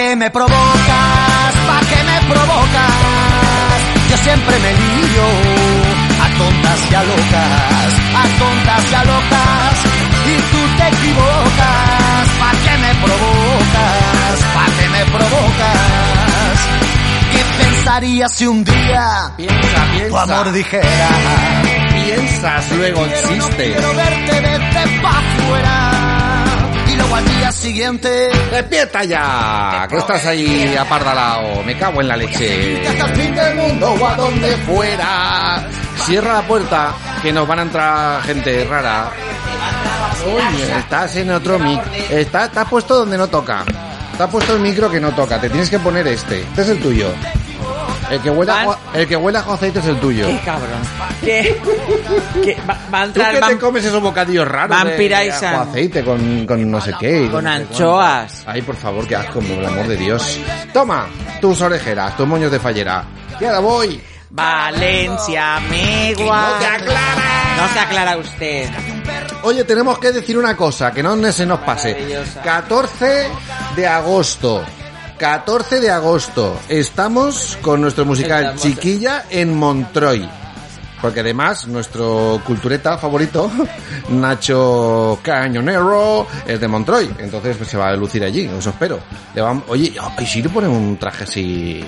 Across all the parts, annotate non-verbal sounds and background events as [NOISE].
qué me provocas? ¿Pa' qué me provocas? Yo siempre me lío a tontas y a locas, a tontas y a locas, y tú te equivocas. ¿Pa' qué me provocas? ¿Pa' qué me provocas? ¿Qué pensarías si un día Piensa, tu piensa. amor dijera? Piensas, luego existe. Quiero verte vete pa' fuera. Al día siguiente ¡Despierta ya! Que estás ahí apardalao. Me cago en la leche. hasta el fin del mundo o a donde ¡Fuera! Cierra la puerta, que nos van a entrar gente rara. Oye, estás en otro mic. Está, está puesto donde no toca. Está puesto el micro que no toca. Te tienes que poner este. Este es el tuyo. El que huele a, Van- el que a aceite es el tuyo. Qué cabrón. ¿Qué? ¿Qué? Va, va a ¿Tú entrar qué te van- comes esos bocadillos raros? Vampiraisan. ajo aceite con, con no sé qué. Con no anchoas. Ay, por favor, qué asco, por el amor de Dios. Toma, tus orejeras, tus moños de fallera. Y ahora voy. Valencia, Megua. no te aclara. No se aclara usted. Oye, tenemos que decir una cosa, que no se nos pase. Maravillosa. 14 de agosto. 14 de agosto. Estamos con nuestro musical. Chiquilla en Montroy. Porque además, nuestro cultureta favorito, [LAUGHS] Nacho Cañonero, es de Montroy. Entonces pues, se va a lucir allí, eso espero. Le vam- Oye, ¿y si le ponemos un traje así?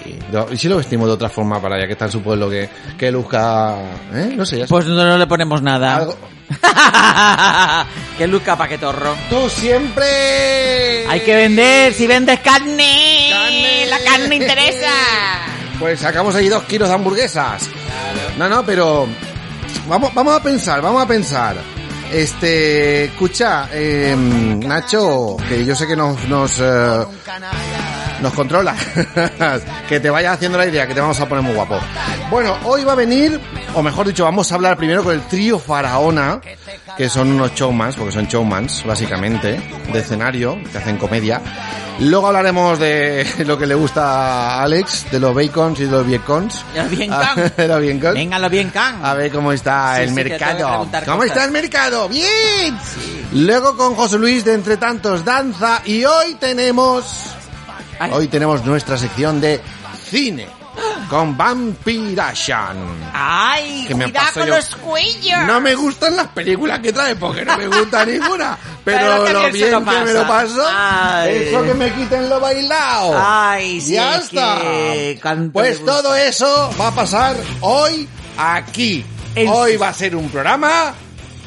¿Y si lo vestimos de otra forma para ya que está en su pueblo que, que luzca... ¿Eh? No sé, ya Pues no, no le ponemos nada. Algo- [LAUGHS] que luzca paquetorro. Tú siempre... Hay que vender, si vendes carne, Carne. la carne interesa. Pues sacamos ahí dos kilos de hamburguesas. No, no, pero vamos, vamos a pensar, vamos a pensar. Este, escucha, eh, Nacho, que yo sé que nos, nos, eh, nos controla. [LAUGHS] que te vayas haciendo la idea, que te vamos a poner muy guapo. Bueno, hoy va a venir, o mejor dicho, vamos a hablar primero con el trío Faraona, que son unos showmans, porque son showmans, básicamente, de escenario, que hacen comedia. Luego hablaremos de [LAUGHS] lo que le gusta a Alex, de los bacons y de los viecons. [LAUGHS] Los bien can. de los viecons. Venga, lo bien can. A ver cómo está Sí, el sí, mercado. ¿Cómo cosas. está el mercado? Bien. Luego con José Luis de Entre Tantos Danza y hoy tenemos Ay. hoy tenemos nuestra sección de cine con Vampirashan. Ay, Que me cuidado con yo. los cuellos. No me gustan las películas que trae porque no me gusta [LAUGHS] ninguna, pero, lo bien lo que me lo paso, Ay. eso que me quiten lo bailado. Ay, sí, ya es está. Pues todo eso va a pasar hoy aquí. Hoy va a ser un programa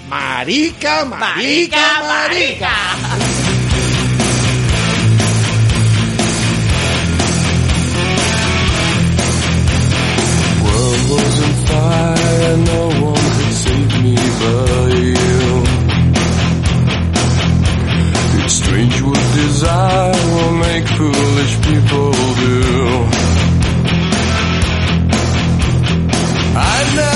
marica, marica, Marica, marica. What desire will make foolish people do. I never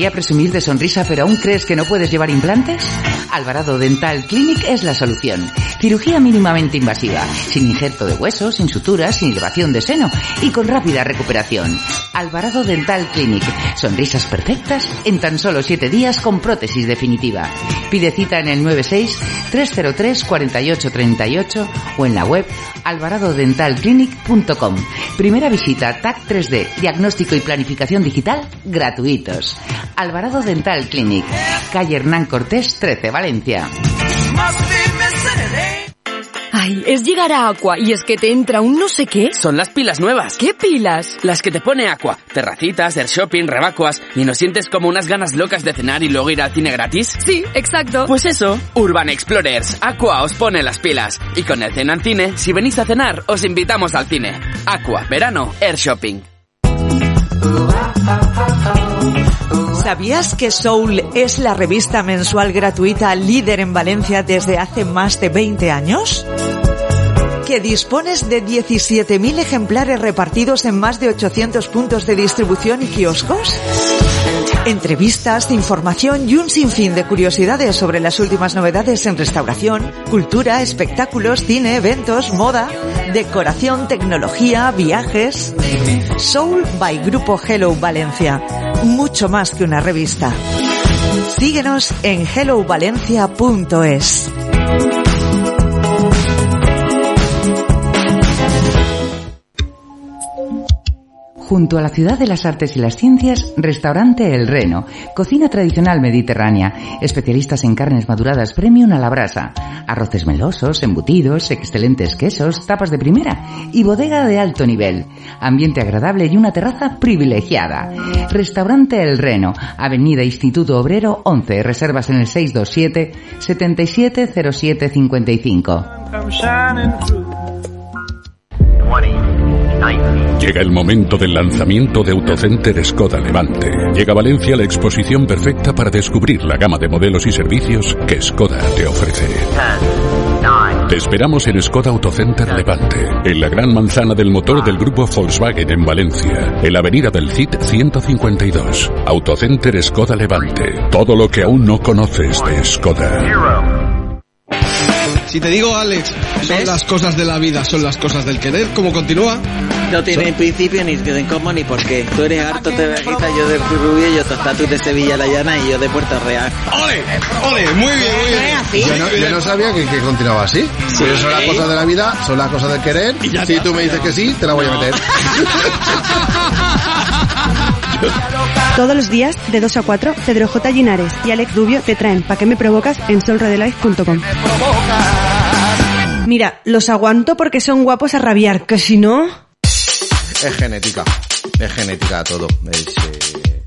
gustaría presumir de sonrisa pero aún crees que no puedes llevar implantes? Alvarado Dental Clinic es la solución. Cirugía mínimamente invasiva, sin injerto de huesos, sin suturas, sin elevación de seno y con rápida recuperación. Alvarado Dental Clinic. Sonrisas perfectas en tan solo 7 días con prótesis definitiva. Pide cita en el 96-303-4838 o en la web alvaradodentalclinic.com. Primera visita TAC 3D, diagnóstico y planificación digital gratuitos. Alvarado Dental Clinic, calle Hernán Cortés 13, Valencia. Ay, es llegar a Aqua y es que te entra un no sé qué. Son las pilas nuevas. ¿Qué pilas? Las que te pone Aqua. Terracitas, air shopping, rebacuas. ¿Y no sientes como unas ganas locas de cenar y luego ir al cine gratis? Sí, exacto. Pues eso, Urban Explorers. Aqua os pone las pilas. Y con el Cenan Cine, si venís a cenar, os invitamos al cine. Aqua, verano, air shopping. ¿Sabías que Soul es la revista mensual gratuita líder en Valencia desde hace más de 20 años? ¿Que dispones de 17.000 ejemplares repartidos en más de 800 puntos de distribución y kioscos? Entrevistas, información y un sinfín de curiosidades sobre las últimas novedades en restauración, cultura, espectáculos, cine, eventos, moda, decoración, tecnología, viajes. Soul by Grupo Hello Valencia. Mucho más que una revista. Síguenos en hellovalencia.es. Junto a la ciudad de las artes y las ciencias, restaurante El Reno, cocina tradicional mediterránea, especialistas en carnes maduradas premium a la brasa, arroces melosos, embutidos, excelentes quesos, tapas de primera y bodega de alto nivel, ambiente agradable y una terraza privilegiada. Restaurante El Reno, Avenida Instituto Obrero 11, reservas en el 627 770755. Llega el momento del lanzamiento de Autocenter Skoda Levante. Llega a Valencia la exposición perfecta para descubrir la gama de modelos y servicios que Skoda te ofrece. Te esperamos en Skoda Autocenter Levante, en la gran manzana del motor del grupo Volkswagen en Valencia, en la avenida del CIT 152. Autocenter Skoda Levante. Todo lo que aún no conoces de Skoda. Si te digo, Alex, son las cosas de la vida, son las cosas del querer, ¿cómo continúa? No tiene principio ni de cómo ni por qué. Tú eres harto de Vejita, yo de Rubio, yo Tostatu de Sevilla La Llana y yo de Puerto Real. ¡Ole! ¡Ole! Muy bien, muy bien. Yo no, yo no sabía que, que continuaba así. Son las cosas de la vida, son las cosas del querer. Si tú me dices que sí, te la voy a meter. [LAUGHS] Todos los días, de 2 a 4, Pedro J. Linares y Alex Rubio te traen Pa' que me provocas en solredelife.com. Mira, los aguanto porque son guapos a rabiar, que si no... Es genética. Es genética todo. Es, eh,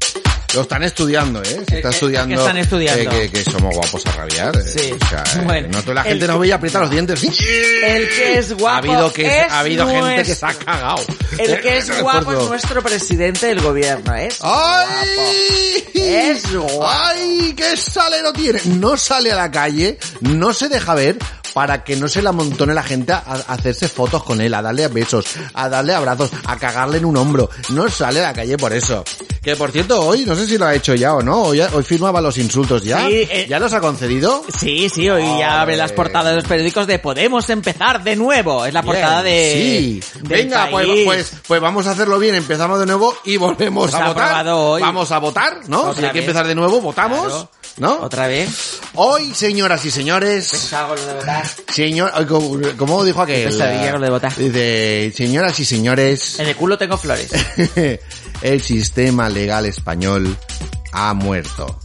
Lo están estudiando, ¿eh? Se está que- estudiando. que están estudiando. eh, que, que somos guapos a rabiar. eh. Sí. O sea, eh, [LAUGHS] Bueno, no la gente nos que- ve y aprieta los dientes. El que es guapo ha habido, que, es ha habido gente que se ha nuestro. cagado. El que es [LAUGHS] guapo es nuestro presidente del gobierno, ¿es? ¡Ay! Es guapo. ¡Ay! ¡Qué salero tiene! No sale a la calle, no se deja ver para que no se la amontone la gente a, a hacerse fotos con él, a darle besos, a darle abrazos, a cagarle en un hombro. No sale a la calle por eso. Que por cierto, hoy, no sé si lo ha hecho ya o no, hoy, hoy firmaba los insultos ya. Sí, eh, ¿Ya los ha concedido? Sí, sí, hoy ya abre las portadas de los periódicos de Podemos empezar de nuevo. Es la portada Bien, de... Sí. Venga, pues, pues, pues vamos a hacerlo bien. Empezamos de nuevo y volvemos Pues a votar. hoy. Vamos a votar, ¿no? Otra Si hay que empezar de nuevo, votamos. Claro. ¿No? Otra vez. Hoy, señoras y señores, Pensaba con lo de votar. señor, como, como dijo aquel, pesadilla con lo de votar. dice, señoras y señores, En el culo tengo flores. [LAUGHS] el sistema legal español ha muerto.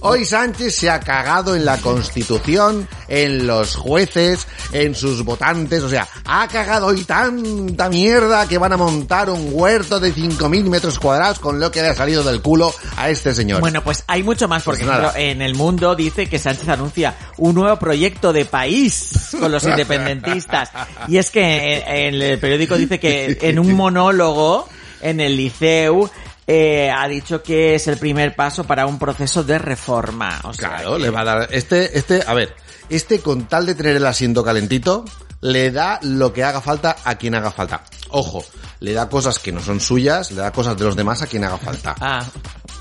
Hoy Sánchez se ha cagado en la Constitución, en los jueces, en sus votantes, o sea, ha cagado hoy tanta mierda que van a montar un huerto de 5.000 metros cuadrados con lo que le ha salido del culo a este señor. Bueno, pues hay mucho más, porque Pues en el mundo dice que Sánchez anuncia un nuevo proyecto de país con los [LAUGHS] independentistas. Y es que en, en el periódico dice que [LAUGHS] en un monólogo en el Liceu eh, ha dicho que es el primer paso para un proceso de reforma. O sea, Claro, que- le va a dar. Este, este, a ver, este con tal de tener el asiento calentito, le da lo que haga falta a quien haga falta. Ojo, le da cosas que no son suyas, le da cosas de los demás a quien haga falta. Ah,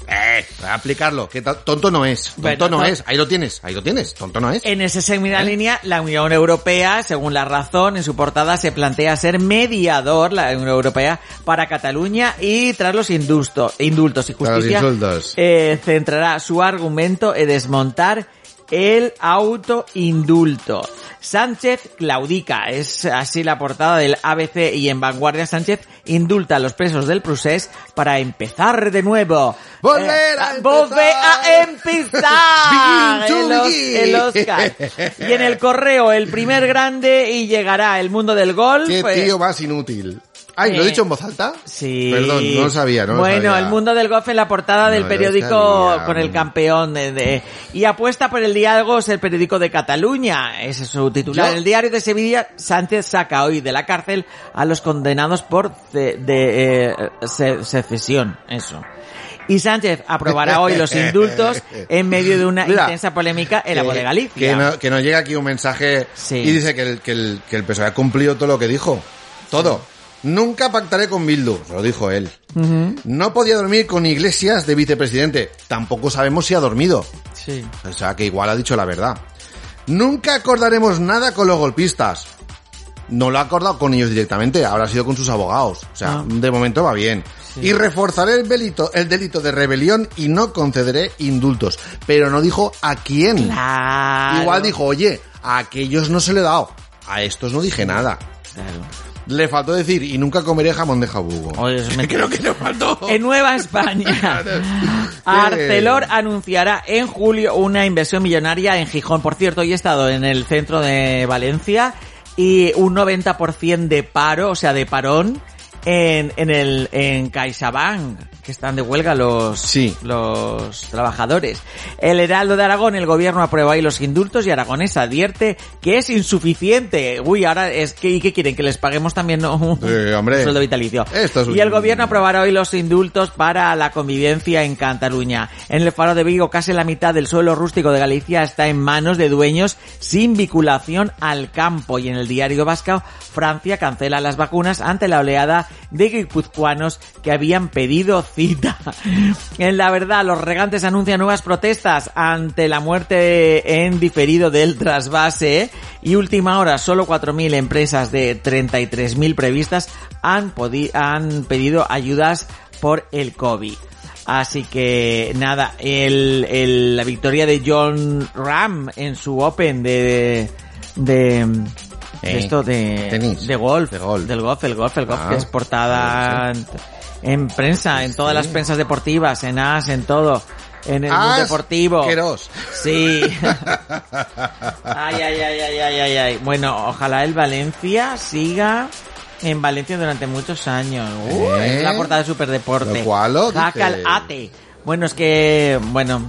Eh, a aplicarlo, que tonto no es, tonto Bueno, no es, ahí lo tienes, ahí lo tienes, tonto no es. En esa segunda línea, la Unión Europea, según la razón, en su portada se plantea ser mediador, la Unión Europea, para Cataluña y tras los indultos, indultos y justicia, eh, centrará su argumento en desmontar el autoindulto. Sánchez claudica, es así la portada del ABC y en vanguardia Sánchez indulta a los presos del procés para empezar de nuevo. Volver Eh, a a empezar. [LAUGHS] El, el Oscar. Y en el correo, el primer grande y llegará el mundo del golf. Qué eh, tío más inútil. Ay, ¿lo he eh, dicho en voz alta? Sí. Perdón, no lo sabía, no lo Bueno, sabía. el mundo del golf en la portada del No periódico sabía. con el campeón de, de- y apuesta por el diálogo es el periódico de Cataluña. Ese es su titular. Yo- El diario de Sevilla, Sánchez saca hoy de la cárcel a los condenados por de, eh, se- secesión. Eso. Y Sánchez aprobará hoy los [LAUGHS] indultos en medio de una Mira, intensa polémica en la Que- bodega Galicia. Que no, que no llega aquí un mensaje Sí. y dice que el, que, el, que el PSOE ha cumplido todo lo que dijo. Todo. Nunca pactaré con Bildu, lo dijo él. No podía dormir con Iglesias de vicepresidente. Tampoco sabemos si ha dormido. Sí. O sea, que igual ha dicho la verdad. Nunca acordaremos nada con los golpistas. No lo ha acordado con ellos directamente, ahora ha sido con sus abogados. O sea, Ah. de momento va bien. Y reforzaré el delito, el delito de rebelión y no concederé indultos. Pero no dijo a quién. Claro. Igual dijo, oye, a aquellos no se le he dado. A estos no dije nada. Claro. Le faltó decir, y nunca comeré jamón de jabugo. Oye, [LAUGHS] Creo que le faltó. En Nueva España, [LAUGHS] Arcelor anunciará en julio una inversión millonaria en Gijón. Por cierto, hoy he estado en el centro de Valencia y un 90% de paro, o sea, de parón en, en el en CaixaBank, que están de huelga los Sí. los trabajadores. El Heraldo de Aragón, el gobierno aprueba ahí los indultos y Aragonés advierte que es insuficiente. Uy, ahora es que ¿y qué quieren que les paguemos también no? Sí, hombre. Un sueldo vitalicio. Esto es un- Y el gobierno aprobará hoy los indultos para la convivencia en Cataluña. En el Faro de Vigo, casi la mitad del suelo rústico de Galicia está en manos de dueños sin vinculación al campo. Y en el diario vasco, Francia cancela las vacunas ante la oleada de guipuzcoanos que habían pedido cita. En la verdad, los regantes anuncian nuevas protestas ante la muerte en diferido del trasvase y última hora, solo 4.000 empresas de 33.000 previstas han, han pedido ayudas por el COVID. Así que nada, el, el- la victoria de John Ram en su Open de, de, de Eh, esto de, tenis. de golf, De golf. del golf, el golf, el golf Ah, que es portada en, en prensa, en todas las prensas deportivas, en AS, en todo, en el mundo deportivo. Queros. Sí. [LAUGHS] ay, ay, ay, ay, ay, ay, ay. Bueno, ojalá el Valencia siga en Valencia durante muchos años. Uh, ¿Eh? Es la portada de Superdeporte. ¿Lo Jacal? Ate. Bueno, es que, bueno,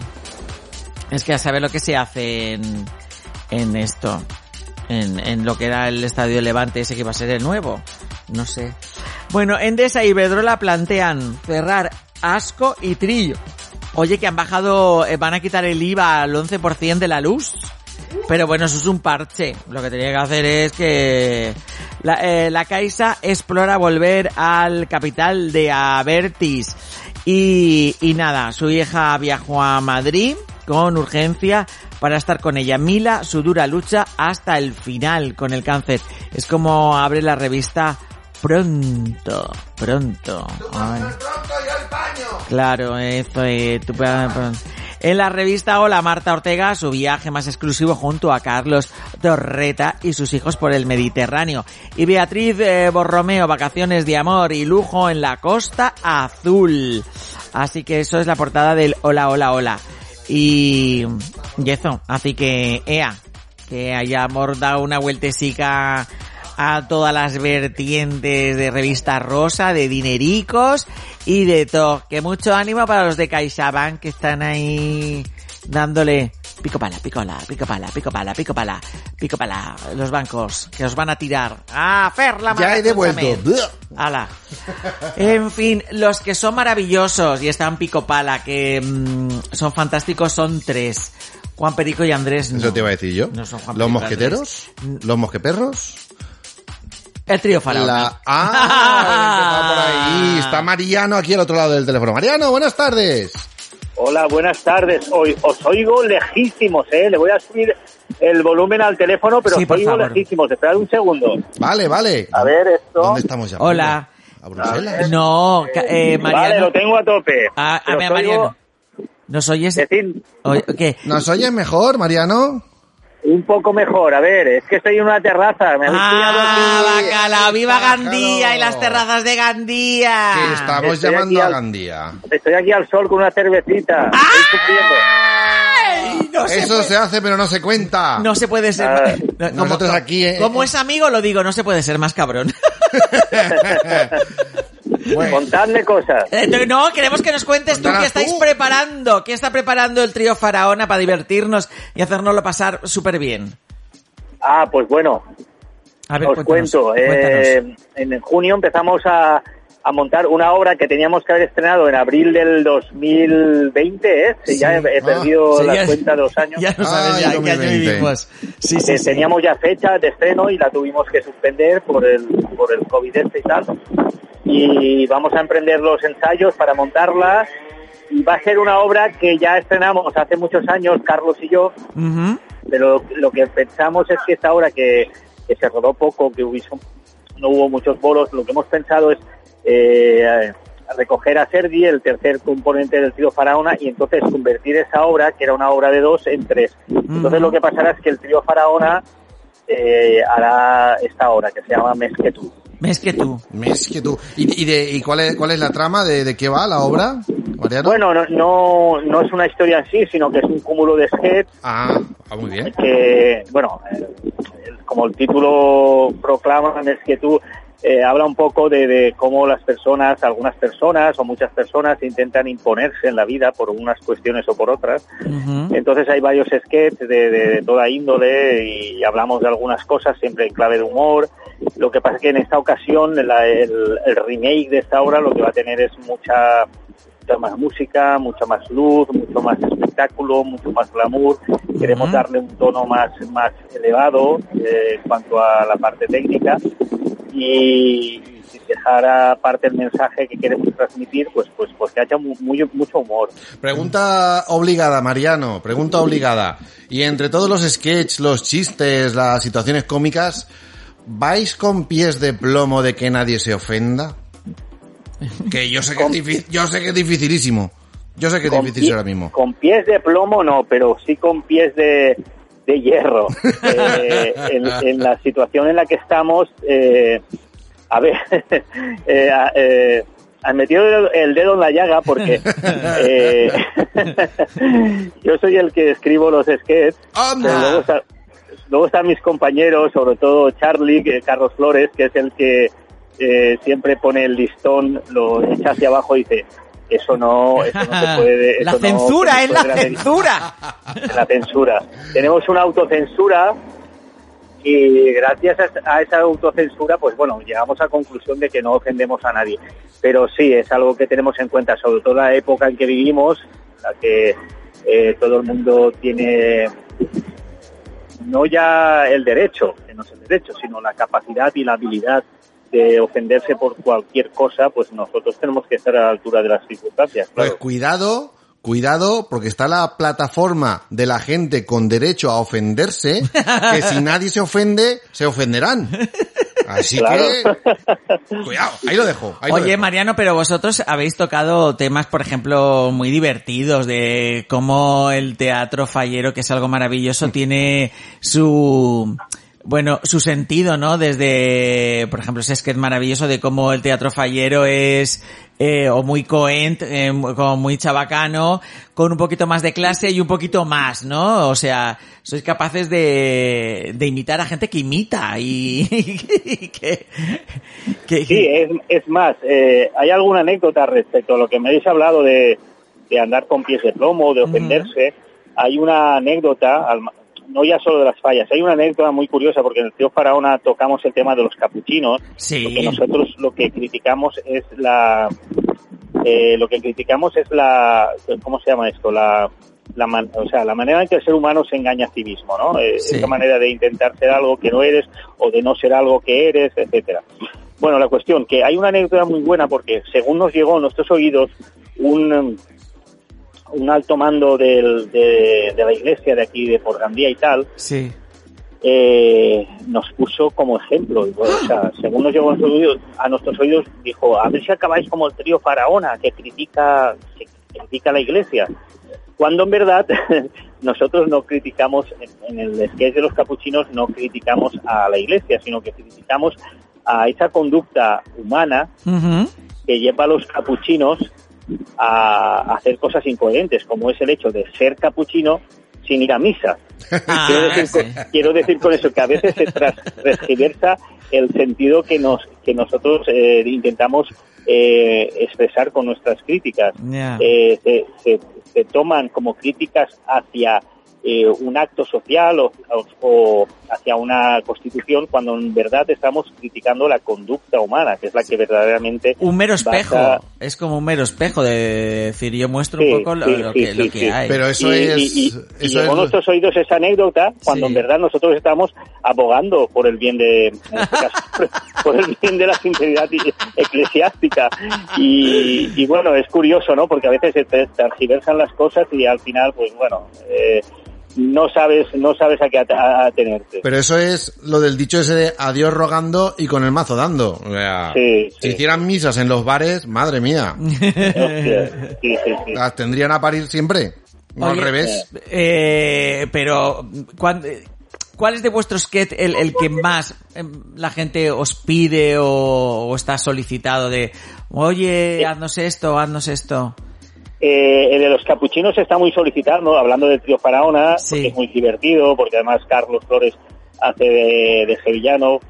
es que a saber lo que se hace en, en esto. En, en lo que era el estadio Levante ese que va a ser el nuevo. No sé. Bueno, Endesa y Iberdrola plantean cerrar Asco y Trillo. Oye, que han bajado, eh, van a quitar el IVA al 11% de la luz. Pero bueno, eso es un parche. Lo que tenía que hacer es que la, eh, la Caixa explora volver al capital de Avertis. Y, y nada, su hija viajó a Madrid con urgencia para estar con ella. Mila, su dura lucha hasta el final con el cáncer. Es como abre la revista pronto, pronto. Claro, eso eh, tú- En la revista Hola Marta Ortega, su viaje más exclusivo junto a Carlos Torreta y sus hijos por el Mediterráneo. Y Beatriz eh, Borromeo, vacaciones de amor y lujo en la Costa Azul. Así que eso es la portada del Hola Hola Hola. Y, y eso, así que, ea, que hayamos dado una vueltecica a todas las vertientes de revista rosa, de dinericos y de todo. Que mucho ánimo para los de CaixaBank que están ahí dándole pico pala, pico pala, pico pala, pico pala, pico pala, pico pala, los bancos que os van a tirar. ¡Ah, Fer, la Ya he devuelto. Ala. En fin, los que son maravillosos y están pico pala, que mm, son fantásticos, son tres. Juan Perico y Andrés no. Eso te iba a decir yo. No son Juan ¿Los Perico mosqueteros? ¿Los mosqueperros? El trío faraón. La... Ah, [LAUGHS] está por ahí. Está Mariano aquí al otro lado del teléfono. Mariano, buenas tardes. Hola, buenas tardes. Hoy os oigo lejísimos, ¿eh? Le voy a subir el volumen al teléfono, pero Sí, os oigo favor. lejísimos. Esperad un segundo. Vale, vale. A ver, esto. ¿Dónde estamos ya? Hola. ¿A Bruselas? No, eh, Vale, Mariano. lo tengo a tope. Ah, a os oigo Mariano. ¿Nos oyes? ¿Nos oyes mejor, Mariano? Un poco mejor. A ver, es que estoy en una terraza. Me ¡Ah, bacalao! ¡Viva Gandía y las terrazas de Gandía! Que estamos Estoy llamando a al- Gandía. Estoy aquí al sol con una cervecita. Estoy sufriendo. ¡Ay! No Eso se hace, pero no se cuenta. No se puede ser. Ah, no, como- nosotros aquí, eh, Como eh. es amigo, lo digo, no se puede ser más cabrón. [LAUGHS] [LAUGHS] Contadme cosas. [LAUGHS] Eh, No, queremos que nos cuentes tú qué estáis tú. preparando. ¿Qué está preparando el trío Faraona para divertirnos y hacernoslo pasar súper bien? Ah, pues bueno, A ver, os cuéntanos, cuento. eh, en junio empezamos a, a montar una obra que teníamos que haber estrenado en abril del 2020, ¿eh? Sí, ya he, he Ah, perdido sí, la cuenta de los años. Ya no sabes Ay, ya qué año 2020. vivimos. Sí, sí, Eh, sí. Teníamos ya fecha de estreno y la tuvimos que suspender por el, por el COVID este y tal. Y vamos a emprender los ensayos para montarla. Y va a ser una obra que ya estrenamos hace muchos años, Carlos y yo, pero lo que pensamos es que esta obra que, que se rodó poco, que hubo, no hubo muchos bolos, lo que hemos pensado es eh, recoger a Sergi, el tercer componente del trío Faraona, y entonces convertir esa obra, que era una obra de dos, en tres. Entonces lo que pasará es que el trío Faraona eh, hará esta obra, que se llama Mes que tú. Mes que tú. ¿Y, y, de, y cuál, es, cuál es la trama? ¿De, de qué va la obra, Mariano? Bueno, no, no, no es una historia en sí, sino que es un cúmulo de sketches Ah, ah, muy bien. que, bueno, eh, el- como el título proclama, es que tú eh, habla un poco de, de cómo las personas, algunas personas o muchas personas intentan imponerse en la vida por unas cuestiones o por otras. Entonces hay varios sketches de, de- de toda índole y hablamos de algunas cosas siempre en clave de humor. Lo que pasa es que en esta ocasión la- el, el remake de esta obra lo que va a tener es mucha mucha más música, mucha más luz, mucho más espectáculo, mucho más glamour. Queremos darle un tono más, más elevado eh, en cuanto a la parte técnica y, y dejar aparte el mensaje que queremos transmitir, pues pues pues que haya muy, mucho humor. Pregunta obligada, Mariano. Pregunta obligada. Y entre todos los sketches, los chistes, las situaciones cómicas, ¿vais con pies de plomo de que nadie se ofenda? Que yo sé que es, difícil, yo sé que es dificilísimo. Yo sé que es difícil pie- ahora mismo. Con pies de plomo no, pero sí con pies de, de hierro. [LAUGHS] Eh, en, en la situación en la que estamos, eh, a ver, [LAUGHS] eh, eh, han metido el, dedo en la llaga porque eh, [LAUGHS] yo soy el que escribo los sketches. Luego, está- luego están mis compañeros, sobre todo Charlie, que- Carlos Flores, que es el que eh, siempre pone el listón, lo echa hacia abajo y dice, eso no, eso no se puede. [LAUGHS] la eso no- censura, no es la puede hacer". censura. [LAUGHS] La censura. Tenemos una autocensura y gracias a, esa autocensura, pues bueno, llegamos a la conclusión de que no ofendemos a nadie. Pero sí, es algo que tenemos en cuenta, sobre todo la época en que vivimos, la que eh, todo el mundo tiene no ya el derecho, que no es el derecho, sino la capacidad y la habilidad de ofenderse por cualquier cosa, pues nosotros tenemos que estar a la altura de las circunstancias. Pues Claro. cuidado, cuidado, porque está la plataforma de la gente con derecho a ofenderse, que si nadie se ofende, se ofenderán. Así Claro. que, cuidado, ahí lo dejo. ahí lo Oye, dejo. Mariano, pero vosotros habéis tocado temas, por ejemplo, muy divertidos de cómo el teatro fallero, que es algo maravilloso, tiene su, bueno, su sentido, ¿no? Desde, por ejemplo, ese sketch maravilloso de cómo el teatro fallero es, eh, o muy coent, eh, como muy chabacano, con un poquito más de clase y un poquito más, ¿no? O sea, sois capaces de, de imitar a gente que imita y, [LAUGHS] y que, que- Sí, es, es más, eh, ¿hay alguna anécdota respecto a lo que me habéis hablado de, de andar con pies de plomo, de ofenderse? Hay una anécdota, al- no ya solo de las fallas, hay una anécdota muy curiosa porque en el Tío Faraona tocamos el tema de los capuchinos, Sí. porque nosotros lo que criticamos es la... eh, lo que criticamos es la... ¿Cómo se llama esto? La la, man- o sea, la manera en que el ser humano se engaña a sí mismo, ¿no? Eh, Sí. Esa manera de intentar ser algo que no eres o de no ser algo que eres, etcétera. Bueno, la cuestión que hay una anécdota muy buena porque según nos llegó a nuestros oídos un un alto mando del- de, de la iglesia de aquí de Porgandía y tal, Sí. eh, nos puso como ejemplo. O sea, según nos llegó a nuestros oídos, a nuestros oídos, dijo, a ver si acabáis como el trío Faraona, que critica, que critica a la iglesia. Cuando en verdad [LAUGHS] nosotros no criticamos, en, en el sketch de los capuchinos no criticamos a la iglesia, sino que criticamos a esa conducta humana que lleva a los capuchinos a hacer cosas incoherentes, como es el hecho de ser capuchino sin ir a misa. [LAUGHS] Ah, quiero, decir con, quiero decir con eso que a veces se tras- transgiversa el sentido que nos que nosotros eh, intentamos eh, expresar con nuestras críticas. Eh, se, se- se toman como críticas hacia eh, un acto social o, o- o hacia una constitución cuando en verdad estamos criticando la conducta humana, que es la que verdaderamente Un mero espejo. basa- Es como un mero espejo de decir, yo muestro Sí, un poco lo, sí, lo sí, que, sí, lo sí. que hay. Pero eso y, es... y- y- y eso llegó a es- nuestros oídos esa anécdota cuando Sí. en verdad nosotros estamos abogando por el bien de, en este [LAUGHS] caso, por el bien de la sinceridad eclesiástica. Y, y bueno, es curioso, ¿no? Porque a veces se te- tergiversan las cosas y al final, pues bueno, eh, no sabes, no sabes a qué atenerte. Pero eso es lo del dicho ese de adiós rogando y con el mazo dando. O sea, Sí, si hicieran misas en los bares, madre mía, [LAUGHS] Hostia, sí, sí, sí. las tendrían a parir siempre. No al revés. Eh, pero, ¿cuán- ¿cuál es de vuestros sketch el, el que más em, la gente os pide o, o está solicitado de, oye, haznos esto, haznos esto? Eh, el de los capuchinos está muy solicitado, hablando del trío Faraona, porque es muy divertido, porque además Carlos Flores hace de, de sevillano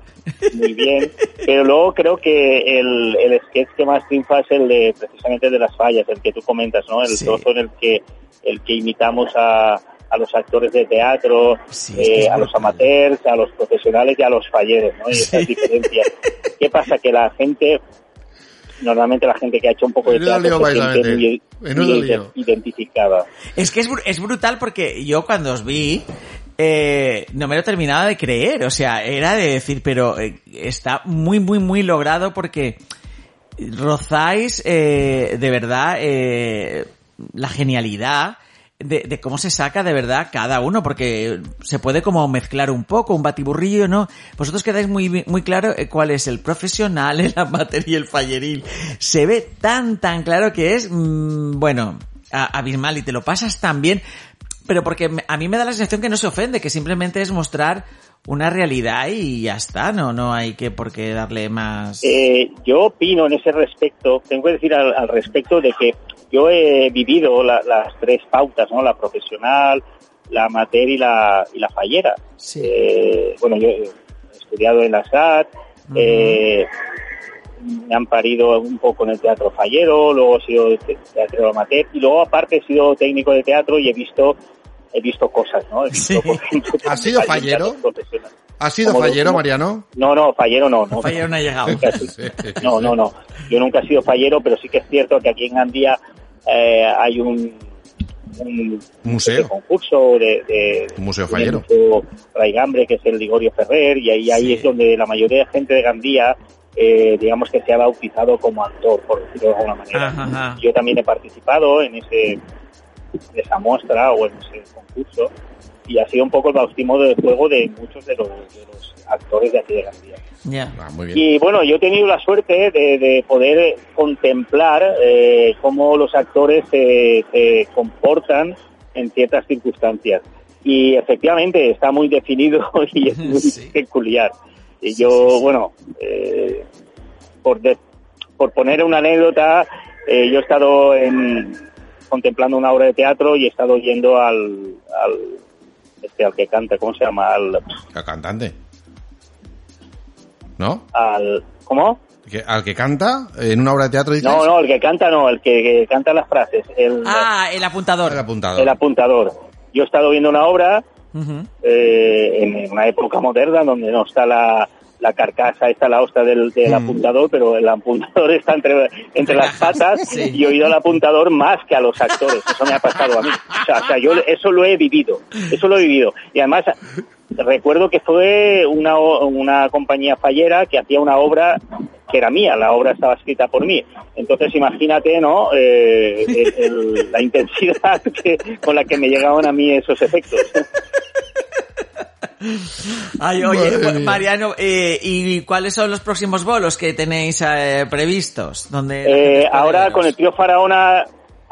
muy bien, [LAUGHS] pero luego creo que el, el sketch que más triunfa es el de precisamente de las fallas, el que tú comentas, ¿no? El Sí. trozo en el que el que imitamos a, a los actores de teatro, eh, a los amateurs, a los profesionales y a los falleros, ¿no? Y esas diferencias. [LAUGHS] ¿Qué pasa? Que la gente normalmente la gente que ha hecho un poco de teatro lío se siente muy, muy lío. identificada. Es que es, es brutal porque yo cuando os vi, eh, no me lo terminaba de creer. O sea, era de decir, pero eh, está muy, muy, muy logrado porque rozáis eh, de verdad eh, la genialidad de, de cómo se saca de verdad cada uno, porque se puede como mezclar un poco, un batiburrillo, ¿no? Vosotros quedáis muy, muy claro eh, cuál es el profesional, [LAUGHS] el amateur y el falleril. Se ve tan, tan claro que es, mm, bueno, abismal y te lo pasas tan bien, pero porque a mí me da la sensación que no se ofende, que simplemente es mostrar una realidad y ya está, no, no hay que por qué darle más... Eh, yo opino en ese respecto, tengo que decir al, al respecto de que yo he vivido la- las tres pautas, ¿no? La profesional, la amateur y la, y la fallera. Eh, bueno, yo he estudiado en la SAT, eh, me han parido un poco en el teatro fallero, luego he sido te- teatro amateur y luego aparte he sido técnico de teatro y he visto he visto cosas, ¿no? He visto, por ejemplo, ¿Has sido fallero? ¿Has sido Como fallero, Mariano? No, no, fallero no. no Fallero no ha llegado. [LAUGHS] No, no, no. Yo nunca he sido fallero, pero sí que es cierto que aquí en Gandía eh, hay un, un Museo. concurso de, de Un museo de fallero. museo Raigambre, que es el Ligorio Ferrer, y ahí, ahí es donde la mayoría de gente de Gandía, eh, digamos que se ha bautizado como actor, por decirlo de alguna manera. Ajá, ajá. Yo también he participado en ese esa muestra o en ese concurso y ha sido un poco el bautismo de fuego de muchos de los, de los actores de aquí de Gandía. Ya. Ah, muy Y bueno, yo he tenido la suerte de, de poder contemplar eh, cómo los actores se, se comportan en ciertas circunstancias. Y efectivamente está muy definido [LAUGHS] y es muy peculiar. Y yo, bueno, eh, por, de- por poner una anécdota, eh, yo he estado en, contemplando una obra de teatro y he estado yendo al, al, este, al que canta, ¿cómo se llama? Al, El cantante. ¿No? al ¿Cómo? Que- ¿Al que canta en una obra de teatro dices? No, no, el que canta no, el que, que canta las frases, el, Ah, el apuntador. El apuntador. el apuntador. Yo he estado viendo una obra eh, en una época moderna donde no está la, la carcasa está la hosta del, del Mm. apuntador, pero el apuntador está entre, entre las patas [LAUGHS] Sí. y he oído al apuntador más que a los actores. Eso me ha pasado a mí. O sea, o sea, yo eso lo he vivido. Eso lo he vivido. Y además, recuerdo que fue una, o- una compañía fallera que hacía una obra que era mía, la obra estaba escrita por mí. Entonces imagínate, ¿no? Eh, el- el- la intensidad [LAUGHS] que, con la que me llegaban a mí esos efectos. Ay, oye, Madre. Mariano, eh, ¿y cuáles son los próximos bolos que tenéis eh, previstos? Donde Eh, ahora veros? con el tío Faraona,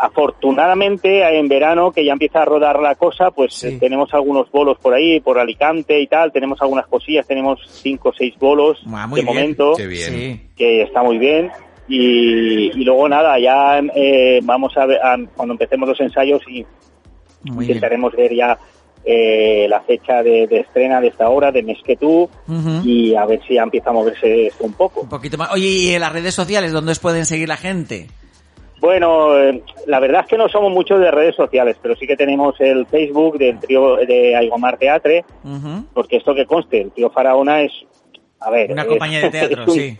afortunadamente en verano que ya empieza a rodar la cosa, pues Sí. eh, tenemos algunos bolos por ahí, por Alicante y tal, tenemos algunas cosillas, tenemos cinco o seis bolos Ah, muy de bien. momento, Qué bien. Sí. que está muy bien. Y, y luego nada, ya eh, vamos a ver, a- cuando empecemos los ensayos y Muy bien. intentaremos ver ya eh, la fecha de, de estrena de esta hora, de Mes que tú, y a ver si ya empieza a moverse esto un poco. Un poquito más. Oye, ¿y en las redes sociales dónde os pueden seguir la gente? Bueno, eh, la verdad es que no somos muchos de redes sociales, pero sí que tenemos el Facebook del trío de Aigomar Teatre, porque esto que conste, el trío Faraona es, a ver, Una es- compañía de teatro, [LAUGHS] es un, sí.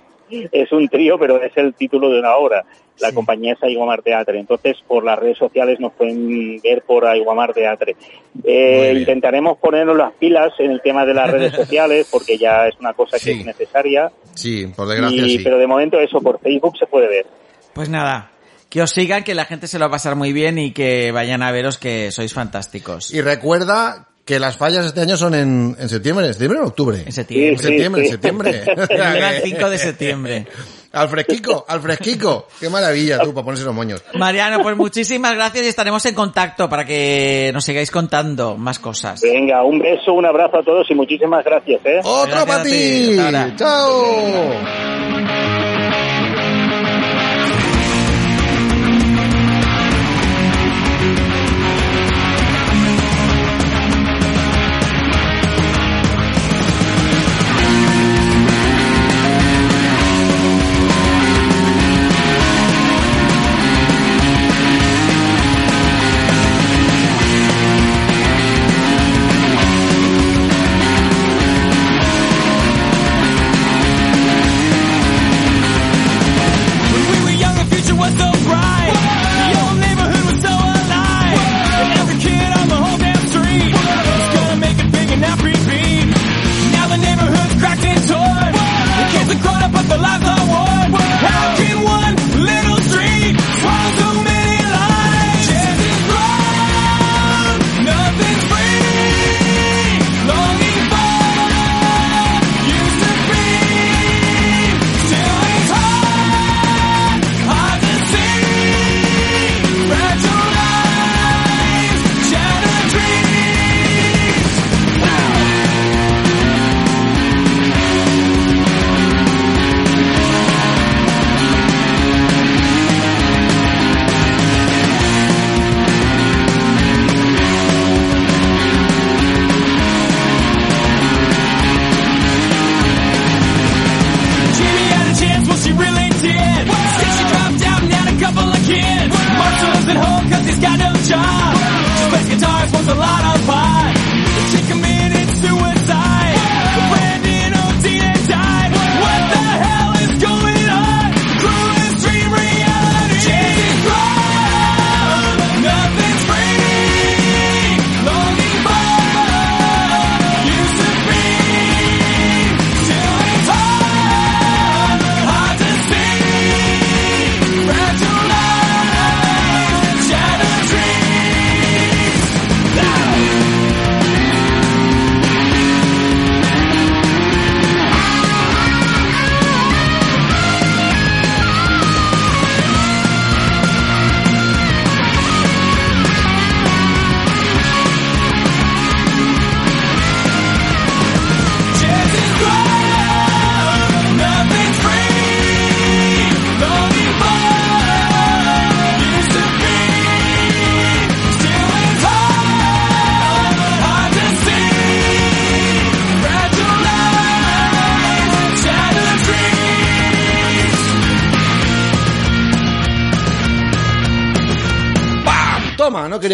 Es un trío, pero es el título de una obra. La Sí. compañía es Aiguamar Teatre. Entonces, por las redes sociales nos pueden ver por Aiguamar Teatre. Eh, intentaremos ponernos las pilas en el tema de las redes [LAUGHS] sociales, porque ya es una cosa que es necesaria. Sí, por desgracia Y- sí. Pero de momento eso, por Facebook se puede ver. Pues nada, que os sigan, que la gente se lo va a pasar muy bien y que vayan a veros que sois fantásticos. Y recuerda que las fallas este año son en, en septiembre, ¿en septiembre o en octubre? En septiembre. En septiembre, en sí. septiembre. Del 1 al 5 de septiembre. Al fresquico, al fresquico. Qué maravilla tú, para ponerse los moños. Mariano, pues muchísimas gracias y estaremos en contacto para que nos sigáis contando más cosas. Venga, un beso, un abrazo a todos y muchísimas gracias, ¿eh? ¡Otro Gracias para ti. ¡Chao!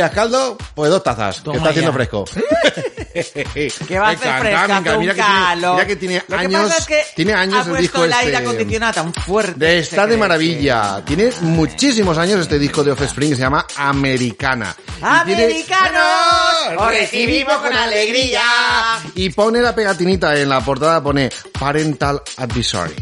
Querías caldo? Pues dos tazas, que está haciendo ya. fresco. [LAUGHS] ¿Qué va a hacer fresca? Mira que tiene- mira que tiene Lo que años- pasa es que tiene años ha el disco el aire este- acondicionado tan fuerte. De que está de maravilla. Tiene muchísimos años este disco de Offspring que se llama Americana. ¡Americanos! ¡Os recibimos con alegría! Y pone la pegatinita en la portada, pone Parental Advisory.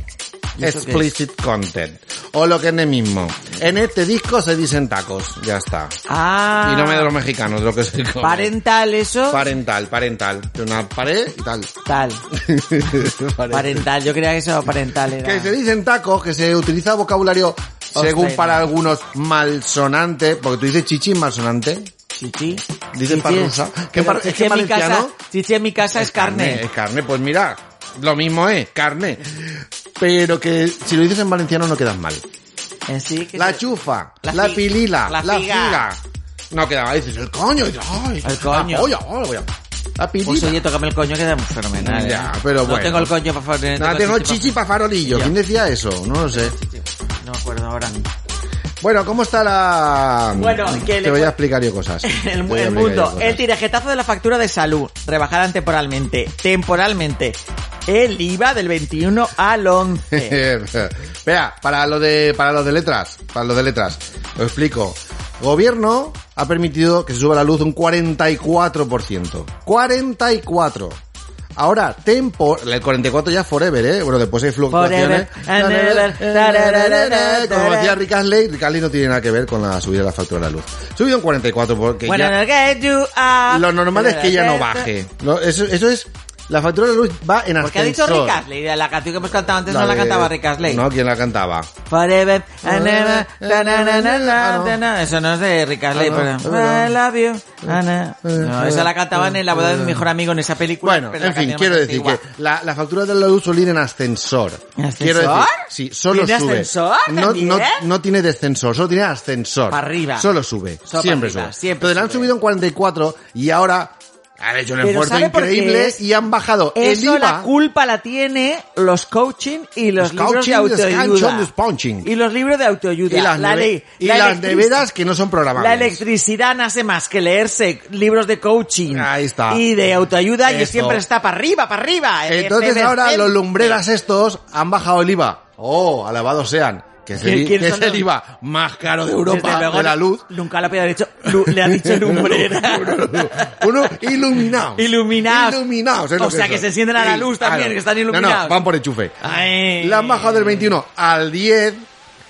¿Y eso qué Explicit content. O lo que es el mismo. En este disco se dicen tacos. Ya está. Ah. Y no me de los mexicanos, lo que se come. Parental, eso. Parental, parental. Una pared y tal. Tal. [LAUGHS] Parental, yo creía que eso parental era. Que se dicen tacos, que se utiliza vocabulario según para algunos malsonante, porque tú dices chichi malsonante. Chichi. Dices Chichi para es- rusa. ¿Qué par- chichi es que en mi casa, chichi en mi casa es carne. Es carne, pues mira, lo mismo es, carne. Pero que si lo dices en valenciano no quedas mal. Que La chufa, La la, pilila, la la, figa. figa. No queda mal, dices el coño, ay, El coño. La polla, ay, voy a- La pilila. Pues oye, tócame el coño que da fenomenal. ¿eh? Pero no bueno. tengo el coño para favor. No, tengo chichi para farolillo. ¿Quién decía eso? No lo sé. No me acuerdo ahora. Bueno, ¿cómo está la...? Bueno, que Te voy a explicar yo cosas. [LAUGHS] El, mundo. El tirajetazo de la factura de salud. Rebajada temporalmente. Temporalmente. El IVA del 21 al 11. [LAUGHS] Vea, para lo de para los de letras, para los de letras, lo explico. Gobierno ha permitido que se suba la luz un 44%. 44. Ahora, tempo, el 44 ya forever, ¿eh? Bueno, después hay fluctuaciones. Forever. Como decía Rick Astley, Rick Astley no tiene nada que ver con la subida de la factura de la luz. Subido un 44 porque ya... up. Lo normal es que ya no baje. No, eso, eso es... La factura de la luz va en Porque ha dicho ascensor. Rick Astley. La canción que hemos cantado antes no La la de- cantaba Rick Astley. No, ¿quién la cantaba? Forever Ah, no. na. Eso no es de Rick Astley, Ah, no, pero. I love you. ah, na. No, esa la cantaban en la boda de mi mejor amigo en esa película. Bueno, pero la en fin, quiero decir que la, la factura de la luz suele ir en ascensor. ¿Ascensor? Quiero decir, sí, solo ¿Tiene sube. ascensor no, no, no tiene descensor, solo tiene ascensor. Para arriba. Solo sube. Solo siempre arriba, sube. siempre Entonces le han sube. subido en 44 y ahora han hecho un Pero esfuerzo ¿sabe por qué increíble es? y han bajado el Eso IVA. la culpa la tiene los coaching y los, Los libros de coaching, los autoayuda. canchon, los punching. Y los libros de autoayuda. y las, la neve- ley, y la las electric- neveras que no son programables. La electricidad no hace más que leerse libros de coaching Ahí está. y de autoayuda y Eso. siempre está para arriba, para arriba. Entonces Efervescente. ahora los lumbreras estos han bajado el IVA. Oh, alabados sean. Que es el, ¿Quién- quién que es el IVA más caro de Europa luego, de la luz. Nunca lo había dicho, le ha dicho [LAUGHS] lumbrera. Uno iluminado. Iluminados. Iluminados. O sea, son. que se encienden a la luz también, claro. que están No, iluminados. no, van por enchufe. Ay. La bajado del 21 al 10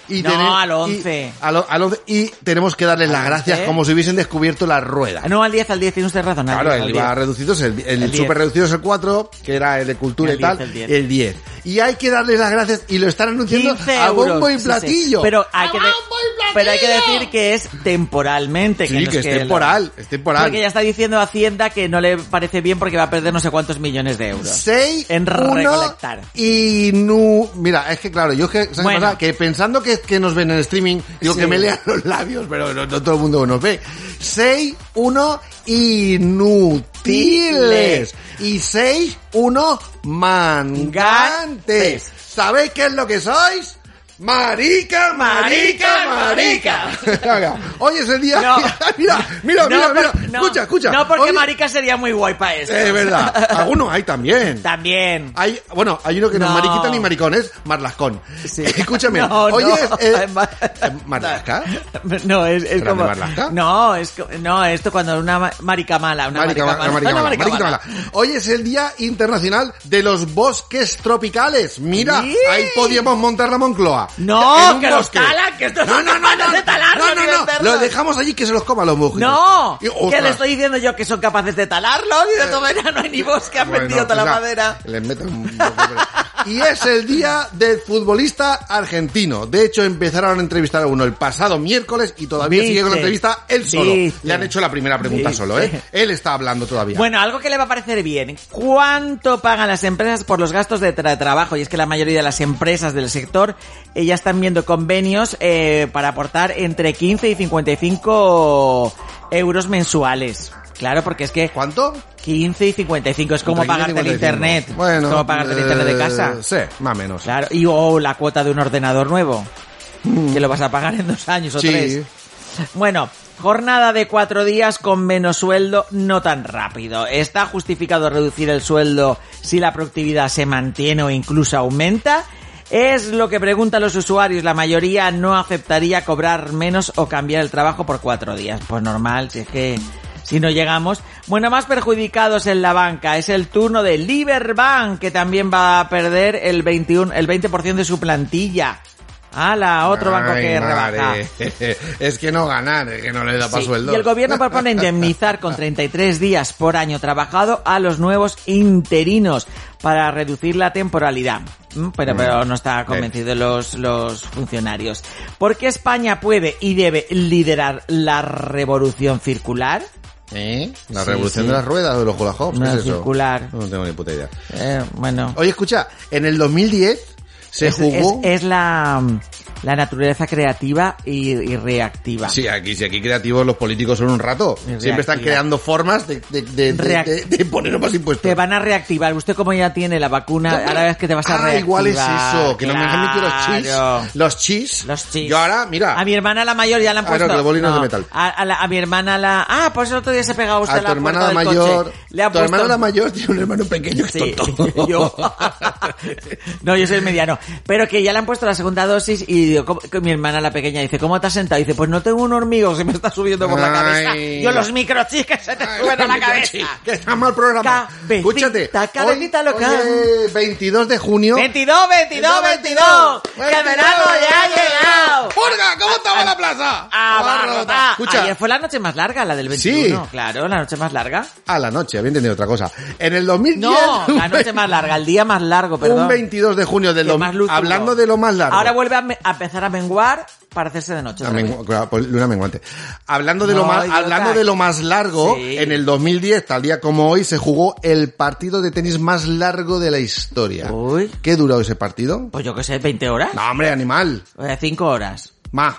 y No, al y- 11. al, o- al 11 y tenemos que darles las ¿Al gracias 11? como si hubiesen descubierto la rueda. No, al 10, al 10, tiene usted razón. al Claro, 10, el al IVA 10. reducido es el, el, El 10. super reducido es el 4, que era el de cultura El y tal, 10, el 10. el 10. Y hay que darles las gracias y lo están anunciando 15 a bombo y Sí, sí. platillo. Pero hay que de- pero hay que decir que es temporalmente. Sí, que, no que es es temporal, es temporal. Porque ya está diciendo Hacienda que no le parece bien porque va a perder no sé cuántos millones de euros. 6, En 1 recolectar. y nu... Mira, es que claro, yo es que, ¿sabes qué Bueno. Que pensando que, que nos ven en streaming, digo Sí. que me lean los labios, pero no, no todo el mundo nos ve. 6, 1 inutiles. Y 6, 1 mangantes. ¿Sabéis qué es lo que sois? Marica, marica, marica. [LAUGHS] Hoy es el día. No. [LAUGHS] mira, mira, mira, No, mira. por- no. escucha, escucha. No, porque Hoy- marica sería muy guay para eso. Es verdad. [LAUGHS] Algunos hay también. También. Hay, bueno, hay uno que no, es mariquita ni maricón, es marlascón. Sí. Escúchame, oye, no. eh, ¿Marlasca? No, es, es ¿Será como... de Marlaska? No, es, no, esto cuando una ma- marica mala, una Marica, marica, marica mala, marica mala. mala. Hoy es el Día Internacional de los Bosques Tropicales. Mira, Sí. ahí podíamos montar la Moncloa. No, que los talan, que esto No, no, no, no, de talarlo no, no, no, venderlo. lo dejamos allí que se los coma los mojitos. No, que le estoy diciendo yo que son capaces de talarlo y de todo verano no hay ni bosque, han vendido toda la quizá madera. les meto un Y es el día del futbolista argentino. De hecho, empezaron a entrevistar a uno el pasado miércoles y todavía Viste, sigue con la entrevista él solo. viste. Le han hecho la primera pregunta Viste. solo, ¿eh? Él está hablando todavía. Bueno, algo que le va a parecer bien. ¿Cuánto pagan las empresas por los gastos de tra- trabajo? Y es que la mayoría de las empresas del sector eh, ya están viendo convenios eh, para aportar entre 15 y 55 euros mensuales. Claro, porque es que... ¿Cuánto? 15 y 55. Es como Entre 15 y pagarte el 55. internet. Bueno, es como pagarte el internet de eh, casa. Sí, más o menos. Claro, y o la cuota de un ordenador nuevo. Que lo vas a pagar en dos años o Sí. tres. Bueno, Jornada de cuatro días con menos sueldo, no tan rápido. ¿Está justificado reducir el sueldo si la productividad se mantiene o incluso aumenta? Es lo que preguntan los usuarios. La mayoría no aceptaría cobrar menos o cambiar el trabajo por cuatro días. Pues normal, si es que si no llegamos. Bueno, más perjudicados en la banca es el turno de Liberbank, que también va a perder el 21, el 20% de su plantilla. ¡Hala! Otro banco Ay, que rebaja. [LAUGHS] Es que no ganar, es que no le da para Sí, sueldo. Y el gobierno propone indemnizar con 33 días por año trabajado a los nuevos interinos para reducir la temporalidad. Mm, Pero, pero no está convencido los, los funcionarios. ¿Por qué España puede y debe liderar la revolución circular? ¿Eh? La Sí, revolución sí. de las ruedas o de los hula hoops, ¿qué Una es eso? circular. No tengo ni puta idea. Eh, bueno. Oye, escucha, en el 2010 se es, jugó... es- es la, la naturaleza creativa y, y reactiva. Sí, aquí, sí, aquí creativos los políticos son un rato. Siempre están creando formas de, de, de, de- Reac- de- de poner más impuestos. Te van a reactivar. Usted como ya tiene la vacuna, ahora ves que te vas a Ah, reactivar. igual es eso, que no me dejan meter los Claro. chis. Los chis. Los chis. Yo ahora, mira, A mi hermana la mayor ya la han Ah, puesto. no, que los bolinos de metal. A, a la- a mi hermana la... Ah, pues el otro día se pegaba usted a a tu hermana la mayor, coche. Le ha tu puesto... hermana la mayor tiene un hermano pequeño que Sí, es tonto. [LAUGHS] yo. [LAUGHS] no, yo soy el mediano. Pero que ya le han puesto la segunda dosis y digo, ¿cómo- que mi hermana la pequeña dice, ¿cómo te has sentado? Y dice, pues no tengo un hormigo, se me está subiendo por la cabeza. Ay. Yo los microchips que se te suben a la cabeza. que está mal programa. Cabecita, Escúchate. cabecita hoy, loca. hoy es 22 de junio. 22, 22, 22. Que el verano ya ha llegado. ¡Porga! ¿Cómo estaba la plaza? Abarrotada. Escucha. Ayer fue la noche más larga, la del 21. Claro, la noche más larga. A la noche, había entendido otra cosa. En el 2010... No, la [LAUGHS] noche más larga, el día más largo, perdón. Un 22 de junio del Hablando de lo más largo. Ahora vuelve a empezar a menguar para hacerse de noche. Claro, pues, luna menguante. Hablando de lo No, más, idiota. hablando de lo más largo, Sí. en el 2010, tal día como hoy, se jugó el partido de tenis más largo de la historia. Uy. ¿Qué duró ese partido? Pues yo qué sé, 20 horas. No, hombre, animal. 5 horas. Más.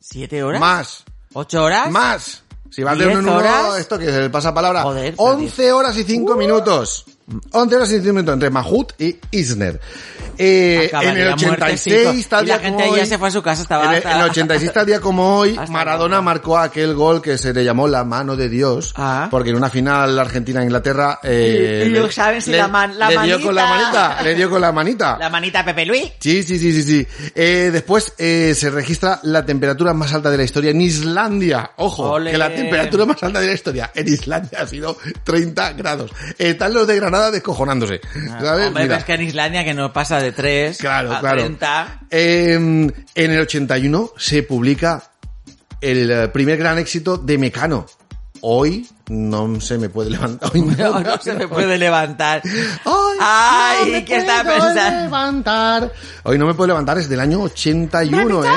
7 horas. Más. 8 horas. Más. Si vas de ¿Diez uno en uno, esto que es el pasapalabra. Joder, pero 11 horas y 5 minutos. 11 horas y 5 minutos entre Mahut y Isner. Eh, en el 86, muertecico. tal Y la día gente como ya hoy, se fue a su casa, estaba en el, hasta- en el 86 tal día como hoy, [LAUGHS] Hasta Maradona marcó aquel gol que se le llamó la mano de Dios, porque en una final Argentina-Inglaterra eh, Y- y le- saben si le- la man- la le dio con la manita. le dio con la manita. [LAUGHS] La manita Pepe Luis. Sí, sí, sí, sí, sí. Eh, después eh, se registra la temperatura más alta de la historia en Islandia. Ojo, que la temperatura más alta de la historia en Islandia ha sido 30 grados. Están los de Granada descojonándose. ¿Sabes? Hombre, que en Islandia que no pasa de 3 Claro, a claro. 30. Eh, en el 81 se publica el eh, primer gran éxito de Mecano. Hoy no se me puede levantar. Hoy [LAUGHS] no, No, no se me puede levantar. Ay, Ay, no ¿qué está pensando? levantar. Hoy no me puedo levantar, es del año 81, ¿eh?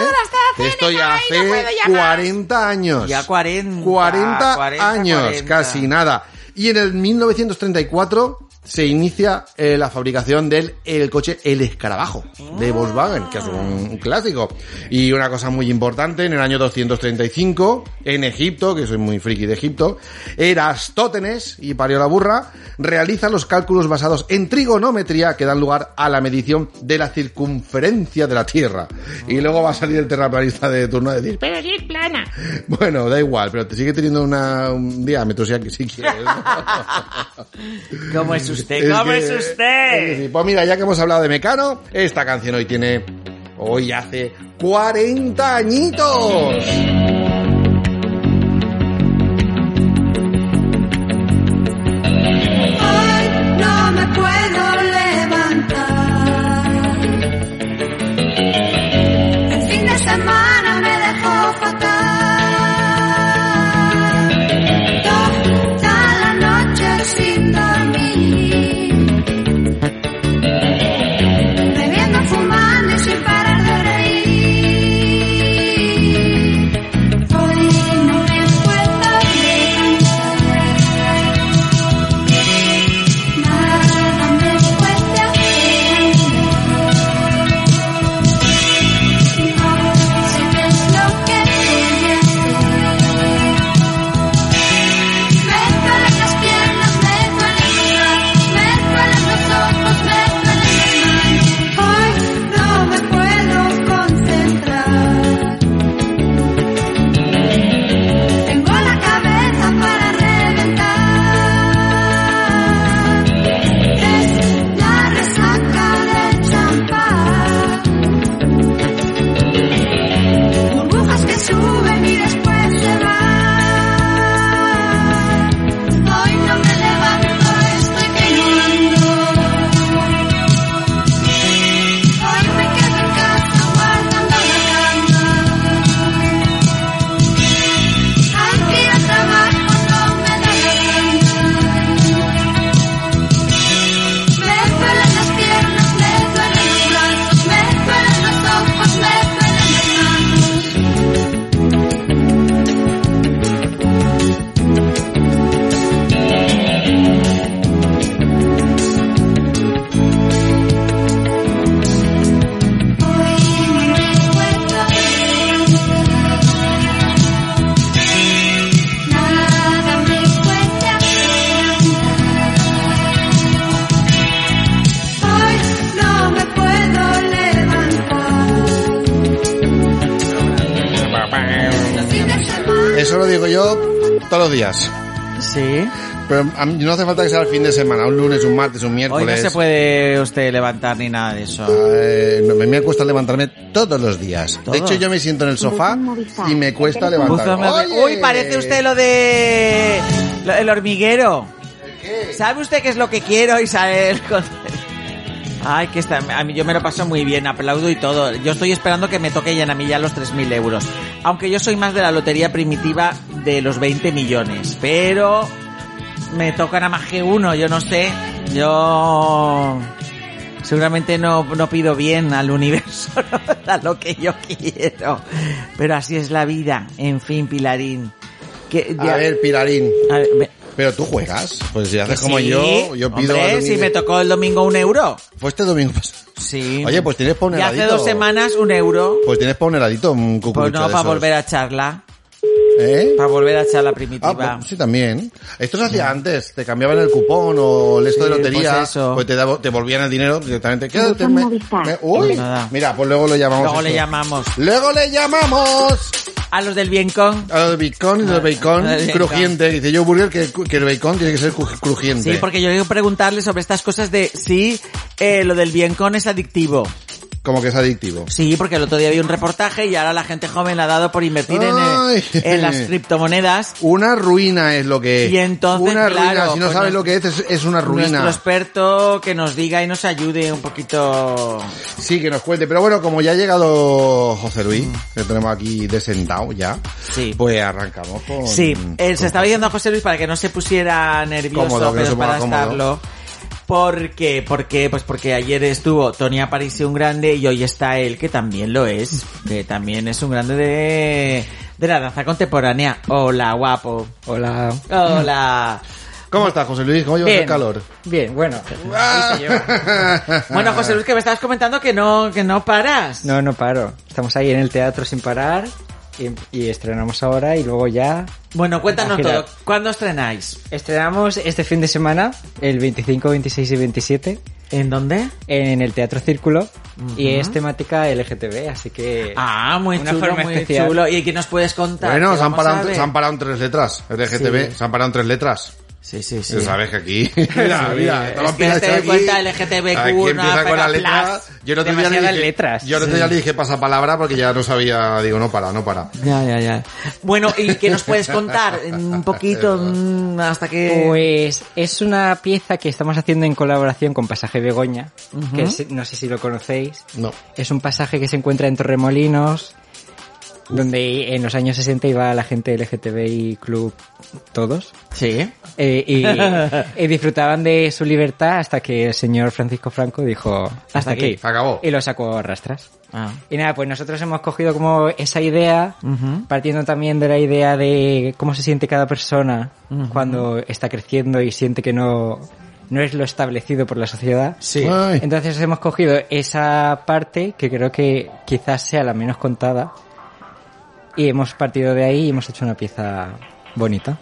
Esto ya hace 40 años. Ya 40. 40, 40, años, 40. casi nada. Y en el 1934 se inicia eh, la fabricación del el coche El Escarabajo de Volkswagen, que es un clásico. Y una cosa muy importante, en el año 235, en Egipto, que soy muy friki de Egipto, Erastótenes, y parió la burra, realiza los cálculos basados en trigonometría que dan lugar a la medición de la circunferencia de la Tierra. Y luego va a salir el terraplanista de turno a decir, Pero sí es plana. bueno, da igual, pero te sigue teniendo una, un diámetro si, si quieres. [LAUGHS] ¿Cómo [LAUGHS] es usted? ¿Cómo que- es usted? es. Pues mira, ya que hemos hablado de Mecano, esta canción hoy tiene, hoy hace 40 añitos. Sí. Pero a mí no hace falta que sea el fin de semana, un lunes, un martes, un Hoy miércoles. no se puede usted levantar ni nada de eso. Eh, no, me, me cuesta levantarme todos los días. ¿Todo? De hecho, yo me siento en el sofá y me cuesta levantarme. Uy, parece usted lo de... lo- el hormiguero. ¿Sabe usted qué es lo que quiero, Isabel? Ay, que está, a mí yo me lo paso muy bien, aplaudo y todo. Yo estoy esperando que me toquen a mí ya los 3.000 euros. Aunque yo soy más de la lotería primitiva de los 20 millones. Pero me tocan a más que uno, yo no sé. Yo seguramente no, no pido bien al universo, [LAUGHS] no da lo que yo quiero. Pero así es la vida. En fin, Pilarín. Que A ver, Pilarín. A ver, ve- Pero tú juegas. Pues si haces como sí. yo, yo pido. Hombre, si me tocó el domingo un euro. Fue este domingo pasado. Sí. Oye, pues tienes para un Y hace heladito. dos semanas un euro. Pues tienes para un heladito, un Pues no, para volver a echarla. ¿Eh? Para volver a echar la Ah, primitiva. pues sí, también. Esto se hacía antes, te cambiaban el cupón o el esto de lotería, pues eso. pues te, davo- te volvían el dinero directamente. Quédate, me- me- uy, Pues nada. mira, pues luego lo llamamos. Luego le esto. llamamos. Luego le llamamos A los del Biencon. a los de bacon y los de bacon Ah, del bacon. crujiente. Dice yo burger que, que el bacon tiene que ser cru- crujiente. Sí, porque yo quiero preguntarle sobre estas cosas de si eh, lo del Biencon es adictivo. Como que es adictivo. Sí, porque el otro día vi un reportaje y ahora la gente joven ha dado por invertir en, Ay. eh, en las criptomonedas. Una ruina es lo que es. Y entonces, una ruina, si no pues sabes lo que es, es, es una ruina. Nuestro experto que nos diga y nos ayude un poquito. Sí, que nos cuente. Pero bueno, como ya ha llegado José Luis, que tenemos aquí de sentado ya, Sí. pues arrancamos con... Sí, eh, se estaba diciendo a José Luis para que no se pusiera nervioso, Cómodo, que no pero se para cómodo. estarlo. ¿Por qué? ¿Por qué? Pues porque ayer estuvo Tony Aparicio un grande y hoy está él, que también lo es, que también es un grande de, de la danza contemporánea. Hola, guapo. Hola. Hola. ¿Cómo estás, José Luis? ¿Cómo llevas Bien. el calor? Bien, bueno. lleva. Bueno, José Luis, que me estabas comentando que no, que no paras. No, no paro. Estamos ahí en el teatro sin parar y, y estrenamos ahora y luego ya... Bueno, cuéntanos todo. ¿Cuándo estrenáis? Estrenamos este fin de semana, el 25, 26 y 27. ¿En dónde? En el Teatro Círculo. Y es temática LGTB, así que... Ah, muy Una chulo, forma muy especial. chulo. ¿Y qué nos puedes contar? Bueno, ¿Qué se han, parado, se han parado en tres letras. LGTB, Sí. se han parado en tres letras. Sí, sí, sí. Ya sabes que aquí... [LAUGHS] mira, [LAUGHS] Sí. mira, Es todas las que te cuenta, LGTBQ, Aquí una empieza con la pega letra. plus. Yo el otro día le Demasiadas dije... letras. Yo el otro día le dije pasapalabra porque ya no sabía... Digo, no para, no para. Ya, ya, ya. Bueno, ¿y qué nos puedes contar? [LAUGHS] Un poquito, mm, hasta que... Pues es una pieza que estamos haciendo en colaboración con Pasaje Begoña, Ujú. que es- no sé si lo conocéis. No. Es un pasaje que se encuentra en Torremolinos, donde en los años 60 iba la gente LGTBI Club todos. Sí. Eh, y, [LAUGHS] y disfrutaban de su libertad hasta que el señor Francisco Franco dijo hasta, aquí. aquí. Acabó. Y lo sacó a rastras. Ah. Y nada, pues nosotros hemos cogido como esa idea, partiendo también de la idea de cómo se siente cada persona cuando está creciendo y siente que no, no es lo establecido por la sociedad. Sí. Ay. Entonces hemos cogido esa parte que creo que quizás sea la menos contada y hemos partido de ahí y hemos hecho una pieza bonita.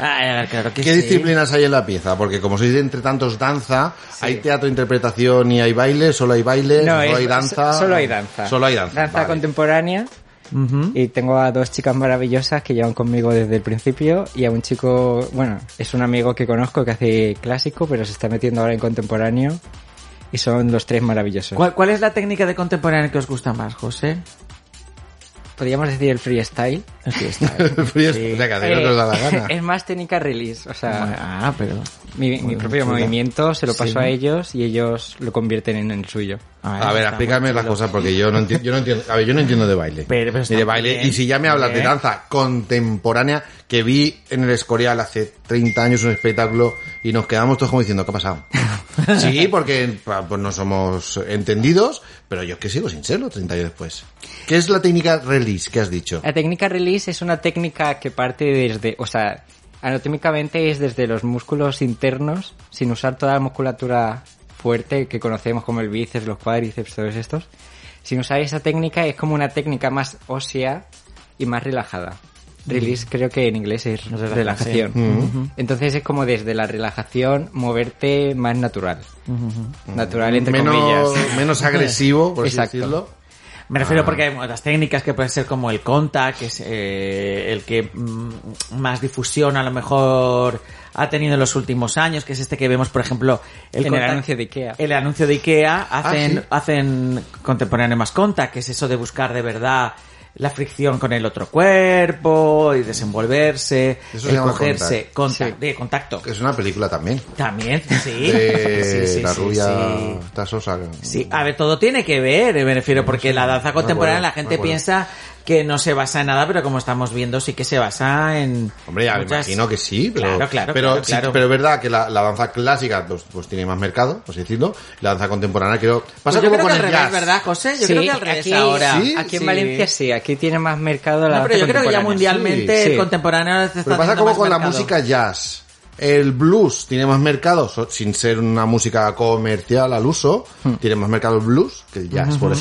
Ah, claro que ¿Qué sí. disciplinas hay en la pieza? Porque como sois de entre tantos danza, hay teatro, interpretación y hay baile, solo hay baile, No, solo es- hay danza. Solo hay danza. Solo hay danza. Danza vale. contemporánea. Ujú. Y tengo a dos chicas maravillosas que llevan conmigo desde el principio y a un chico, bueno, es un amigo que conozco que hace clásico, pero se está metiendo ahora en contemporáneo y son los tres maravillosos. ¿Cuál, cuál es la técnica de contemporáneo que os gusta más, José? Podríamos decir el freestyle. El freestyle. [LAUGHS] Frío, o sea, que hacer lo que os da la gana. es más técnica release, o sea, Ah, pero... mi, propio chula. movimiento se lo paso Sí. a ellos y ellos lo convierten en el suyo. A ver, explícame las cosas porque yo no entiendo, yo no entiendo, a ver, yo no entiendo de baile. Pero- pero ni de baile. bien. Y si ya me hablas de danza contemporánea, que vi en el Escorial hace 30 años un espectáculo y nos quedamos todos como diciendo, ¿qué ha pasado? [LAUGHS] sí, porque pues no somos entendidos, pero yo es que sigo sin serlo 30 años después. ¿Qué es la técnica release que has dicho? La técnica release es una técnica que parte desde, o sea, anatómicamente es desde los músculos internos, sin usar toda la musculatura fuerte que conocemos como el bíceps, los cuádriceps, todos estos. Sin usar esa técnica es como una técnica más ósea y más relajada. Release creo que en inglés es Relajación. relajación. Ujú. Entonces es como desde la relajación moverte más natural. Natural entre menos, comillas. menos agresivo, por así [LAUGHS] Exacto. decirlo. Me refiero Ah. porque hay otras técnicas que pueden ser como el contact, que es eh, el que mm, más difusión a lo mejor ha tenido en los últimos años, que es este que vemos, por ejemplo, el, En el anuncio de Ikea. El anuncio de Ikea hacen, ¿sí? hacen contemporáneo más contact, que es eso de buscar de verdad la fricción con el otro cuerpo y desenvolverse, Eso el cogerse, contact. contact, de contacto. Es una película también. También, sí. De Sí, sí, la sí, rubia sí. está sosa. Sí, a ver, todo tiene que ver, me refiero, porque la danza contemporánea acuerdo, la gente piensa que no se basa en nada, pero como estamos viendo sí que se basa en... Hombre, ya me imagino que sí, pero, Claro, claro, pero, claro, sí, claro. pero es verdad que la, la danza clásica pues, pues tiene más mercado, por así decirlo. La danza contemporánea creo... Pasa Pues yo como creo con que el al jazz. revés, ¿verdad, José? Yo Sí, creo que al revés aquí, ahora. ¿Sí? Aquí en Sí. Valencia sí, aquí tiene más mercado la No, pero yo danza creo que ya mundialmente Sí. el contemporáneo está Pero pasa como más con la música jazz. El blues tiene más mercado, sin ser una música comercial al uso, tiene más mercado el blues que el jazz, por Hmm. Sí.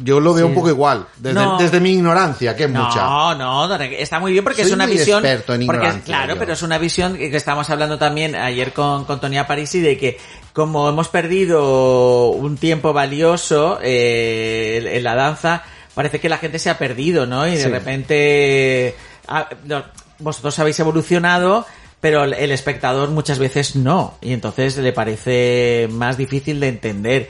Yo lo veo Sí. un poco igual, desde, No. desde mi ignorancia, que es mucha. No, no, no, está muy bien porque Soy es una muy visión. experto en porque, ignorancia, claro, yo. pero es una visión que, que estamos hablando también ayer con, con Tonia Parisi de que como hemos perdido un tiempo valioso eh, en- la danza, parece que la gente se ha perdido, ¿no? Y de Sí. repente ah, no, vosotros habéis evolucionado. Pero el espectador muchas veces no, y entonces le parece más difícil de entender.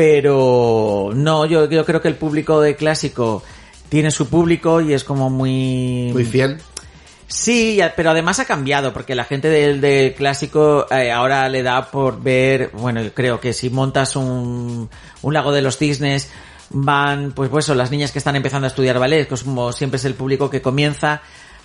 Pero no, yo, yo creo que el público de clásico tiene su público y es como muy... Muy fiel. Sí, pero además ha cambiado, porque la gente del, del clásico eh, ahora le da por ver, bueno, yo creo que si montas un, un lago de los cisnes, van, pues pues son las niñas que están empezando a estudiar ballet, que es como siempre es el público que comienza,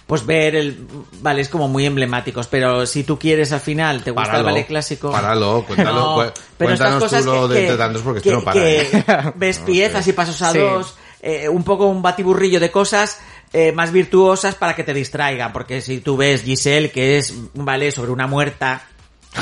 pues ver el ballets como muy emblemáticos, pero si tú quieres al final, te gusta Páralo, el ballet clásico. páralo, [LAUGHS] cuéntalo, No, cu- pero estas cuéntanos cosas tú lo que- de que- Entre Tantos, porque que- esto no para. que ¿eh? [LAUGHS] ves [LAUGHS] No piezas y pasos a Sí. dos, eh, un poco un batiburrillo de cosas eh, más virtuosas para que te distraigan, porque si tú ves Giselle, que es un ballet sobre una muerta,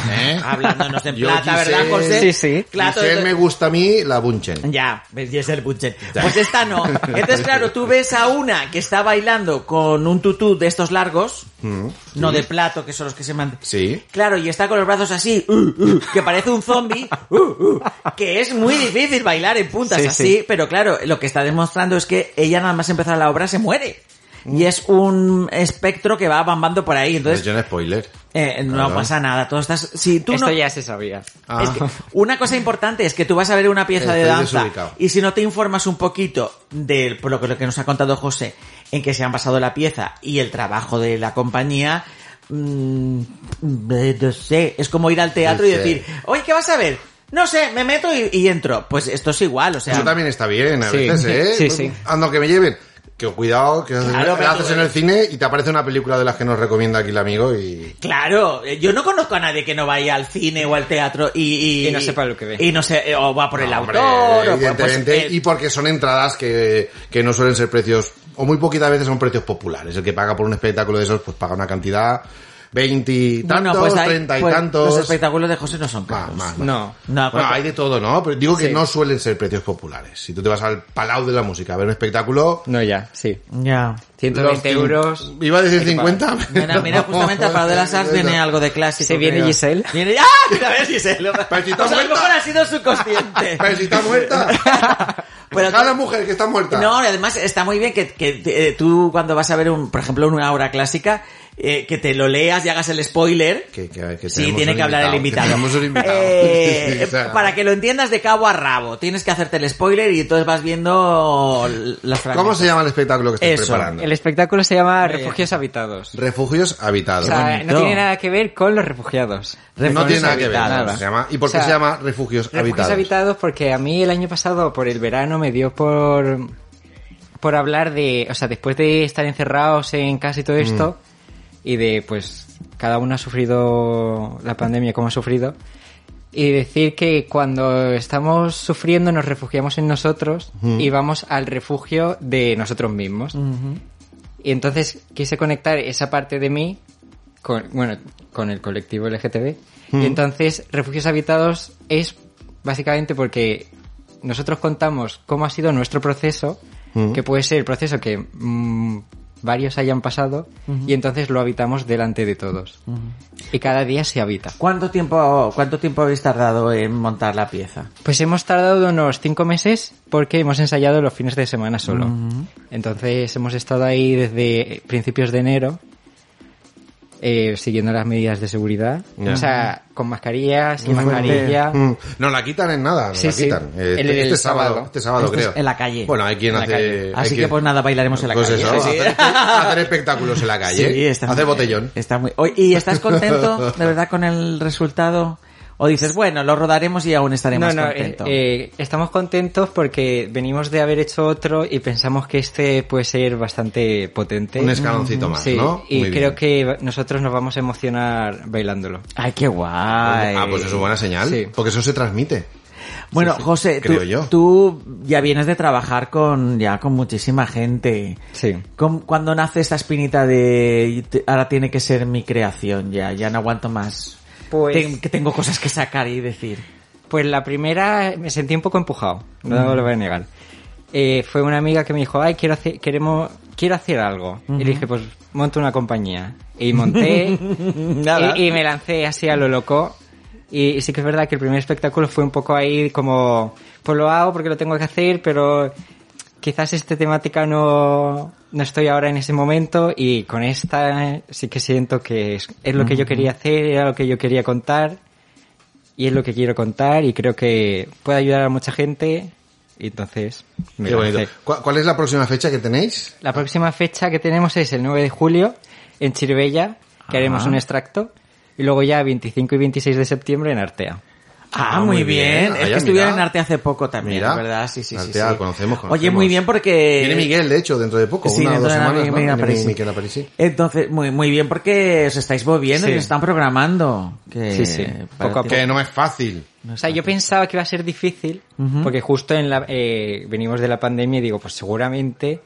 ¿Eh? [LAUGHS] hablándonos en plata, Giselle- ¿verdad, José? Sí, sí. Claro, Giselle me gusta a mí la Bunchen. ya, ves Giselle Butchen. Pues esta no. Entonces, claro, tú ves a una que está bailando con un tutú de estos largos, Mm, no sí. de plato, que son los que se mantienen. Sí. Claro, y está con los brazos así, uh, uh, que parece un zombie, uh, uh, que es muy difícil bailar en puntas Sí, así, sí. pero claro, lo que está demostrando es que ella nada más empezar la obra se muere. Y es un espectro que va bambando por ahí, entonces Es un spoiler. eh, no Claro. pasa nada. Todo estás, si tú Esto no, ya se sabía. Ah. es que una cosa importante es que tú vas a ver una pieza de danza desubicado. y si no te informas un poquito de por lo que, lo que nos ha contado José, en que se han basado la pieza y el trabajo de la compañía, mm, eh, no sé, es como ir al teatro y decir, oye, ¿qué vas a ver? No sé, me meto y, y entro. Pues esto es igual, o sea... Eso también está bien, a Sí. veces, ¿eh? Sí, sí. Ando que me lleven. Que cuidado, que Claro, haces tú- en el cine y te aparece una película de las que nos recomienda aquí el amigo y... Claro, eh, yo no conozco a nadie que no vaya al cine o al teatro y... Y, Y no sepa lo que ve. Y no sé, eh, o va por el No, hombre, autor, o por... pues, evidentemente, eh, y porque son entradas que, que no suelen ser precios, o muy poquitas veces son precios populares. El que paga por un espectáculo de esos, pues paga una cantidad, 20 y tantos, bueno, pues 30 y pues tantos. Los espectáculos de José no son caros. más, más. No. No, Bueno, cuando- hay de todo, ¿no? Pero digo que Sí. no suelen ser precios populares. Si tú te vas al Palau de la Música a ver un espectáculo... No, ya, sí. Ya. 120 los cin- euros. Iba a decir Hay que 50. Mira, mira, justamente al Palau de las Arts viene algo de clásico. Se viene. Giselle. Viene, ¡ah! [LAUGHS] Mira, ves Giselle. Pero si está Pues a lo muerta. mejor ha sido subconsciente. [LAUGHS] Pero si está muerta. [LAUGHS] Pero Deja a la mujer que está muerta. No, además está muy bien que, que eh, tú cuando vas a ver, un, por ejemplo, una obra clásica, eh, que te lo leas y hagas el spoiler. Que, que- que Sí, tiene que hablar el invitado. que. Eh, [LAUGHS] Sí, o sea, para que lo entiendas de cabo a rabo, tienes que hacerte el spoiler y entonces vas viendo las fragmentos. ¿Cómo se llama el espectáculo que estás Eso, preparando? El espectáculo se llama bien. Refugios Habitados. Refugios O habitados. sea, no tiene nada que ver con los refugiados. no tiene nada que ver. habitados. Se llama- ¿Y por qué O sea, se llama Refugios, Refugios habitados? habitados porque a mí el año pasado por el verano me dio por por hablar de, o sea, después de estar encerrados en casa y todo esto y de pues cada uno ha sufrido la pandemia como ha sufrido y decir que cuando estamos sufriendo nos refugiamos en nosotros y vamos al refugio de nosotros mismos. Y entonces quise conectar esa parte de mí con, bueno, con el colectivo LGTB. Y entonces Refugios Habitados es básicamente porque nosotros contamos cómo ha sido nuestro proceso, que puede ser el proceso que mm, varios hayan pasado y entonces lo habitamos delante de todos. Y cada día se habita. ¿Cuánto tiempo, ¿Cuánto tiempo habéis tardado en montar la pieza? Pues hemos tardado unos cinco meses porque hemos ensayado los fines de semana solo. Entonces hemos estado ahí desde principios de enero eh, siguiendo las medidas de seguridad. Ya. O sea, con mascarilla, sin mascarilla. Mm. No la quitan en nada, no Sí, la sí. quitan. Eh, El- Este, el este sábado, sábado. este sábado Este es creo. en la calle. Bueno, hay quien En hace... Así quien- que pues nada, bailaremos en la Pues calle. eso, Sí. hacer, hacer espectáculos en la calle. Sí, está hacer muy- botellón. Está muy... ¿Y estás contento [LAUGHS] de verdad con el resultado? ¿O dices, bueno, lo rodaremos y aún estaremos No, no, eh, contentos? eh, estamos contentos porque venimos de haber hecho otro y pensamos que este puede ser bastante potente. Un escaloncito más, Sí, ¿no? Y Muy creo bien. que nosotros nos vamos a emocionar bailándolo. Ay, qué guay. Ah, pues eso es buena señal. Sí. Porque eso se transmite. Bueno, Sí, sí, José, tú, yo. tú ya vienes de trabajar con ya con muchísima gente. Sí. ¿Cómo- ¿Cuándo nace esta espinita de ahora tiene que ser mi creación ya, ya no aguanto más? Pues- Ten- que tengo cosas que sacar y decir. Pues la primera me sentí un poco empujado, no Ujú. lo voy a negar. Eh, fue una amiga que me dijo, ay, quiero hacer, queremos, quiero hacer algo. Ujú. Y le dije, pues monto una compañía. Y monté [LAUGHS] Nada. y, y me lancé así a lo loco. Y, sí que es verdad que el primer espectáculo fue un poco ahí como, pues lo hago porque lo tengo que hacer, pero quizás esta temática no, no estoy ahora en ese momento y con esta sí que siento que es, es lo que yo quería hacer, era lo que yo quería contar y es lo que quiero contar y creo que puede ayudar a mucha gente y entonces me Qué bonito. ¿Cuál, es la próxima fecha que tenéis? La próxima fecha que tenemos es el 9 de julio en Chiribella, que haremos un extracto, y luego ya 25 y 26 de septiembre en Artea. Ah, Ah, muy muy bien. bien. Es Vaya, que estuvieron mira. en arte hace poco también, Mira. ¿verdad? Sí, sí, sí. Artea, sí. conocemos, Oye, muy bien porque... Viene Miguel, de hecho, dentro de poco. Sí, una o dentro dos de semanas, Aparici. Miguel Aparici. Entonces, muy, muy bien porque os estáis moviendo Sí. y os están programando. Que Sí, sí. Poco a ti- poco. Que no es fácil. O sea, yo pensaba que iba a ser difícil, porque justo en la, eh, venimos de la pandemia y digo, pues seguramente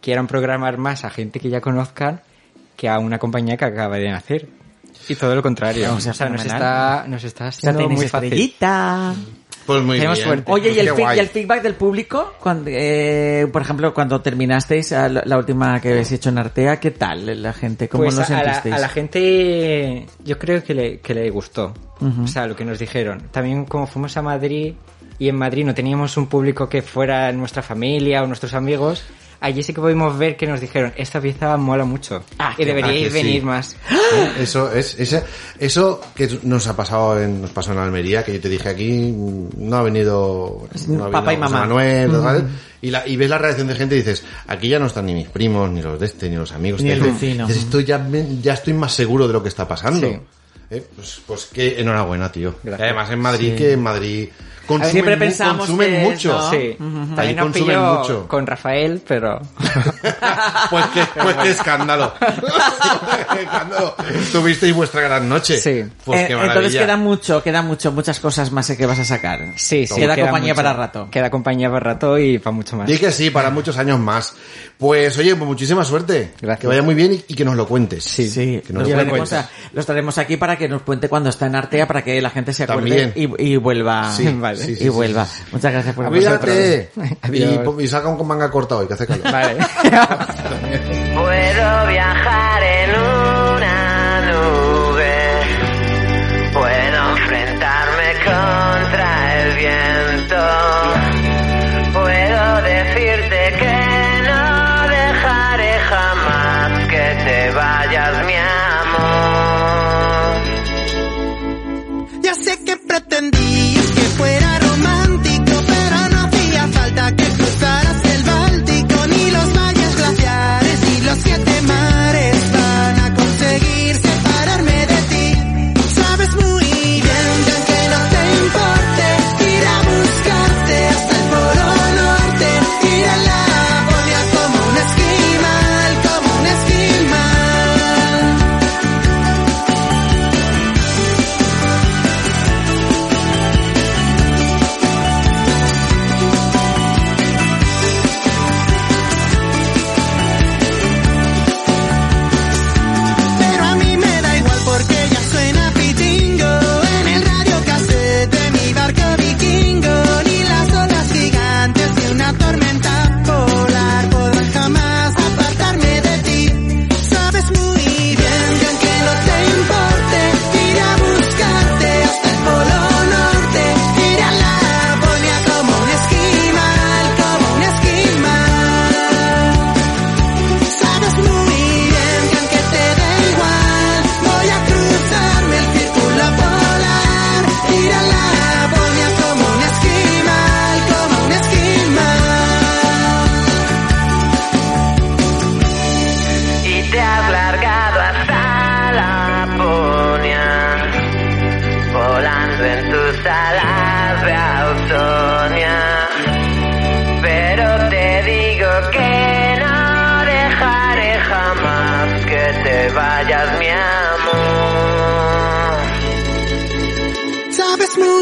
quieran programar más a gente que ya conozcan que a una compañía que acaba de nacer. Y todo lo contrario. O O sea, sea, nos está, nos está O sea, siendo tenéis muy fácil. estrellita. Pues muy Tenemos bien. suerte. Oye, ¿y el, y el feedback del público? Cuando, eh, por ejemplo, cuando terminasteis a la, la última que habéis hecho en Artea, ¿qué tal la gente? ¿Cómo Pues lo a, la, sentisteis? a la gente yo creo que le, que le gustó. O sea, lo que nos dijeron. También como fuimos a Madrid y en Madrid no teníamos un público que fuera nuestra familia o nuestros amigos, allí sí que pudimos ver que nos dijeron, esta pieza mola mucho Ah, y deberíais ah, que sí. venir más. Eso es, ese- eso que nos ha pasado en, nos pasó en Almería, que yo te dije aquí, no ha venido, no ha Papá y venido José mamá. Manuel, Mm. ¿vale? y, la, y ves la reacción de gente y dices, aquí ya no están ni mis primos, ni los de este, ni los amigos. Ni el vecino. Dices, estoy ya, ya estoy más seguro de lo que está pasando. Sí. Eh, Pues, pues que enhorabuena, tío. Gracias. Además en Madrid, Sí. que en Madrid consumen, Siempre pensamos consumen que mucho. no. Sí. Ahí nos consumen pilló mucho. con Rafael, pero... [LAUGHS] Pues qué, pues qué escándalo. [LAUGHS] Qué escándalo. Tuvisteis vuestra gran noche. Sí. Pues Eh, qué entonces queda mucho, queda mucho, muchas cosas más que vas a sacar. Sí, sí. Queda, compañía mucho. para rato. Queda compañía para rato y para mucho más. Di que sí, para muchos años más. Pues oye, pues muchísima suerte. Gracias. Que vaya muy bien y, y que nos lo cuentes. Sí. Sí, Que los nos lo traeremos, cuentes. a- los traeremos aquí para que nos cuente cuando está en Artea, para que la gente se acuerde y, y vuelva. Sí, [LAUGHS] Vale. Sí, sí, y sí, vuelva. sí, sí. Muchas gracias por. Adiós. Y, y saca un manga corta hoy, que hace calor. Vale. [LAUGHS] Puedo viajar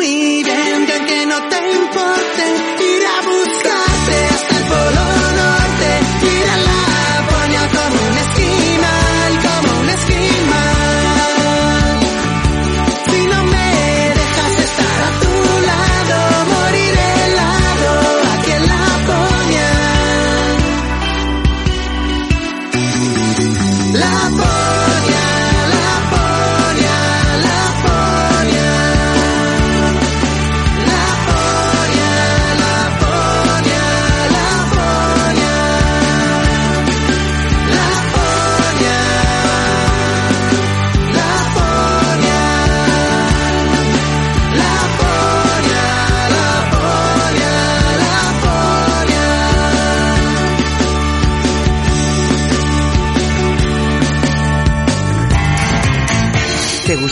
muy bien que no te importe ir a buscarte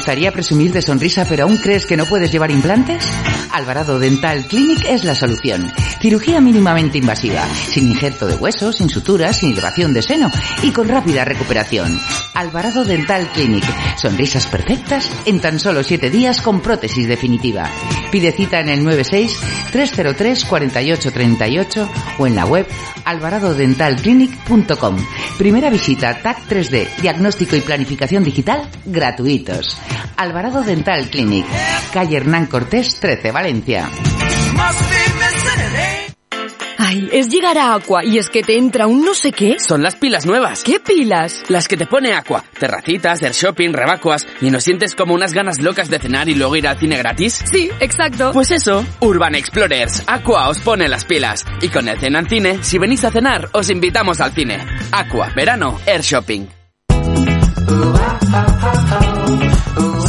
gustaría presumir de sonrisa pero aún crees que no puedes llevar implantes? Alvarado Dental Clinic es la solución. Cirugía mínimamente invasiva, sin injerto de huesos, sin suturas, sin elevación de seno y con rápida recuperación. Alvarado Dental Clinic. Sonrisas perfectas en tan solo 7 días con prótesis definitiva. Pide cita en el 96-303-4838 o en la web alvaradodentalclinic.com. Primera visita TAC 3D, diagnóstico y planificación digital gratuitos. Alvarado Dental Clinic, calle Hernán Cortés 13, Valencia. Ay, es llegar a Aqua y es que te entra un no sé qué. Son las pilas nuevas. ¿Qué pilas? Las que te pone Aqua. Terracitas, del shopping, rebacuas. ¿Y no sientes como unas ganas locas de cenar y luego ir al cine gratis? Sí, exacto. Pues eso, Urban Explorers. Aqua os pone las pilas. Y con el Cenan Cine, si venís a cenar, os invitamos al cine. Aqua, verano, Air Shopping.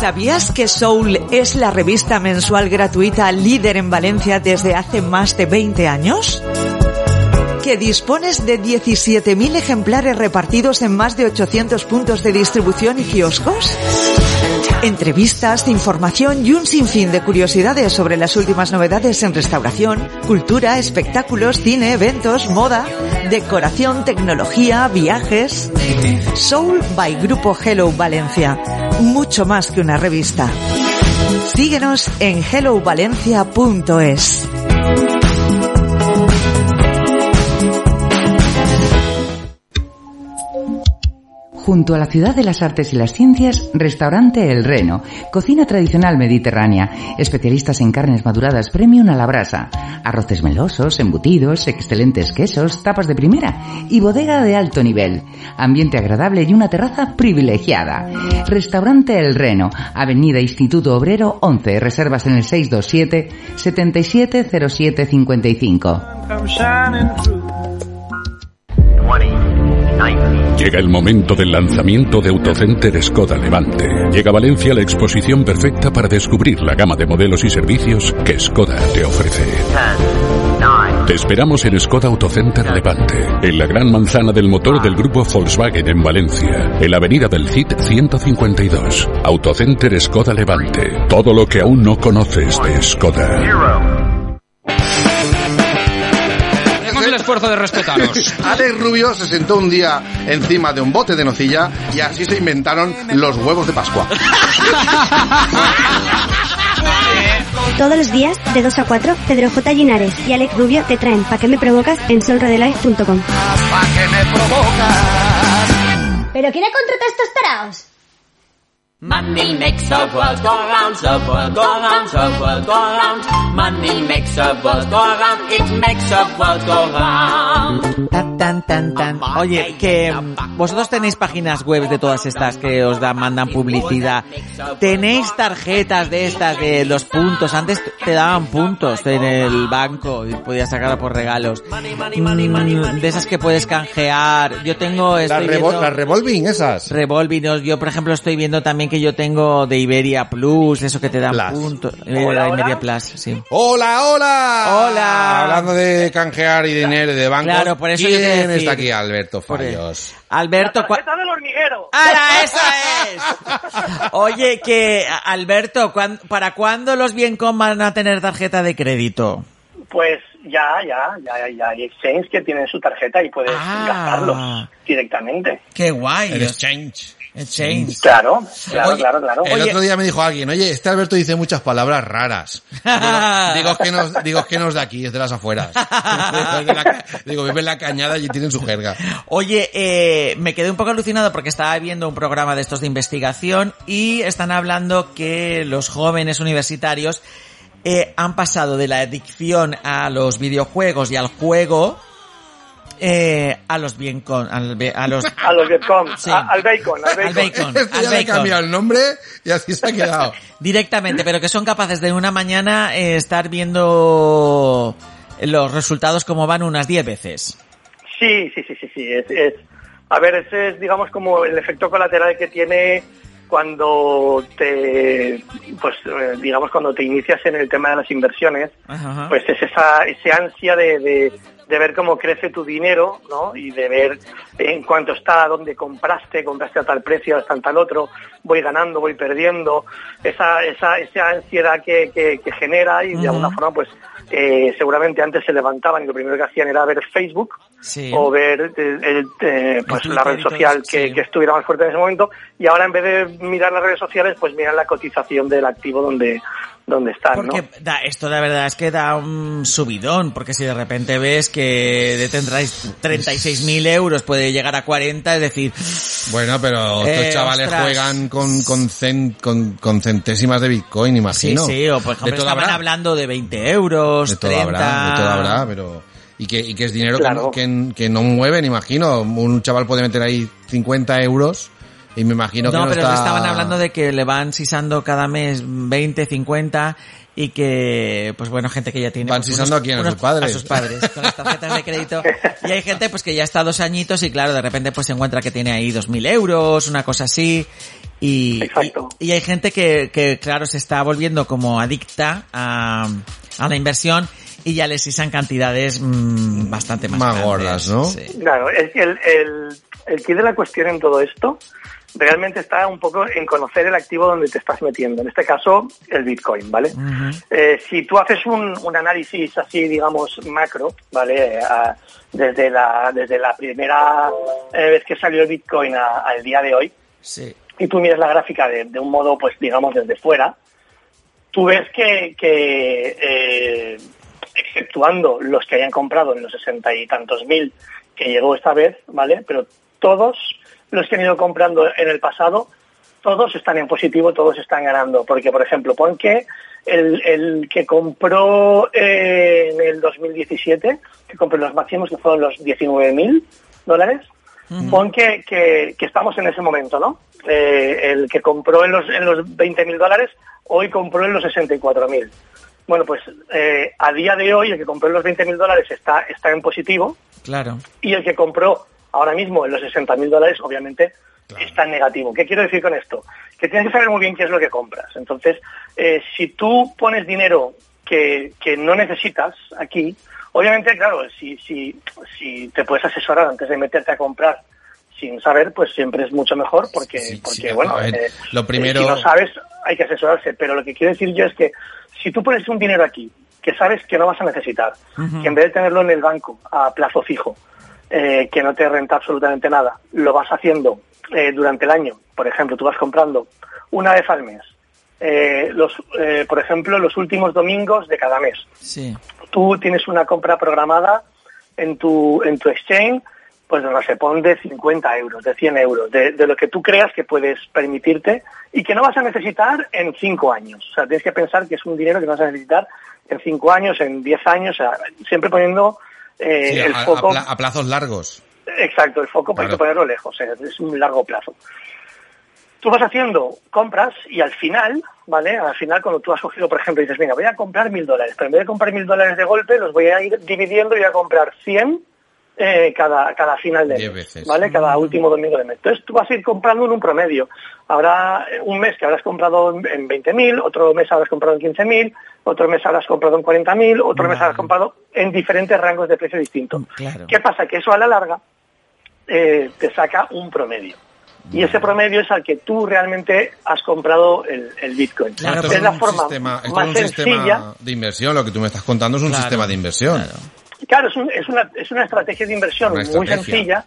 ¿Sabías que Soul es la revista mensual gratuita líder en Valencia desde hace más de 20 años? ¿Que dispones de 17.000 ejemplares repartidos en más de 800 puntos de distribución y kioscos? Entrevistas, información y un sinfín de curiosidades sobre las últimas novedades en restauración, cultura, espectáculos, cine, eventos, moda, decoración, tecnología, viajes. Soul by Grupo Hello Valencia. Mucho más que una revista. Síguenos en hellovalencia.es. Junto a la ciudad de las artes y las ciencias, restaurante El Reno, cocina tradicional mediterránea, especialistas en carnes maduradas premium a la brasa, arroces melosos, embutidos, excelentes quesos, tapas de primera y bodega de alto nivel, ambiente agradable y una terraza privilegiada. Restaurante El Reno, Avenida Instituto Obrero 11, reservas en el 627 770755. Llega el momento del lanzamiento de Autocenter Skoda Levante. Llega a Valencia la exposición perfecta para descubrir la gama de modelos y servicios que Skoda te ofrece. Te esperamos en Skoda Autocenter Levante, en la gran manzana del motor del grupo Volkswagen en Valencia, en la avenida del CIT 152. Autocenter Skoda Levante. Todo lo que aún no conoces de Skoda. Esfuerzo de respetaros. [LAUGHS] Alex Rubio se sentó un día encima de un bote de nocilla y así se inventaron los huevos de Pascua. Todos los días, de 2 a 4, Pedro J. Linares y Alex Rubio te traen Pa' que me provocas en solrodelife.com. Pa' que me provocas. ¿Pero quién ha contratado estos taraos? Money makes the world go round, the world go round, the world go round. Money makes the world go round, it makes the world go round. Tan, tan, tan, tan. Oye, que vosotros tenéis páginas web de todas estas que os dan, mandan publicidad. Tenéis tarjetas de estas de los puntos. Antes te daban puntos en el banco y podías sacarla por regalos. Mm, De esas que puedes canjear. Yo tengo, Las, revol- las revolving esas. Revolving, yo por ejemplo estoy viendo también que yo tengo de Iberia Plus, eso que te dan puntos. Eh, Hola, la hola. Iberia Plus, sí. ¡Hola, hola! Hola. Hablando de canjear y dinero y de bancos. Claro, por eso yo te ¿Quién decía- está aquí? Alberto Fallos. Alberto, del hormiguero! ¡Ahora, esa es! Oye, que Alberto, ¿cuán- ¿para cuándo los Biencom van a tener tarjeta de crédito? Pues ya, ya, ya, ya hay exchange que tienen su tarjeta y puedes Ah. gastarlos directamente. ¡Qué guay! El exchange. Exchange. Claro, claro, Oye, claro, claro. El otro día me dijo alguien, oye, este Alberto dice muchas palabras raras. Digo, [LAUGHS] que no, es- digo, que no es de aquí, es de las afueras. [LAUGHS] de la, digo, vive en la cañada y tienen su jerga. Oye, eh, me quedé un poco alucinado porque estaba viendo un programa de estos de investigación y están hablando que los jóvenes universitarios eh, han pasado de la adicción a los videojuegos y al juego eh, a los bien con, al a los [LAUGHS] A los Vietcong, Sí. al bacon, al bacon. Al bacon, al ya le cambiado el nombre y así se ha quedado. [LAUGHS] directamente, pero que son capaces de una mañana eh, estar viendo los resultados como van unas 10 veces. Sí, sí, sí, sí, sí. Es, es- a ver, ese es, digamos, como el efecto colateral que tiene cuando te, pues, eh, digamos, cuando te inicias en el tema de las inversiones, Ajá. pues es esa, ese ansia de, de, de ver cómo crece tu dinero, ¿no? Y de ver en cuánto está, dónde compraste, compraste a tal precio, hasta tal otro, voy ganando, voy perdiendo, esa, esa, esa ansiedad que, que, que genera y de alguna forma, pues, eh, seguramente antes se levantaban y lo primero que hacían era ver Facebook Sí. o ver eh, el, eh, pues la red social que, sí. que estuviera más fuerte en ese momento y ahora en vez de mirar las redes sociales pues miran la cotización del activo donde donde están Porque da, esto la verdad es que da un subidón, porque si de repente ves que tendráis 36.000 euros puede llegar a 40, es decir, Bueno, pero estos Eh, chavales ostras. juegan con, con, cen- con, con centésimas de Bitcoin, sí, imagino. sí, o por De ejemplo todo estaban habrá. hablando de 20 euros, De todo 30... habrá, de todo habrá, pero... Y que, y que es dinero que Claro. no- que, que, no mueven, imagino. Un chaval puede meter ahí 50 euros y me imagino que No, no pero está... estaban hablando de que le van sisando cada mes 20, 50 y que, pues bueno, gente que ya tiene... Van pues, sisando a quién, a sus padres. A sus padres, con las tarjetas de crédito. Y hay gente pues que ya está dos añitos y claro, de repente pues se encuentra que tiene ahí 2.000 euros, una cosa así. Y, y, y hay gente que, que, claro, se está volviendo como adicta a, a la inversión y ya les sisan cantidades mm, bastante más, Más grandes. gordas, ¿no? Sí. Claro, es que el, el, el kit de la cuestión en todo esto realmente está un poco en conocer el activo donde te estás metiendo. En este caso, el Bitcoin, ¿vale? Eh, si tú haces un, un análisis así, digamos, macro, ¿vale? A- desde, la, desde la primera eh, vez que salió el Bitcoin al día de hoy, Sí. y tú miras la gráfica de, de un modo, pues digamos, desde fuera, tú ves que, que eh, exceptuando los que hayan comprado en los sesenta y tantos mil que llegó esta vez, ¿vale? Pero todos los que han ido comprando en el pasado, todos están en positivo, todos están ganando. Porque, por ejemplo, pon que el, el que compró eh, en el 2017, que compró los máximos, que fueron los 19 mil dólares, Pon que, que, que estamos en ese momento, ¿no? Eh, el que compró en los, en los 20 mil dólares, hoy compró en los 64 mil. Bueno, pues eh, a día de hoy el que compró en los 20 mil dólares está, está en positivo Claro. y el que compró ahora mismo en los 60 mil dólares, obviamente, está en negativo. ¿Qué quiero decir con esto? Que tienes que saber muy bien qué es lo que compras. Entonces, eh, si tú pones dinero que, que no necesitas aquí, obviamente, claro, si, si, si te puedes asesorar antes de meterte a comprar sin saber, pues siempre es mucho mejor porque, porque sí, bueno, ver, eh, lo eh, primero- si no sabes, hay que asesorarse. Pero lo que quiero decir yo es que si tú pones un dinero aquí que sabes que no vas a necesitar, que en vez de tenerlo en el banco a plazo fijo, eh, que no te renta absolutamente nada, lo vas haciendo eh, durante el año. Por ejemplo, tú vas comprando una vez al mes. Eh, los, por ejemplo, los últimos domingos de cada mes. Sí. Tú tienes una compra programada en tu, en tu exchange, pues no sé, pon de 50 euros, de 100 euros, de, de lo que tú creas que puedes permitirte y que no vas a necesitar en 5 años. O sea, tienes que pensar que es un dinero que no vas a necesitar en 5 años, en 10 años, o sea, siempre poniendo eh, Sí, el a, foco. a plazos largos. Exacto, el foco hay Claro. que ponerlo lejos, eh, es un largo plazo. Tú vas haciendo compras y al final, ¿vale? Al final cuando tú has cogido, por ejemplo, dices, venga, voy a comprar mil dólares, pero en vez de comprar mil dólares de golpe, los voy a ir dividiendo y voy a comprar 100 eh, cada, cada final de mes, veces. ¿vale? Cada último domingo de mes. Entonces tú vas a ir comprando en un promedio. Habrá eh, un mes que habrás comprado en en 20.000, otro mes habrás comprado en 15.000, otro mes habrás comprado en 40.000, otro mes habrás comprado en diferentes rangos de precio distintos. Claro. ¿Qué pasa? Que eso a la larga eh, te saca un promedio. Y ese promedio es al que tú realmente has comprado el, el Bitcoin. Esto es la forma sistema, más es un sencilla. sistema de inversión. Lo que tú me estás contando es un Claro, sistema de inversión. Claro, es, un- es una, es una estrategia de inversión Una muy estrategia. sencilla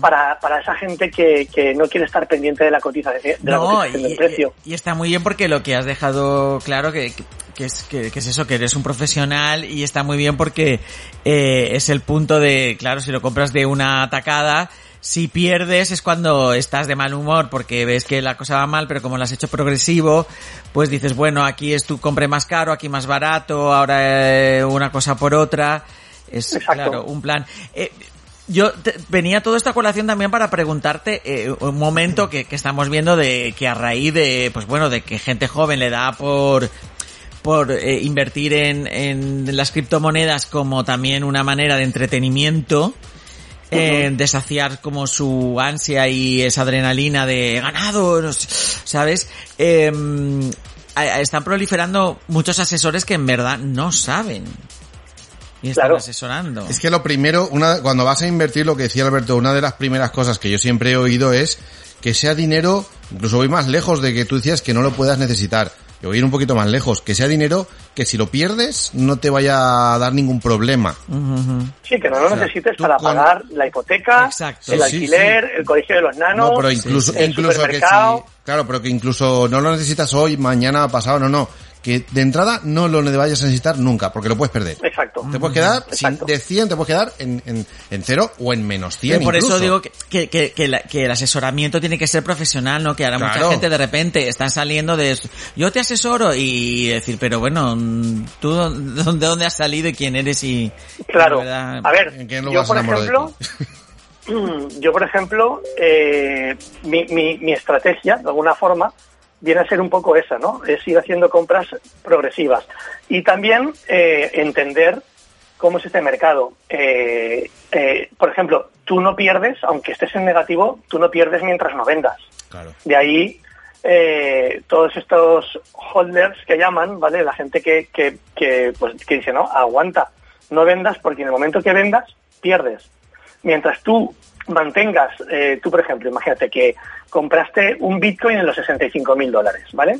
para, para esa gente que, que no quiere estar pendiente de la cotización, de la No, del precio. Y está muy bien porque lo que has dejado claro que, que es, que, que es eso, que eres un profesional y está muy bien porque eh, es el punto de, claro, si lo compras de una atacada, si pierdes es cuando estás de mal humor porque ves que la cosa va mal, pero como lo has hecho progresivo, pues dices, bueno, aquí es tu compre más caro, aquí más barato, ahora eh, una cosa por otra. Es, claro, un plan. Eh, yo te- venía toda esta colación también para preguntarte eh, un momento que, que estamos viendo de que a raíz de, pues bueno, de que gente joven le da por por eh, invertir en, en las criptomonedas como también una manera de entretenimiento, eh, de saciar como su ansia y esa adrenalina de "He ganado, no sé", ¿sabes? A- están proliferando muchos asesores que en verdad no saben. Y están asesorando. Es que lo primero, una, cuando vas a invertir, lo que decía Alberto, una de las primeras cosas que yo siempre he oído es que sea dinero, incluso voy más lejos de que tú decías que no lo puedas necesitar. Yo voy a ir un poquito más lejos, que sea dinero que si lo pierdes no te vaya a dar ningún problema. Sí, que no lo O sea, necesites para con- pagar la hipoteca, el Sí, sí, alquiler, el colegio de los nanos, No, pero incluso, el incluso que supermercado. si, claro, pero que incluso no lo necesitas hoy, mañana, pasado, no, no. Que de entrada no lo vayas a necesitar nunca, porque lo puedes perder. Exacto. Te puedes quedar, sin, de 100 te puedes quedar en, en, en cero o en menos 100 Pero por eso digo que, que, que, que la- que el asesoramiento tiene que ser profesional, ¿no? Que ahora mucha gente de repente está saliendo de esto. yo te asesoro y decir, pero bueno, mm, tú de dónde, dónde has salido y quién eres y... Claro. verdad- A ver, yo por ejemplo, [CLEARS THROAT] yo por ejemplo, eh, mi, mi, mi estrategia, de alguna forma, viene a ser un poco esa, ¿no? Es ir haciendo compras progresivas. Y también eh, entender cómo es este mercado. Eh, eh, por ejemplo, tú no pierdes, aunque estés en negativo, tú no pierdes mientras no vendas. De ahí eh, todos estos holders que llaman, ¿vale? La gente que, que, que, pues, que dice, no, aguanta, no vendas porque en el momento que vendas, pierdes. Mientras tú mantengas, eh, tú por ejemplo, imagínate que compraste un Bitcoin en los 65 mil dólares, ¿vale?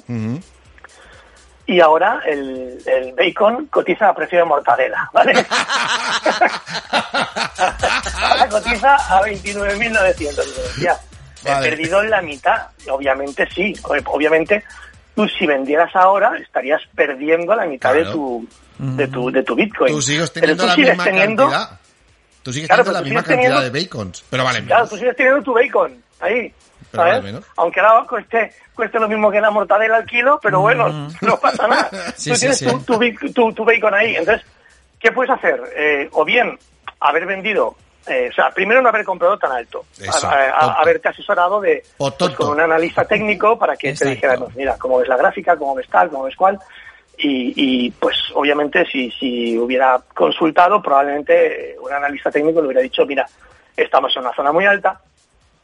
Y ahora el, el bacon cotiza a precio de mortadela, ¿vale? ahora [LAUGHS] cotiza a 29.900. Ya, Vale. he perdido la mitad. Obviamente sí, ob- obviamente tú si vendieras ahora estarías perdiendo la mitad de tu de tu de tu Bitcoin. Tú sigues Pero tú la sigues misma teniendo, cantidad. Tú sigues Claro, teniendo la misma cantidad teniendo- de bacons, pero vale menos. Claro, tú sigues teniendo tu bacon ahí, Pero vale menos. Aunque ahora cueste, cueste lo mismo que la mortadela al kilo, pero bueno, [LAUGHS] no pasa nada. [LAUGHS] Sí, tú sí, tienes sí. Tu, tu, tu- bacon ahí. Entonces, ¿qué puedes hacer? Eh, o bien haber vendido, eh, o sea, primero no haber comprado tan alto, Eso, a- a- a- tonto. haberte asesorado de pues, con un analista técnico para que te dijera, mira, cómo ves la gráfica, cómo ves tal, cómo ves cuál. Y, pues obviamente si, si hubiera consultado, probablemente un analista técnico le hubiera dicho, mira, estamos en una zona muy alta,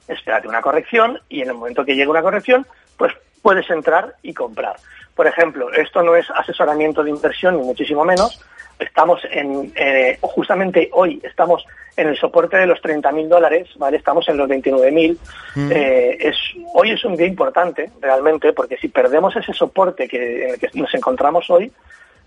espérate una corrección y en el momento que llegue una corrección, pues puedes entrar y comprar. Por ejemplo, esto no es asesoramiento de inversión ni muchísimo menos. Estamos en, eh, justamente hoy estamos en el soporte de los 30.000 dólares, ¿vale? Estamos en los 29.000. Mm. Eh, es, hoy es un día importante, realmente, porque si perdemos ese soporte que, en el que nos encontramos hoy,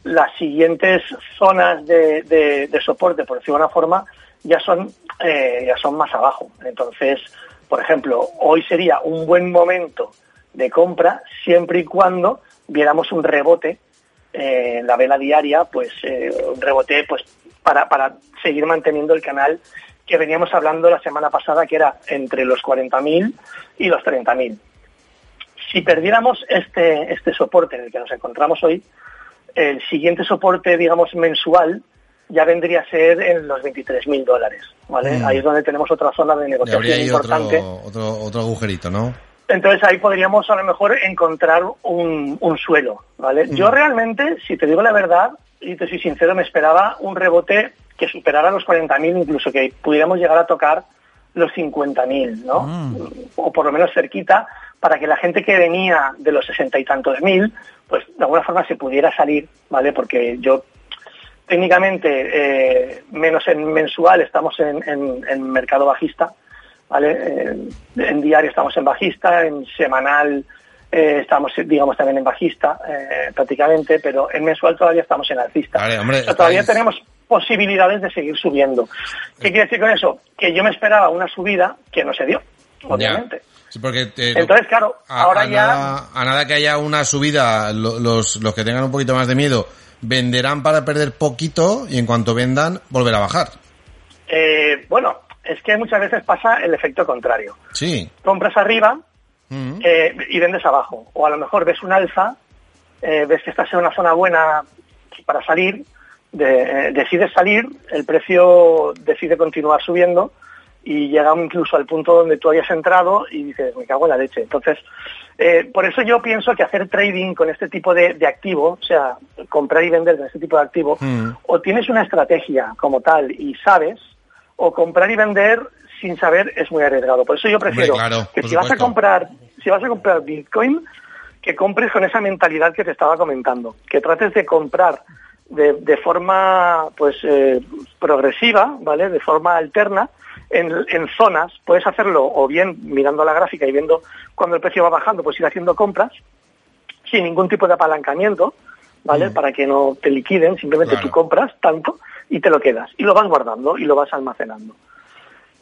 las siguientes zonas de, de- de soporte, por decirlo de una forma, ya son, eh, ya son más abajo. Entonces, por ejemplo, hoy sería un buen momento de compra siempre y cuando viéramos un rebote eh, en la vela diaria, pues eh, un rebote pues para, para seguir manteniendo el canal que veníamos hablando la semana pasada, que era entre los 40.000 y los 30.000. Si perdiéramos este, este soporte en el que nos encontramos hoy, el siguiente soporte, digamos, mensual, ya vendría a ser en los 23.000 dólares, ¿vale? Mm. Ahí es donde tenemos otra zona de negociación importante. otro, otro, otro agujerito, ¿no? Entonces ahí podríamos a lo mejor encontrar un, un suelo, ¿vale? Yo realmente, si te digo la verdad, y te soy sincero, me esperaba un rebote que superara los 40.000, incluso que pudiéramos llegar a tocar los 50.000, ¿no? O por lo menos cerquita, para que la gente que venía de los sesenta y tantos mil, pues de alguna forma se pudiera salir, ¿vale? Porque yo técnicamente, eh, menos en mensual, estamos en, en- en mercado bajista, ¿vale? Eh, en diario estamos en bajista, en semanal eh, estamos, digamos, también en bajista, eh, prácticamente, pero en mensual todavía estamos en alcista. Vale, hombre, O sea, todavía tenemos posibilidades de seguir subiendo. ¿Qué quiere decir con eso? Que yo me esperaba una subida que no se dio, obviamente. Sí, porque te- Entonces, claro, a, ahora a ya... nada, a nada que haya una subida, lo- los, los que tengan un poquito más de miedo venderán para perder poquito y en cuanto vendan volver a bajar. eh, bueno, es que muchas veces pasa el efecto contrario. Sí. Compras arriba Mm. eh, y vendes abajo. O a lo mejor ves un alza, eh, ves que estás en una zona buena para salir, de- eh, decides salir, el precio decide continuar subiendo y llega incluso al punto donde tú habías entrado y dices, me cago en la leche. Entonces, por eso yo pienso que hacer trading con este tipo de, de activo, o sea, comprar y vender con este tipo de activo, o tienes una estrategia como tal y sabes, o comprar y vender sin saber es muy arriesgado. Por eso yo prefiero Hombre, claro, que si vas a comprar, si vas a comprar Bitcoin, que compres con esa mentalidad que te estaba comentando, que trates de comprar de, de forma pues eh, progresiva, ¿vale? De forma alterna en, en zonas, puedes hacerlo o bien mirando la gráfica y viendo cuando el precio va bajando, pues ir haciendo compras sin ningún tipo de apalancamiento, ¿vale? Para que no te liquiden, simplemente Claro. tú compras tanto y te lo quedas y lo vas guardando y lo vas almacenando.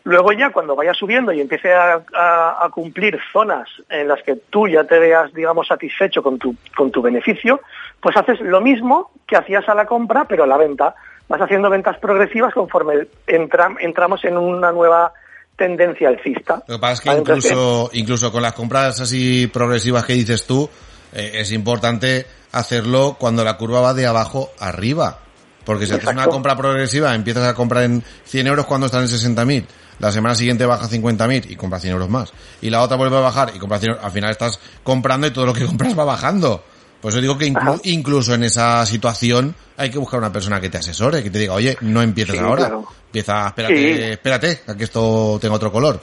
Luego ya cuando vaya subiendo y empiece a, a- a cumplir zonas en las que tú ya te veas, digamos, satisfecho con tu, con tu beneficio, pues haces lo mismo que hacías a la compra, pero a la venta. Vas haciendo ventas progresivas conforme entra- entramos en una nueva tendencia alcista. Lo que pasa es que incluso, incluso con las compras así progresivas que dices tú, eh, es importante hacerlo cuando la curva va de abajo arriba. Porque si haces una compra progresiva, empiezas a comprar en 100 euros cuando están en 60.000. La semana siguiente baja a 50.000 y compras 100 euros más. Y la otra vuelve a bajar y compras 100 euros. Al final estás comprando y todo lo que [LAUGHS] compras va bajando. Por eso digo que inclu- incluso en esa situación hay que buscar una persona que te asesore, que te diga, oye, no empieces Sí, ahora. claro. Empieza, espérate, Sí. espérate, a que esto tenga otro color.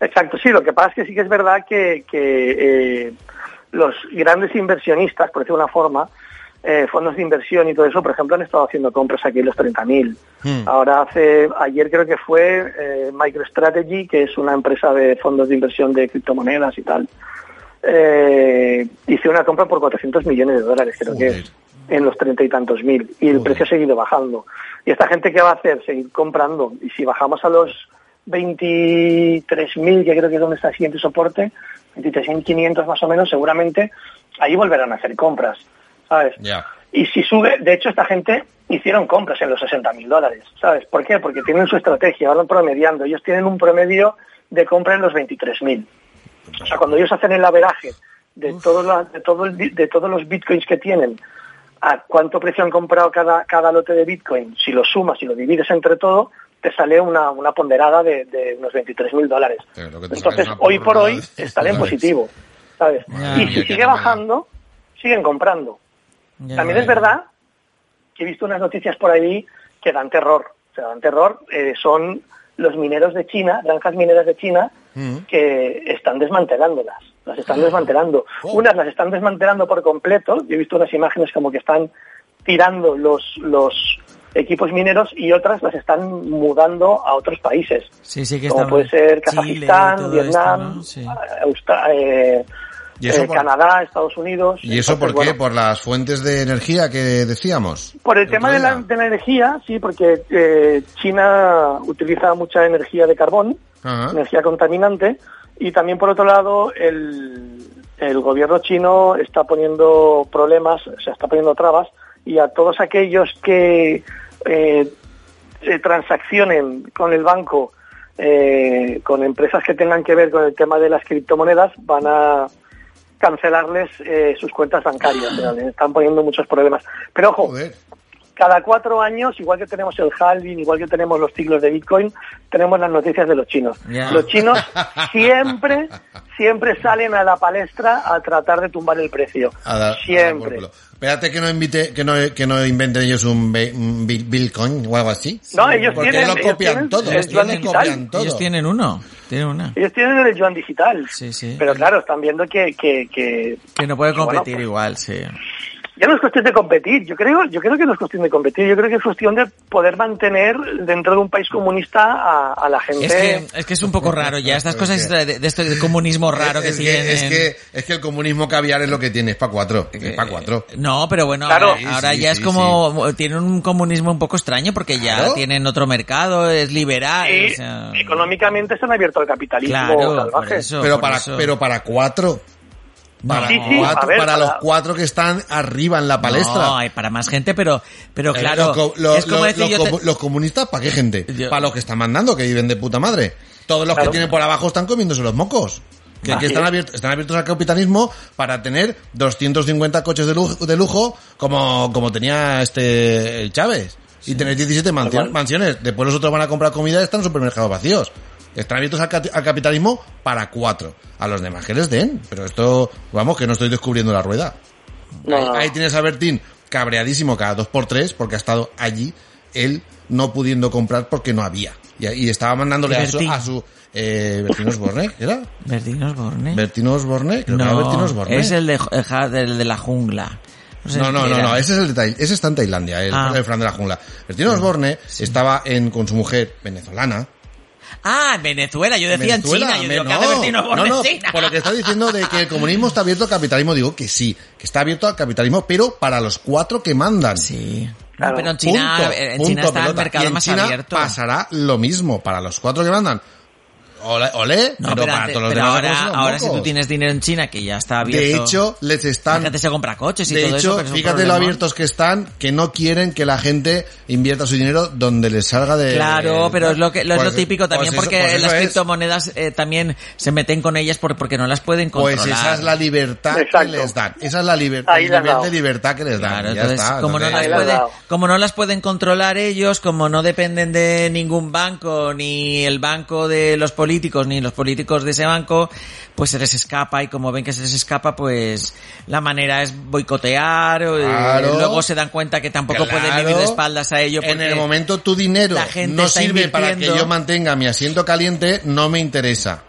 Exacto, sí, lo que pasa es que sí que es verdad que, que, eh, los grandes inversionistas, por decirlo de una forma, eh, fondos de inversión y todo eso, por ejemplo, han estado haciendo compras aquí en los 30.000. Ahora hace, ayer creo que fue eh, MicroStrategy, que es una empresa de fondos de inversión de criptomonedas y tal, eh, hizo una compra por 400 millones de dólares, creo que es, en los treinta y tantos mil, y el precio ha seguido bajando. ¿Y esta gente qué va a hacer? Seguir comprando. Y si bajamos a los 23.000, que creo que es donde está el siguiente soporte, 23.500 más o menos, seguramente ahí volverán a hacer compras, ¿sabes? Ya. Y si sube, de hecho esta gente hicieron compras en los 60.000 dólares, ¿sabes? ¿Por qué? Porque tienen su estrategia, van promediando. Ellos tienen un promedio de compra en los 23.000. O sea, cuando ellos hacen el averaje de, todos los, de, todo el bi- de todos los bitcoins que tienen, a cuánto precio han comprado cada, cada lote de bitcoin, si lo sumas y lo divides entre todo, te sale una, una ponderada de, de unos 23.000 dólares. Entonces, hoy por hoy están en positivo, ¿sabes? Y si sigue bajando, siguen comprando. Ya, También es verdad que he visto unas noticias por ahí que dan terror. O sea, dan terror. eh, son los mineros de China, granjas mineras de China, que están desmantelándolas. Las están desmantelando. Unas las están desmantelando por completo. Yo he visto unas imágenes como que están tirando los, los equipos mineros y otras las están mudando a otros países. Sí, sí que como puede ser Chile, Kazajistán, todo Vietnam, esto, ¿no? Sí. Austra- eh, ¿Y eso eh, por- Canadá, Estados Unidos. ¿Y eso por Entonces, qué? bueno, ¿Por las fuentes de energía que decíamos? Por el tema de la, de la energía, sí, porque eh, China utiliza mucha energía de carbón, Ajá. energía contaminante, y también por otro lado el, el gobierno chino está poniendo problemas, o sea, está poniendo trabas, y a todos aquellos que eh, eh, transaccionen con el banco, eh, con empresas que tengan que ver con el tema de las criptomonedas, van a cancelarles eh, sus cuentas bancarias. o sea, les están poniendo muchos problemas. Pero ojo, cada cuatro años, igual que tenemos el halving, igual que tenemos los ciclos de Bitcoin, tenemos las noticias de los chinos. Los chinos [LAUGHS] siempre, siempre salen a la palestra a tratar de tumbar el precio. A dar- Siempre. Espérate que no invite, que no, que no inventen ellos un, be- un bi- Bitcoin o algo así. No, ellos Porque tienen- lo ellos copian tienen todo. el Ellos tienen- digital. copian todo. Ellos tienen uno, tienen una. Ellos tienen el yuan digital. Sí, sí. Pero claro, están viendo que... que, que Que no puede Bueno, competir pues- igual, sí. Ya no es cuestión de competir, yo creo, yo creo que no es cuestión de competir, yo creo que es cuestión de poder mantener dentro de un país comunista a, a la gente. Es que, es que es un poco raro ya, estas [LAUGHS] cosas de, de esto de comunismo raro que es, siguen que, es, en- que, es que el comunismo caviar es lo que tiene, es para cuatro. Es para cuatro. No, pero bueno, Claro. ahora, Sí, ahora sí, ya sí, es como, tiene un comunismo un poco extraño porque ya Claro. tienen otro mercado, es liberal. Sí, o sea, económicamente se han abierto al capitalismo Claro, salvaje. eso. pero, para, pero para cuatro. Para, Sí, sí, cuatro, a ver, para para- los cuatro que están arriba en la palestra. No, hay para más gente, pero, pero Eh, claro, los, es como decir los te- comunistas, ¿para qué gente? Para los que están mandando, que viven de puta madre. Todos los Claro. que tienen por abajo están comiéndose los mocos. Que, están, es. abiertos, están abiertos al capitalismo para tener 250 coches de lujo, de lujo como, como tenía este el Chávez. Y tener 17 mansion- cual. mansiones. Después los otros van a comprar comida y están los supermercados vacíos. Están abiertos al, ca- al capitalismo para cuatro. A los demás que les den. Pero esto, vamos, que no estoy descubriendo la rueda. No, ahí, no. ahí tienes a Bertín cabreadísimo cada dos por tres porque ha estado allí él no pudiendo comprar porque no había. Y, y estaba mandándole a su, a su eh, Bertín Osborne, ¿era? Bertín Osborne. Bertín Osborne, creo que era Bertín No, Osborne. es el de, el de la jungla. sé No, no, no, no, ese es el de Tai- ese está en Tailandia, el, Ah. el Fran de la jungla. Bertín Osborne estaba en, con su mujer venezolana. Ah, en Venezuela, yo decía Venezuela, en China, yo me- digo, ¿qué no, Osborne no, no, en China? por lo que está diciendo de que el comunismo está abierto al capitalismo, digo que sí, que está abierto al capitalismo, pero para los cuatro que mandan. Sí. No, pero en China, Punto, en punto, China está el mercado Y en más China abierto. pasará lo mismo para los cuatro que mandan. Olé, olé, No, pero, pero, para antes- todos los pero demás ahora, ahora si tú tienes dinero en China que ya está abierto. De hecho, les están... Gente se compra coches y de todo hecho, eso. pero es fíjate lo abiertos que están, que no quieren que la gente invierta su dinero donde les salga de... Claro, pero es lo que lo es Pues- lo típico también pues eso- porque pues las eso es. criptomonedas eh, también se meten con ellas por, porque no las pueden Pues controlar. esa es la libertad Exacto. que les dan. Esa es la libertad, el nivel de libertad que les dan. Claro, Ya entonces, está, como, no entonces- las le has puede- como no las pueden controlar ellos, como no dependen de ningún banco, ni el banco de los políticos, ni los políticos de ese banco, pues se les escapa y como ven que se les escapa, pues la manera es boicotear, eh, Claro. luego se dan cuenta que tampoco pueden vivir Claro. de espaldas a ello. En el momento tu dinero la gente no sirve para que yo mantenga mi asiento caliente, no me interesa.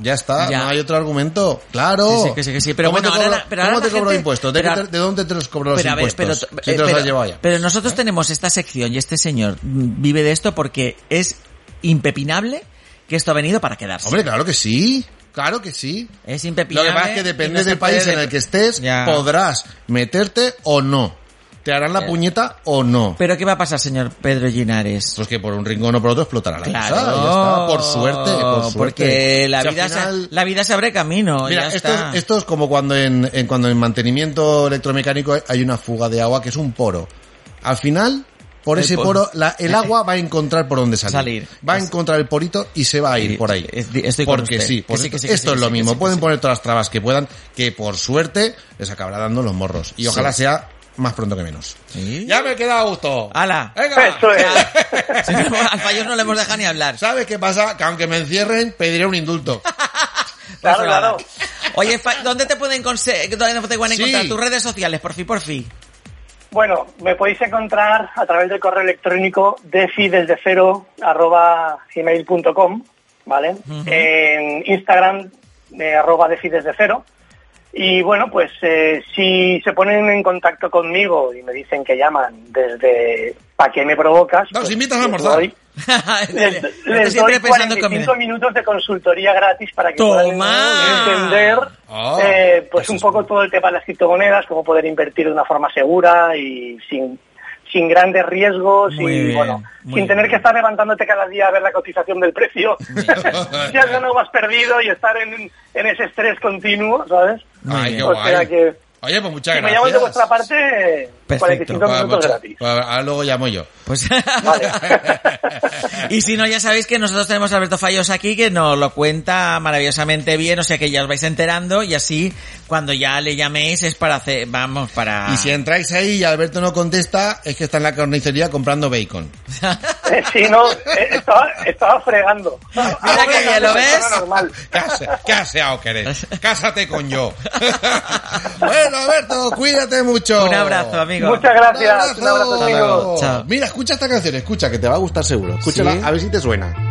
Ya está, Ya. no hay otro argumento. Claro. Sí, sí, que sí, que sí. Pero ¿Cómo bueno, te ahora cobro, la- pero ahora ¿cómo te la cobro gente- impuestos? ¿De, pero ahora- te- de dónde te los cobro los Pero a ver, pero, impuestos? eh, si te los has llevado ya. pero nosotros tenemos esta sección y este señor vive de esto porque es impepinable que esto ha venido para quedarse. Hombre, claro que sí. Claro que sí. Es Lo impepinable. que pasa es que depende no del país en el que estés, Ya. podrás meterte o no. Te harán la Eh. puñeta o no. Pero ¿qué va a pasar, señor Pedro Ginares? Pues que por un rincón o por otro explotará la Claro, cosa. Ya está. Por suerte, por suerte. Porque la Si vida, final- se, la vida se abre camino. Mira, ya esto, está. es, esto es como cuando en, en- cuando en mantenimiento electromecánico hay una fuga de agua que es un poro. Al final, por ese poro. poro, la- el agua va a encontrar por dónde salir. Salir. Va a encontrar el porito y se va a ir por ahí. estoy con Porque usted. sí, Que pues sí, esto, que sí, que esto sí, es lo mismo. Pueden poner todas las trabas que puedan, que por suerte les acabará dando los morros. Y ojalá Sí. sea más pronto que menos. Ya me queda a gusto. ¡Hala! ¡Venga! Eso es. Si no, al fallo no le hemos dejado ni hablar. ¿Sabes qué pasa? Que aunque me encierren, pediré un indulto. [LAUGHS] [LAUGHS] Claro, claro. Oye, ¿dónde te pueden, conse- dónde te pueden Sí. encontrar tus redes sociales? Por fin, por fin. Bueno, me podéis encontrar a través del correo electrónico defi desde cero arroba gmail.com, ¿vale? En Instagram eh, arroba defi desde cero. Y bueno, pues eh, si se ponen en contacto conmigo y me dicen que llaman desde ¿para qué me provocas? Nos pues, invitas a les almorzar. doy- [LAUGHS] [LAUGHS] les, les doy pensando en 45 comida. minutos de consultoría gratis para que ¡Toma! puedan entender Oh, eh, pues un es poco todo el tema de las criptomonedas, cómo poder invertir de una forma segura y sin, sin grandes riesgos Muy y bien, bueno, sin tener que estar levantándote cada día a ver la cotización del precio. si has ganado has perdido y estar en, en ese estrés continuo, ¿sabes? Ay, o sea que Oye, pues muchas si me gracias. llamas de vuestra parte, Perfecto. 45 Pues, minutos mucha- gratis. pues, ahora luego llamo yo. Pues Vale. [LAUGHS] y si no, ya sabéis que nosotros tenemos a Alberto Fallos aquí que nos lo cuenta maravillosamente bien, o sea que ya os vais enterando y así cuando ya le llaméis es para hacer, vamos, para... Y si entráis ahí y Alberto no contesta, es que está en la carnicería comprando bacon. [LAUGHS] Eh, sí, no, eh, estaba, estaba fregando. Mira que bien, ¿lo ves? Normal. ¿Qué, qué aseado que eres? Cásate con yo. [LAUGHS] bueno, Alberto, cuídate mucho. Un abrazo, amigo. Muchas gracias. Un abrazo, amigo. Chao. Mira, escucha esta canción, escucha, que te va a gustar seguro. Escúchala, ¿Sí? a ver si te suena.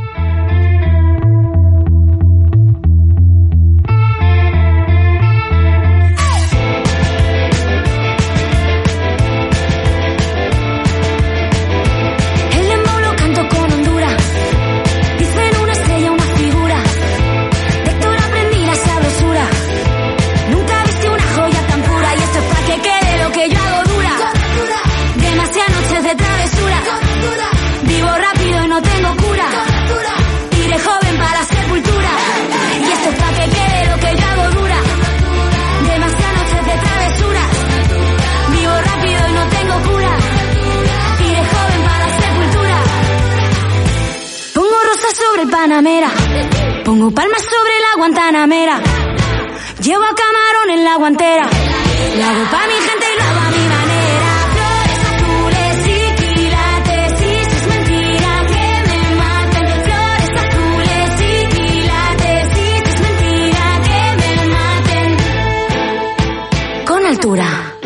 Hago palmas sobre la guantanamera. Llevo a camarón en la guantera. Lo hago pa' mi gente y lo hago a mi manera. Flores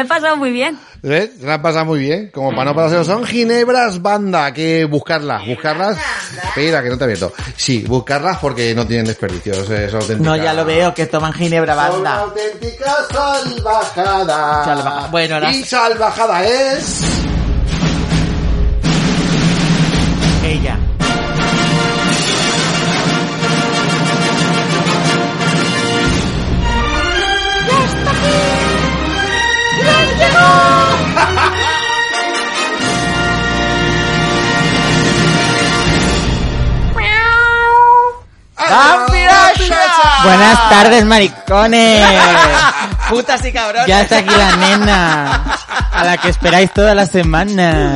he pasado muy bien. ¿Ves? Se la han pasado muy bien. Como para no pasarlo son ginebras banda. Que buscarlas, buscarlas. Espera, que no te he abierto. Sí, buscarlas porque no tienen desperdicio. Es, es auténtica. No, ya lo veo, que toman ginebra Son banda. auténtica salvajada. Salvaja- Bueno, ahora- Y salvajada es... Ella. Buenas tardes, maricones. [LAUGHS] Putas y cabrones. Ya está aquí la nena, a la que esperáis toda la semana.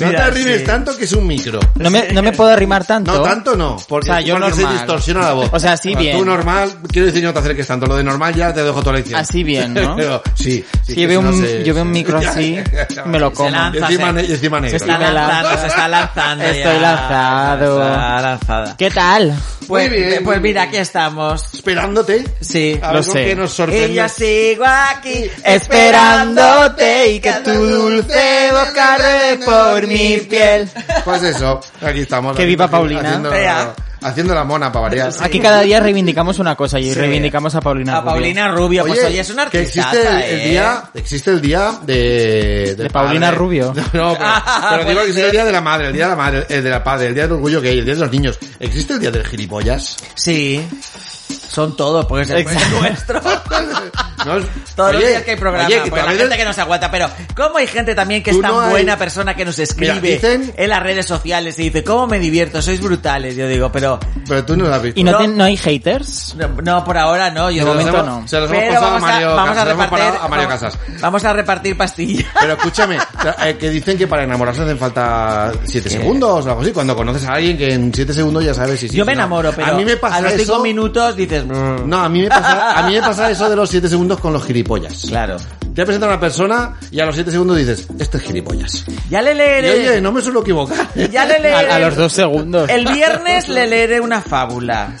No te arrimes tanto que es un micro. No me, no me puedo arrimar tanto. No, tanto no, porque, O sea, yo porque se normal. distorsiona la voz. O sea, sí, Cuando bien. Tú normal, quiero decir que no te acerques tanto. Lo de normal ya te dejo toda la lección. Así bien, ¿no? [LAUGHS] Pero, sí. sí, Si que yo veo no un, se- yo veo un micro [LAUGHS] así, me lo como. Encima, ne- y encima negro. Se está lanza. lanzando, se está lanzando Estoy lanzado. Está lanzada. ¿Qué tal? Pues, Muy bien, pues muy mira, aquí estamos. Esperándote. Sí, A ver con qué nos sorprende. Y yo sigo aquí Esperándote y que tu dulce boca por mi piel. Pues eso, aquí estamos. Que viva Paulina. Haciendo, la mona para variar. Aquí cada día reivindicamos una cosa y Sí. reivindicamos a Paulina a Rubio. Paulina Rubio. Pues oye, es una que artista. existe el, el día, existe el día de... De Paulina Rubio. [LAUGHS] No, pero, Ah, pero digo que ser. el día de la madre, el día de la madre, el de la padre, el día del orgullo gay, el día de los niños. ¿Existe el día del gilipollas? Sí. Son todos, porque es el nuestro. [LAUGHS] No, es- Todos los oye, días que hay programa, oye, que porque la también gente es- que nos aguanta, pero ¿cómo hay gente también que es tan no hay- buena persona que nos escribe Mira, dicen- en las redes sociales y dice, ¿cómo me divierto? Sois brutales. Yo digo, pero Pero tú no lo has visto. ¿Y no, No. hay haters? no, no, por ahora no. Yo los de momento hemos- no. Se los hemos Pero pasado a vamos a, Mario vamos a los repartir pasado a Mario vamos- Casas. Vamos a repartir pastillas. [LAUGHS] Pero escúchame, eh, que dicen que para enamorarse hacen falta 7 segundos o algo así. Cuando conoces a alguien que en 7 segundos ya sabes si sí. Yo si me no. enamoro, pero a mí me pasa a los eso. 5 minutos dices, No, a mí me pasa, a mí me pasa eso de los 7 segundos con los gilipollas. claro. Te presenta una persona y a los 7 segundos dices, este es gilipollas. Ya le Y leeré. oye, no me suelo equivocar. [LAUGHS] ya le leeré. A, a los dos segundos. El viernes le leeré una fábula.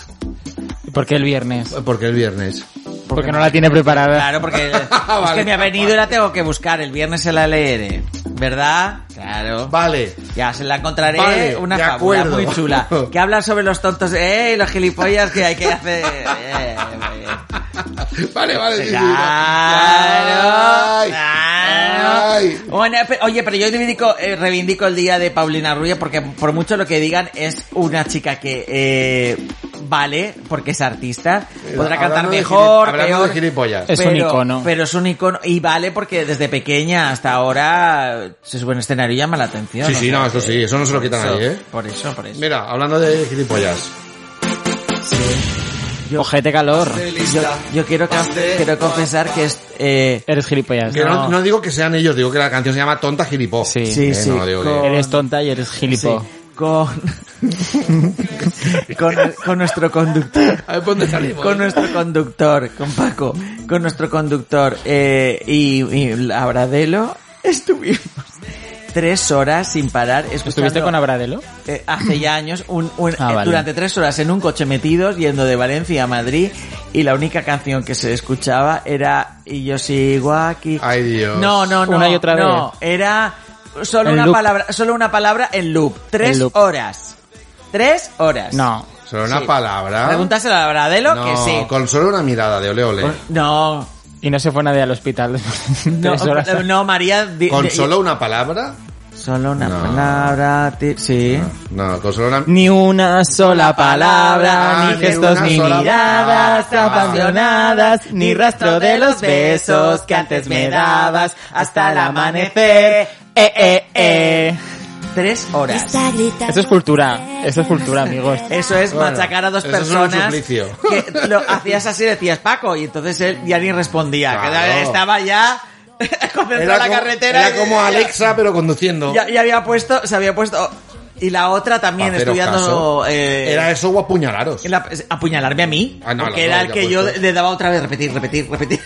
¿Por qué el viernes? Porque el viernes. Porque no la tiene preparada. Claro, porque [LAUGHS] es Vale. que me ha venido y la tengo que buscar. El viernes se la leeré. ¿Verdad? Claro. Vale. Ya se la encontraré Vale, una fábula acuerdo. muy chula. [LAUGHS] Que habla sobre los tontos, eh, y los gilipollas que hay que hacer. Eh. Vale, vale. Claro, Ay, claro. ay. Bueno, oye, pero yo reivindico, eh, reivindico el día de Paulina Rubio porque por mucho lo que digan es una chica que eh, vale porque es artista, podrá cantar Hablando mejor, peor, de gilipollas. Es un icono. Pero es un icono y vale porque desde pequeña hasta ahora se sube en escenario y llama la atención. Sí, sí, sea no, eso sí, eso no se lo quita nadie, ¿eh? Por eso, por eso. Mira, hablando de gilipollas. Ojete calor. Yo, yo quiero, quiero confesar que es, eh, Eres gilipollas. Que no. No. no digo que sean ellos, digo que la canción se llama Tonta Gilipó. Sí. Sí, Eh, sí, no, digo que- con- Eres tonta y eres gilipo. Sí, con, con, con nuestro conductor. A ver, ¿por dónde salimos? Con nuestro conductor, con Paco, con nuestro conductor eh, y, y Labradelo estuvimos tres horas sin parar escuchando... ¿Estuviste con Abradelo? eh, hace ya años, un, un- Ah, eh, vale. durante tres horas en un coche metidos, yendo de Valencia a Madrid, y la única canción que se escuchaba era Y yo sigo aquí. Ay, Dios. No, no, no. Una y otra no, vez. era solo una loop. palabra, solo una palabra en loop. Tres En loop. horas. Tres horas. No. Solo una Sí. palabra. Pregúntaselo a Abradelo no, que sí. con solo una mirada de ole ole. No. Y no se fue nadie al hospital [LAUGHS] No, tres horas. no, María. di- ¿Con di- solo una palabra? Solo una No. palabra. ti- Sí. No, con solo una... Ni una sola palabra, Ah, ni ni gestos, una ni sola miradas palabra. apasionadas, ni rastro de los besos que antes me dabas hasta el amanecer. Eh, eh, eh. Tres horas. Eso es cultura, eso es cultura, amigos. Eso es Bueno, machacar a dos eso es un personas suplicio. que lo hacías así decías Paco y entonces él ya ni respondía que Claro. estaba ya [LAUGHS] concentrado en la como, carretera era y- como Alexa, pero conduciendo. ya, ya había puesto se había puesto y la otra también Haceros estudiando caso. eh, Era eso o apuñalaros. la- apuñalarme a mí Ah, no, porque los era dos, el ya que yo puesto. le daba otra vez repetir repetir repetir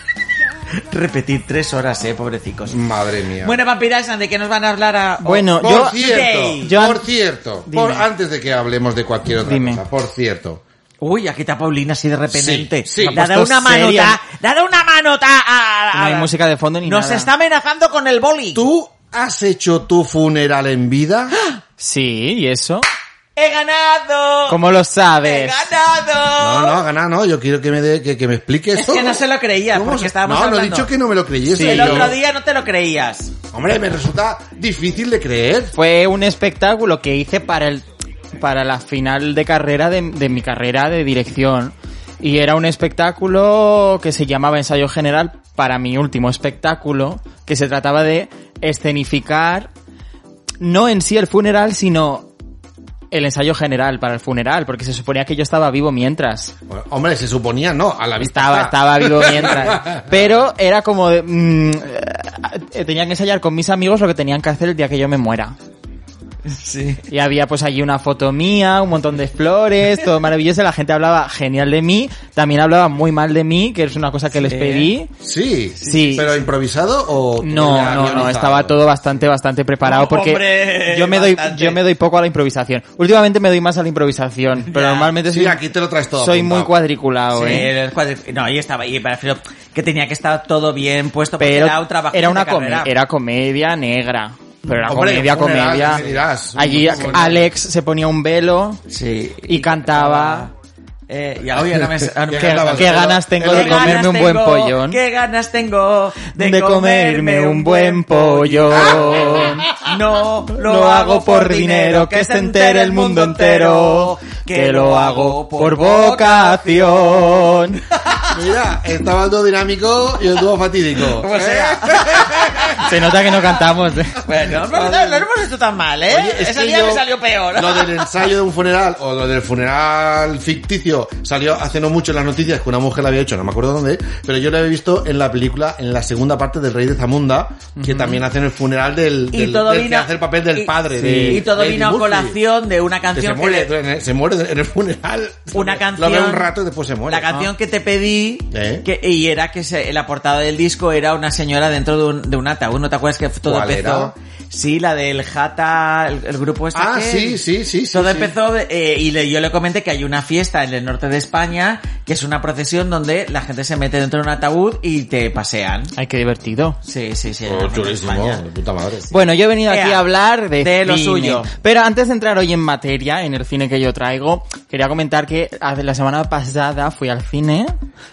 [LAUGHS] repetir tres horas eh pobrecicos Madre mía. bueno vampiras de qué nos van a hablar a Bueno, por yo- cierto, yo- por cierto, Dime. por- antes de que hablemos de cualquier otra Dime. cosa, por cierto, Uy, aquí está Paulina así de repente. Sí, puesto una manota. dado una manota a... a- No hay música de fondo ni Nos nada. está amenazando con el boli. ¿tú has hecho tu funeral en vida? [GASPS] Sí, ¿y eso? ¡He ganado! ¿Cómo lo ¡He sabes? ganado! No, no, ganar, no, yo quiero que me, dé- que, que me explique Es que no se lo creía, ¿Cómo porque se- estábamos No, no he hablando. dicho que no me lo creyese. el yo- otro día no te lo creías. Hombre, me resulta difícil de creer. Fue un espectáculo que hice para el para la final de carrera de, de mi carrera de dirección y era un espectáculo que se llamaba ensayo general para mi último espectáculo que se trataba de escenificar no en sí el funeral sino el ensayo general para el funeral porque se suponía que yo estaba vivo mientras Bueno, hombre, se suponía, no, a la vista estaba, está. estaba vivo mientras. [LAUGHS] Pero era como de... mm, eh, tenía que ensayar con mis amigos lo que tenían que hacer el día que yo me muera. Sí. Y había pues allí una foto mía, un montón de flores, todo maravilloso. La gente hablaba genial de mí. También hablaba muy mal de mí, que es una cosa que les pedí. Sí, Sí. ¿Pero improvisado o...? No, no, no, estaba todo bastante, bastante preparado porque hombre, yo me doy, bastante. yo me doy poco a la improvisación. Últimamente me doy más a la improvisación, pero Ya. normalmente Sí, soy, aquí te lo traes todo soy apuntado. muy cuadriculado, Sí, ¿eh? No, y estaba ahí, me refiero que tenía que estar todo bien puesto porque pero era un trabajo era una comedia, era comedia negra. Pero era Hombre, comedia, comedia. ¿qué me dirás? Allí. Alex se ponía un velo Sí. y cantaba. Eh, y ahora no me... ahora me- ¿Qué? ¿Qué ganas tengo ¿Qué de comerme un buen pollón? ¿Qué ganas tengo de, De comerme un buen pollón. No Lo hago por dinero, que se entere el mundo entero. Que lo hago por vocación. Mira, estaba el dúo dinámico y el dúo fatídico. O sea, Se nota que no cantamos. ¿eh? bueno, no, no, no hemos hecho tan mal, ¿eh? Oye, es Ese que día yo- me salió peor. Lo del [LAUGHS] ensayo de un funeral o lo del funeral ficticio salió hace no mucho en las noticias que una mujer lo había hecho, no me acuerdo dónde, pero yo lo había visto en la película, en la segunda parte del Rey de Zamunda, que también hacen el funeral del, Y del, todo del que vino- hace el papel del y- padre. sí, de y todo Eddie vino a Murphy, colación de una que se canción que muere, le- se muere en el funeral. una [LAUGHS] Lo canción ve un rato y después se muere. la canción que te pedí ¿Eh? que, y era que se- la portada del disco era una señora dentro de un, de un ataúd ¿no te acuerdas que todo ¿Cuál empezó? sí la del Jata el, el grupo este Ah, que- sí, sí, sí, todo sí. empezó eh, y le- yo le comenté que hay una fiesta en el norte de España que es una procesión donde la gente se mete dentro de un ataúd y te pasean Ay, qué divertido. sí sí sí Oh, España. de puta madre. Bueno, yo he venido aquí a hablar de, de lo cine. suyo. Pero antes de entrar hoy en materia, en el cine que yo traigo, quería comentar que hace la semana pasada fui al cine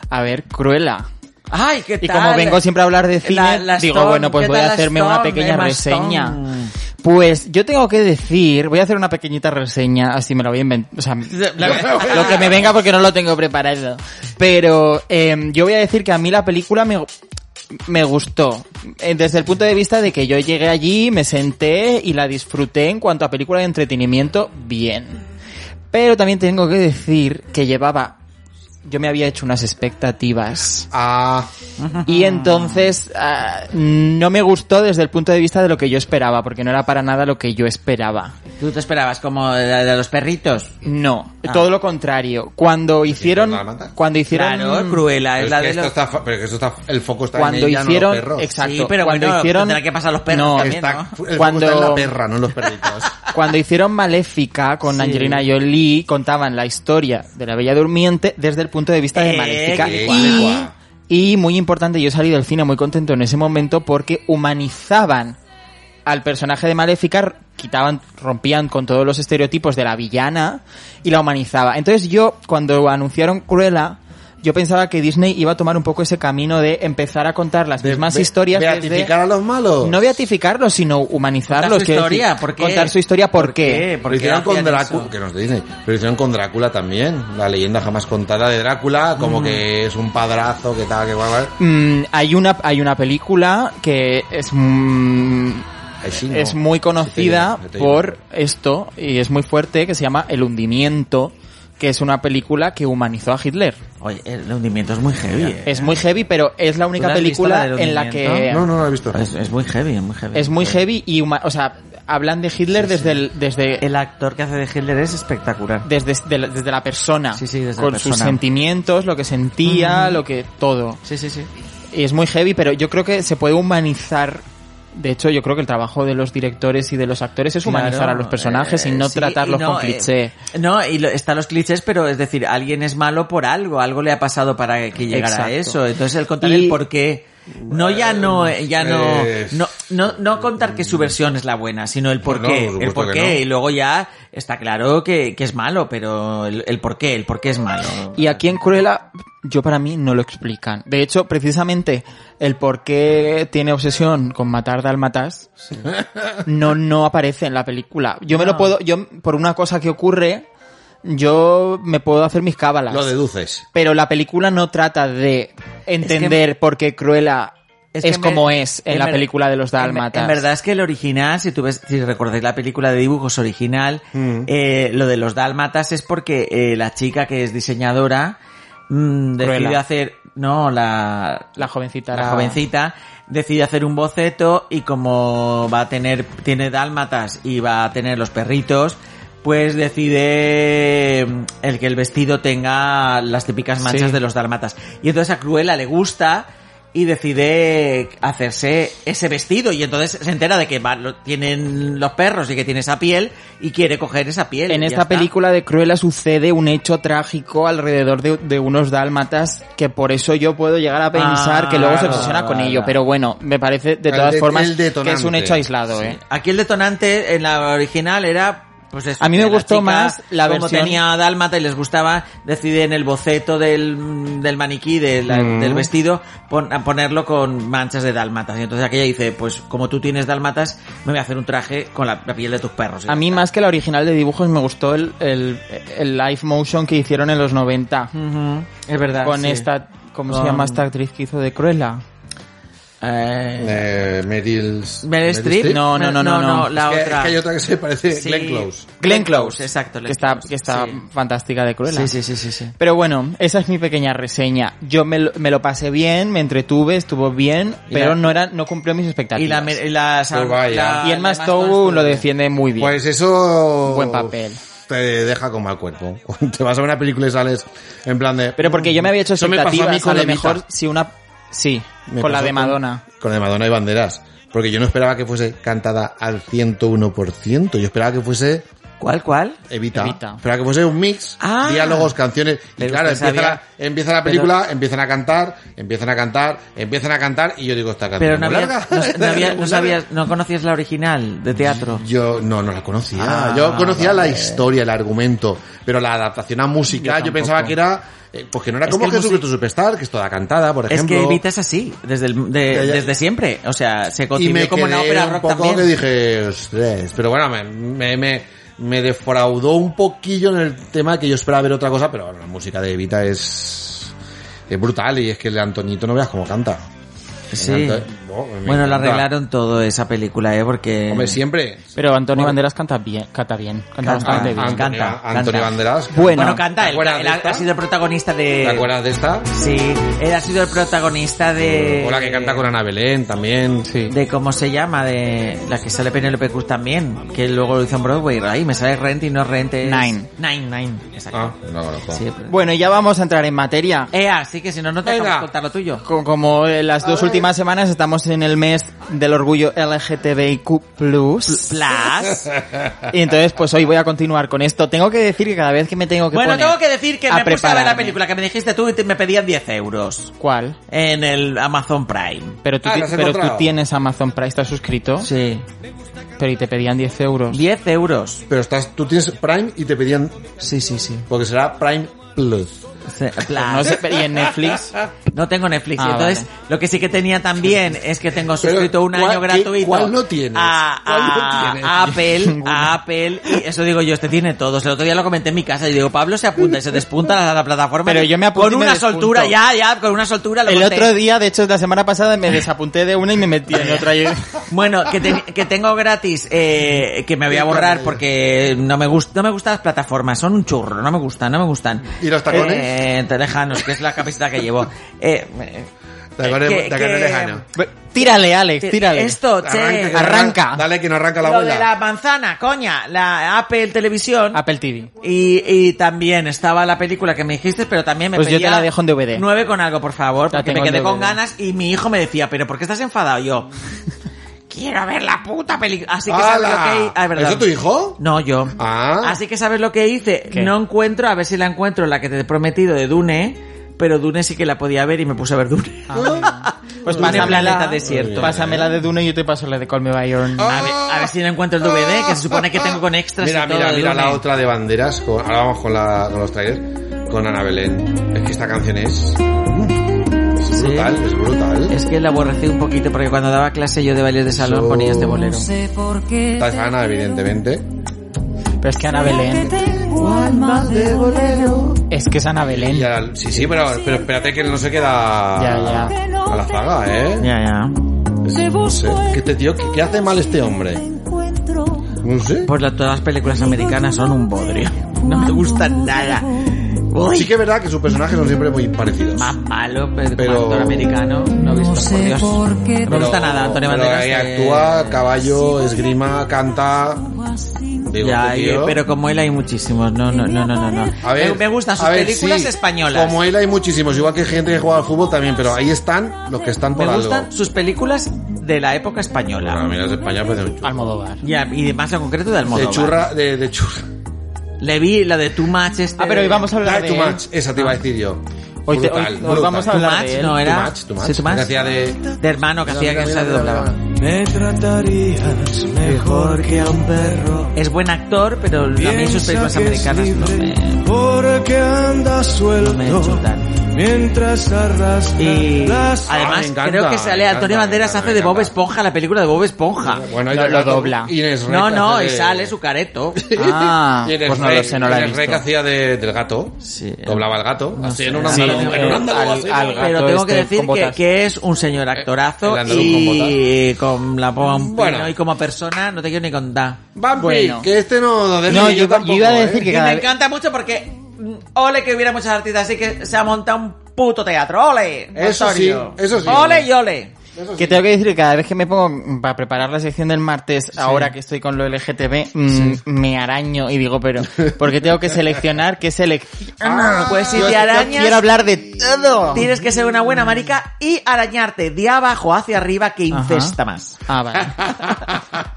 a ver Cruella. Ay qué Y tal como vengo siempre a hablar de cine, La- la digo, Stone, bueno, pues ¿qué voy a la hacerme una pequeña Emma reseña. Stone? Pues yo tengo que decir, voy a hacer una pequeñita reseña, así me lo voy a inventar, o sea, [LAUGHS] lo, [LAUGHS] lo que me venga porque no lo tengo preparado. Pero eh, yo voy a decir que a mí la película me, me gustó. Eh, Desde el punto de vista de que yo llegué allí, me senté y la disfruté en cuanto a película de entretenimiento, bien. Pero también tengo que decir que llevaba... Yo me había hecho unas expectativas. Ah, Y entonces ah, no me gustó desde el punto de vista de lo que yo esperaba, porque no era para nada lo que yo esperaba. ¿Tú te esperabas como de los perritos? No, Ah. todo lo contrario. Cuando hicieron, cuando hicieron, Claro, Cruella es la que de esto los... está fa- pero que eso está, el foco está cuando en ella, no hicieron, los perros. exacto, Sí, pero cuando bueno, hicieron, tendrá que pasar los perros no, también, Está- ¿no? el foco Cuando- está en la perra, no en los perritos. [LAUGHS] cuando hicieron Maléfica con Sí. Angelina Jolie, contaban la historia de la Bella Durmiente desde el punto de vista de Eh, Maléfica. que Y, y muy importante, yo salí del cine muy contento en ese momento porque humanizaban al personaje de Maléfica, quitaban, rompían con todos los estereotipos de la villana y la humanizaba. Entonces yo, cuando anunciaron Cruella, yo pensaba que Disney iba a tomar un poco ese camino de empezar a contar las mismas Be- historias beatificar desde... a los malos. No beatificarlos, sino humanizarlos. Contar su historia, decir, ¿por qué? Contar su historia, ¿por, ¿Por qué? qué? Lo ¿Por qué hicieron con Drácula, que nos Disney, pero hicieron con Drácula también, la leyenda jamás contada de Drácula, como que es un padrazo, que tal, que guay, guay. Mm, hay una hay una película que es mm, no. es muy conocida Sí te digo, por esto y es muy fuerte que se llama El hundimiento, que es una película que humanizó a Hitler. Oye, el hundimiento es muy heavy. ¿eh? Es muy heavy, pero es la ¿Tú única la película la en la que hundimiento? No, no lo he visto. Es, es muy heavy, es muy heavy. es muy heavy y huma- o sea, hablan de Hitler desde el desde El actor que hace de Hitler es espectacular. desde, de la- desde la persona, Sí, sí, desde con la sus persona. sentimientos, lo que sentía, lo que todo. Sí, sí, sí. Y es muy heavy, pero yo creo que se puede humanizar. De hecho, yo creo que el trabajo de los directores y de los actores es humanizar Claro, a los personajes y eh, no sí, tratarlos y no, con eh, cliché. No, y lo- están los clichés, pero es decir, alguien es malo por algo, algo le ha pasado para que llegara a eso. Entonces el contar Y- el por qué. No ya no, ya no, pues- no, no, no contar que su versión es la buena, sino el por Pues no, qué, por el supuesto por que qué, no. y luego ya está claro que, que es malo, pero el, el por qué, el por qué es malo. Y aquí en Cruella, yo para mí no lo explican. De hecho, precisamente el por qué tiene obsesión con matar dálmatas no, no aparece en la película. Yo me lo puedo, yo, por una cosa que ocurre, yo me puedo hacer mis cábalas. Lo deduces. Pero la película no trata de entender por qué Cruella es, que en como ver- es en, en la ver- película de los En, dálmatas. en verdad es que el original, si tú ves, si recordáis la película de dibujos original, Mm. eh, lo de los dálmatas es porque eh, la chica que es diseñadora mm, decide Cruella. hacer, no, la, La jovencita. la jovencita decide hacer un boceto y como va a tener, tiene dálmatas y va a tener los perritos, pues decide mm, el que el vestido tenga las típicas manchas Sí. de los dálmatas. Y entonces a Cruella le gusta y decide hacerse ese vestido y entonces se entera de que va- lo tienen los perros y que tiene esa piel y quiere coger esa piel. En esta película de Cruella sucede un hecho trágico alrededor de, de unos dálmatas que por eso yo puedo llegar a pensar Ah, que luego se claro, obsesiona con claro. ello. Pero bueno, me parece de todas formas el que es un hecho aislado, Sí. ¿eh? Aquí el detonante en la original era pues esto, A mí me la gustó chica, más la como versión- tenía dálmata y les gustaba decide en el boceto del, del maniquí de la- Mm. del vestido pon- a ponerlo con manchas de dálmatas y entonces aquella dice pues como tú tienes dálmatas me voy a hacer un traje con la, la piel de tus perros A mí más que la original de dibujos me gustó el, el, el live motion que hicieron en los 90. Ujú, es verdad Con sí. esta, ¿cómo se llama esta actriz que hizo de Cruella? Eh, Eh, Meryl... Meryl Streep? No, no, no, no, no. la es que, otra es que hay otra que se parece Sí. Glenn Close. Glenn Close. exacto Que está, que está Sí. fantástica de Cruella. sí sí sí sí sí Pero bueno, esa es mi pequeña reseña. Yo me lo, me lo pasé bien, me entretuve, estuvo bien, pero la- no era, no cumplió mis expectativas. y la, me- y la, Pues vaya. la- y el Emma Stone lo defiende muy bien. Pues eso... Buen papel. Te deja con mal cuerpo. [LAUGHS] Te vas a ver una película y sales en plan de... Pero porque yo me había hecho Eso me pasó a expectativas, mí a, lo mejor si una... Sí, Me con la de Madonna. Con la de Madonna y Banderas. Porque yo no esperaba que fuese cantada al 101%. Yo esperaba que fuese ¿cuál cuál? Evita. Evita. Esperaba que fuese un mix, Ah. diálogos, canciones. Y Pero claro, empieza, la, empieza la película, empiezan a cantar, empiezan a cantar, empiezan a cantar y yo digo, esta canción pero no, es había, larga. no, no había- no [LAUGHS] sabías no conocías la original de teatro Yo no, no la conocía. Ah, yo conocía la historia, el argumento, pero la adaptación a música Yo yo, pensaba que era, eh, pues que no era Es como que Jesucristo musi- Superstar, que es toda cantada, por es ejemplo. que Evita es así desde el- de- Ya, ya. desde siempre o sea se y concibió me como una quedé ópera un rock poco también que dije, ostras, pero bueno, me, me, me, me defraudó un poquillo en el tema que yo esperaba ver otra cosa, pero bueno, la música de Evita es, es brutal y es que el de Antoñito no veas cómo canta. Sí. El Anto- Oh, Bueno, lo arreglaron todo esa película, ¿eh? Porque... Hombre, siempre. Pero Antonio Bueno. Banderas canta bien, canta bien, canta Canta, bastante bien. Antonio, canta, Antonio canta. Banderas. Bueno, Bueno, canta, ¿te él, de ha, sido el protagonista de... ¿Te acuerdas de esta? Sí, él ha sido el protagonista de... O la que canta con Ana Belén también. Sí. De cómo se llama, de la que sale Penelope Cruz también, que luego lo hizo en Broadway, ahí me sale Rent y no Rent es... Nine. Nine, Nine, exacto. Ah, no conozco. Sí, pero- Bueno, ya vamos a entrar en materia. Eh, así que si no, no te Venga. dejamos contar lo tuyo. Co- Como en las dos últimas semanas estamos en el mes del orgullo LGTBIQ+. Plus. Y entonces, pues hoy voy a continuar con esto. Tengo que decir que cada vez que me tengo que Bueno, poner tengo que decir que a me puse a ver la prepararme. película que me dijiste tú y te- me pedían 10 euros ¿Cuál? en el Amazon Prime. Pero tú, Ah, ti- ¿lo has pero tú encontrado? tienes Amazon Prime, ¿estás suscrito? Sí. Pero y te pedían 10 euros. 10 euros. Pero estás, tú tienes Prime y te pedían... Sí, sí, sí. Porque será Prime Plus. [LAUGHS] No sé, pero ¿y en Netflix? No tengo Netflix. Ah, entonces, lo que sí que tenía también es que tengo suscrito un ¿cuál- año gratuito. cuál no tienes? A, ¿Cuál no a- tienes? a Apple, a Apple. Y eso digo yo, este tiene todos. El otro día lo comenté en mi casa y digo, Pablo se apunta y se despunta a la plataforma. Pero yo me apunto Con y me una soltura, ya, ya, con una soltura lo El conté. otro día, de hecho, la semana pasada me desapunté de una y me metí en otra. Y- [LAUGHS] Bueno, que, te- que tengo gratis, eh, que me voy a borrar porque no me gusta, no me gustan las plataformas, son un churro, no me gustan, no me gustan. ¿Y los tacones? Eh, te lejanos, que es la camiseta que llevo. Eh, eh, Tacones- que- tacones que- lejano. Tírale, Alex, tírale. Esto, che, Arranca, que no Arranca. Dale que no arranca la lo de la manzana, coña, la Apple Televisión. Apple TV. Y, y también estaba la película que me dijiste, pero también me Pues yo pedía te la dejo en DVD. Nueve con algo, por favor, La porque me tengo en quedé con DVD. ganas y mi hijo me decía, pero ¿por qué estás enfadado? Yo, quiero ver la puta película. Así que sabes lo que hi- ah. ¿Eso tu hijo? No, yo. Ah. Así que sabes lo que hice. ¿Qué? No encuentro, a ver si la encuentro, la que te he prometido de Dune, pero Dune sí que la podía ver y me puse a ver Dune. [LAUGHS] Pues Dune Planeta la, Desierto. pásame la de Dune y yo te paso la de Call Me By Your Name. A ver, a ver si no encuentro el DVD, que se supone que tengo con extras Mira, y todo mira, mira la otra de banderas. Con, ahora vamos con, la, con los trailers. Con Ana Belén. Es que esta canción es... Brutal, es brutal. Es que la aborrecí un poquito porque cuando daba clase yo de bailes de salón So- ponía este bolero. Esta es Ana, evidentemente. Pero es que Ana Belén. Es que es Ana Belén. Y ahora- sí, sí, pero, pero espérate que no se queda Ya, ya. a la zaga, ¿eh? Ya, ya. Es- no sé. ¿Qué, este tío, ¿qué, qué hace mal este hombre? No sé. Pues la- todas las películas americanas son un bodrio. No me gustan nada. Uy, Sí que es verdad que sus personajes son siempre muy parecidos. más malo, pero, Pero- como actor americano, no he visto, por Dios. No me gusta nada, Antonio pero Banderas. ahí eh, actúa, caballo, esgrima, canta. Digo, Ya, eh, pero como él hay muchísimos. No, no, no, no, no. no. A ver, me, me gustan sus a ver, películas sí, españolas. Como él hay muchísimos, igual que gente que juega al fútbol también, pero ahí están los que están por me algo. gustan sus películas de la época española. Bueno, mira, es español, pero de, Almodóvar. Ya, y más en concreto de de Almodóvar. churra, de, de churra. Le vi la de Too Much este Ah, pero hoy de- vamos a hablar Dale de too él. much, esa te iba a decir yo. Hoy te- Brutal, hoy- hoy brutal. vamos a Too hablar Much, de él. no era. Too much, too much. Sí, Too Much. Que hacía de... De hermano que hacía que se doblaba. Me tratarías mejor que a un perro. Es buen actor, pero a mí sus películas americanas no me, Porque anda suelto. no me chutan. Mientras arrastra Y. Ah, además encanta, creo que sale Antonio encanta, Banderas hace de. Bob Esponja, la película de Bob Esponja. Bueno, y Lo- lo dobla. Inés No, que no, y sale su careto. [LAUGHS] Ah, Inés pues no lo sé, no la he Inés que visto. hacía de, del gato. Sí. Doblaba al gato. No así sé, en un sí, andaluz. en un eh, andaluz al- así. al gato Pero tengo que este decir con que, que es un señor actorazo el andaluz y con la pompa un Bueno. y como persona no te quiero ni contar. Vampi, Bueno. que este no No, yo, yo tampoco, iba a ¿eh? decir que Y cada me encanta mucho porque ole que hubiera muchos artistas así que se ha montado un puto teatro. Ole. Eso sí, Antonio. eso sí. Ole y ole. Que tengo que decir que cada vez que me pongo para preparar la sección del martes, ahora que estoy con lo LGTB, mm, me araño y digo, pero, porque tengo que seleccionar qué selección. Ah, pues si Yo- te arañas- quiero hablar de todo. Tienes que ser una buena marica y arañarte de abajo hacia arriba que Ajá. infesta más. Ah, vale.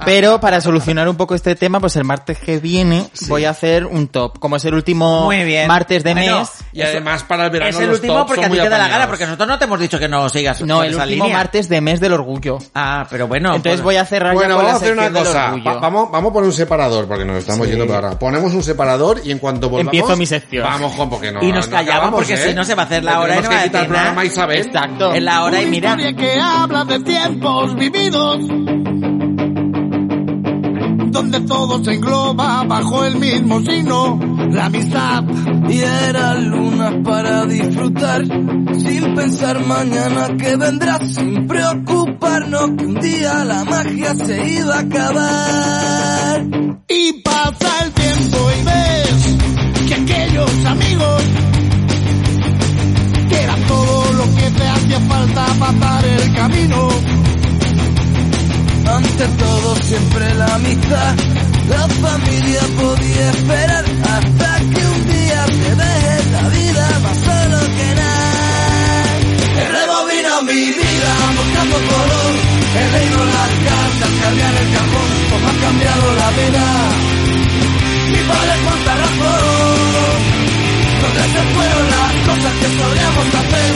Pero para solucionar un poco este tema, pues el martes que viene voy a hacer un top. Como es el último Muy bien. martes de Bueno, mes. Y además para el verano es el los último tops porque a ti te da la gana, porque nosotros no te hemos dicho que no sigas No, el esa último línea. martes de mes del orgullo. Ah, pero bueno. Entonces voy a cerrar Bueno, ya con vamos la a hacer una cosa. orgullo. Va- vamos, vamos a poner un separador, porque nos estamos Sí. yendo para ahora. Ponemos un separador y en cuanto volvamos... Empiezo mi sección. Vamos, Juan, porque no Y nos no callamos, acabamos, porque ¿eh? si no se va a hacer la hora y no va a quitar el decir nada. programa a Isabel. Exacto. En la hora y mira. que habla de tiempos vividos donde todo se engloba bajo el mismo signo la amistad. Y era luna para disfrutar, sin pensar mañana que vendrá, sin preocuparnos que un día la magia se iba a acabar. Y pasa el tiempo y ves que aquellos amigos que era todo lo que te hacía falta pasar el camino. Ante todo siempre la amistad, la familia podía esperar hasta que un día te deje la vida más solo que nada. He rebobinado mi vida buscando color, he leído las cartas en el cajón, como ha cambiado la vida. Mi padre cuánta razón. ¿Dónde se fueron las cosas que solíamos hacer?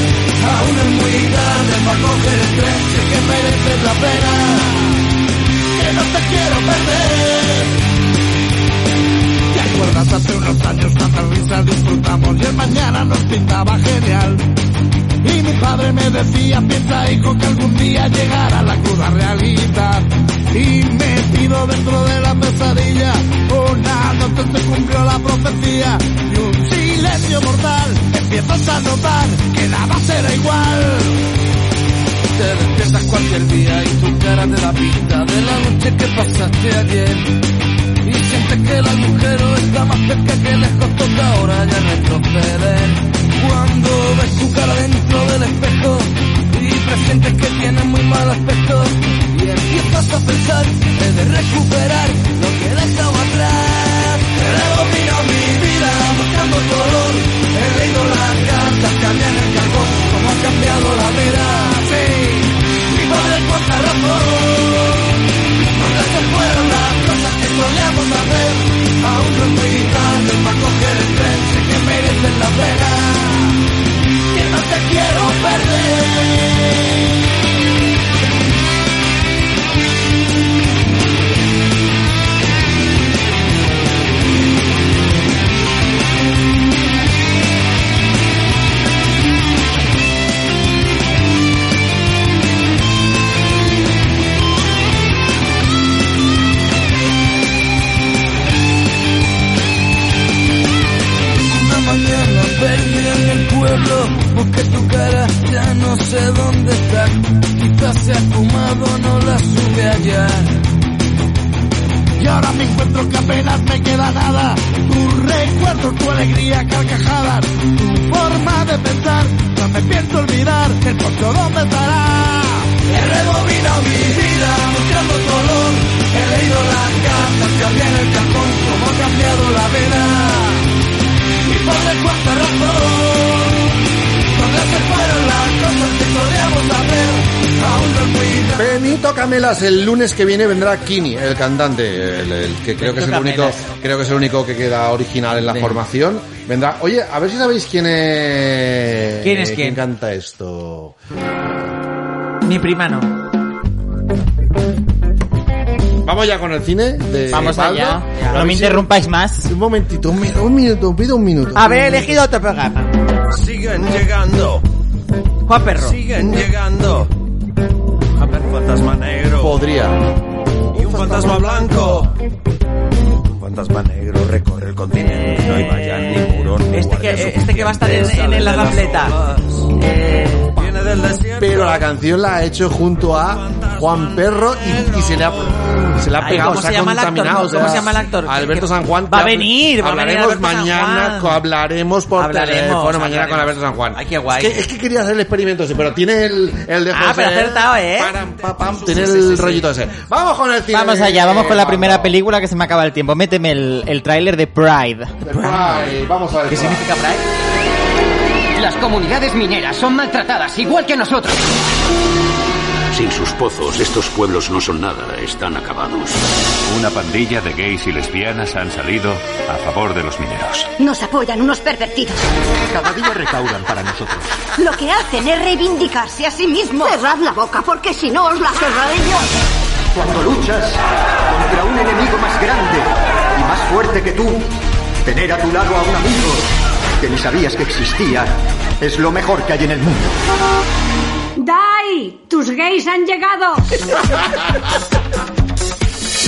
Aún es muy tarde para coger el tren, sé que mereces la pena, que no te quiero perder. ¿Te acuerdas hace unos años cuántas risas disfrutamos y el mañana nos pintaba genial? Y mi padre me decía, piensa hijo que algún día llegará la cruda realidad. Y metido dentro de la pesadilla, una noche se cumplió la profecía. Y un silencio mortal, empiezas a notar que nada será igual. Te despiertas cualquier día y tu cara te da pinta de la noche que pasaste ayer. Sientes que el agujero está más cerca que lejos, toca ahora ya retroceder. Cuando ves tu cara dentro del espejo y presientes que tienes muy mal aspecto y empiezas a pensar he de recuperar lo que he dejado atrás. He rebobinado mi vida buscando color, he leído las cartas había en el cajón, como ha cambiado la vida. Sí, razón. Solíamos hacer? Aún no es muy tarde para coger el tren, sé que mereces la pena, que no te quiero perder. Se ha fumado, no la sube allá. Y ahora me encuentro que apenas me queda nada. Tu recuerdo, tu alegría, carcajadas, tu forma de pensar. No me pienso olvidar el poco dónde estará. He rebobinado mi vida buscando color. He leído las cartas en el cajón, cómo ha Camelas, el lunes que viene vendrá Kini, el cantante, el, el que creo que es el único, creo que es el único que queda original en la Sí. formación. Vendrá. Oye, a ver si sabéis quién es. ¿Quién es quién? canta esto? Mi prima no. Vamos ya con el cine de Vamos Baldo. allá. No me interrumpáis más. Un momentito, un, mi- un minuto, pido un minuto. Haber elegido otro programa. Siguen llegando, Juan Perro. siguen llegando. Fantasma negro. Podría. Y un fantasma blanco. Un fantasma negro recorre el continente. No hay muro. ni Este que, este que va a estar en, en la rampleta. Eh. Pero la canción la ha hecho junto a Juan Perro y, y se le ha, se le ha pegado, ¿cómo se se ha llama el actor? contaminado. ¿Cómo o sea, se llama el actor? Alberto San Juan. Va a venir, va a venir Hablaremos Alberto San mañana, hablaremos por Hablaremos, teléfono mañana hablaremos. con Alberto San Juan. Ay, qué guay. Es que, es que quería hacer el experimento ese, pero tiene el, el de Ah, José. pero ha acertado, ¿eh? Param, pa, pam, tiene el rollito ese. Vamos con el cine. Vamos allá, vamos con la primera película que se me acaba el tiempo. Méteme el, el tráiler de Pride. Ay, vamos ¿Qué significa Pride? Las comunidades mineras son maltratadas, igual que nosotros. Sin sus pozos, estos pueblos no son nada, están acabados. Una pandilla de gays y lesbianas han salido a favor de los mineros. Nos apoyan unos pervertidos. Cada día recaudan para nosotros. Lo que hacen es reivindicarse a sí mismos. Cerrad la boca, porque si no os la cerraré yo. Cuando luchas contra un enemigo más grande y más fuerte que tú, tener a tu lado a un amigo que ni sabías que existía es lo mejor que hay en el mundo. ¡Dai! ¡Tus gays han llegado! [LAUGHS]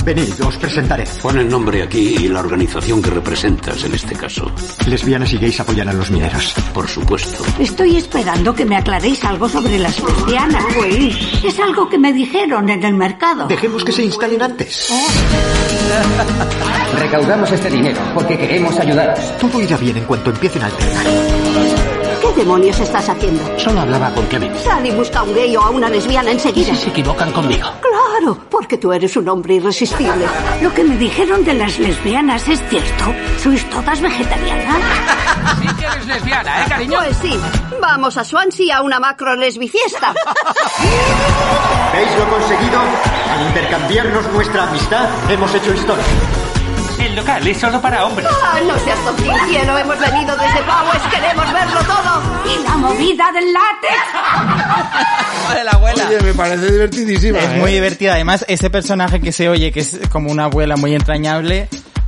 Venid, os presentaré. Pon el nombre aquí y la organización que representas en este caso. Lesbianas y gays apoyan a los mineros. Por supuesto. Estoy esperando que me aclaréis algo sobre las lesbianas. Pues es algo que me dijeron en el mercado. Dejemos que se instalen antes. Recaudamos este dinero porque queremos ayudaros. Todo irá bien en cuanto empiecen a alternar. ¿Qué demonios estás haciendo? Solo hablaba con Clement. Sal y busca a un gay o a una lesbiana enseguida. Se equivocan conmigo. Claro, porque tú eres un hombre irresistible. Lo que me dijeron de las lesbianas es cierto. ¿Sois todas vegetarianas? Sí que eres lesbiana, ¿eh, cariño? Pues sí. Vamos a Swansea a una macro lesbifiesta. ¿Veis lo conseguido? Al intercambiarnos nuestra amistad, hemos hecho historia. El local es solo para hombres. Ah, no seas cielo. Hemos venido desde Powers. Queremos verlo todo. Y la movida del látex. Vale, la abuela. Oye, me parece divertidísima. Es ¿eh? muy divertida. Además, ese personaje que se oye, que es como una abuela muy entrañable,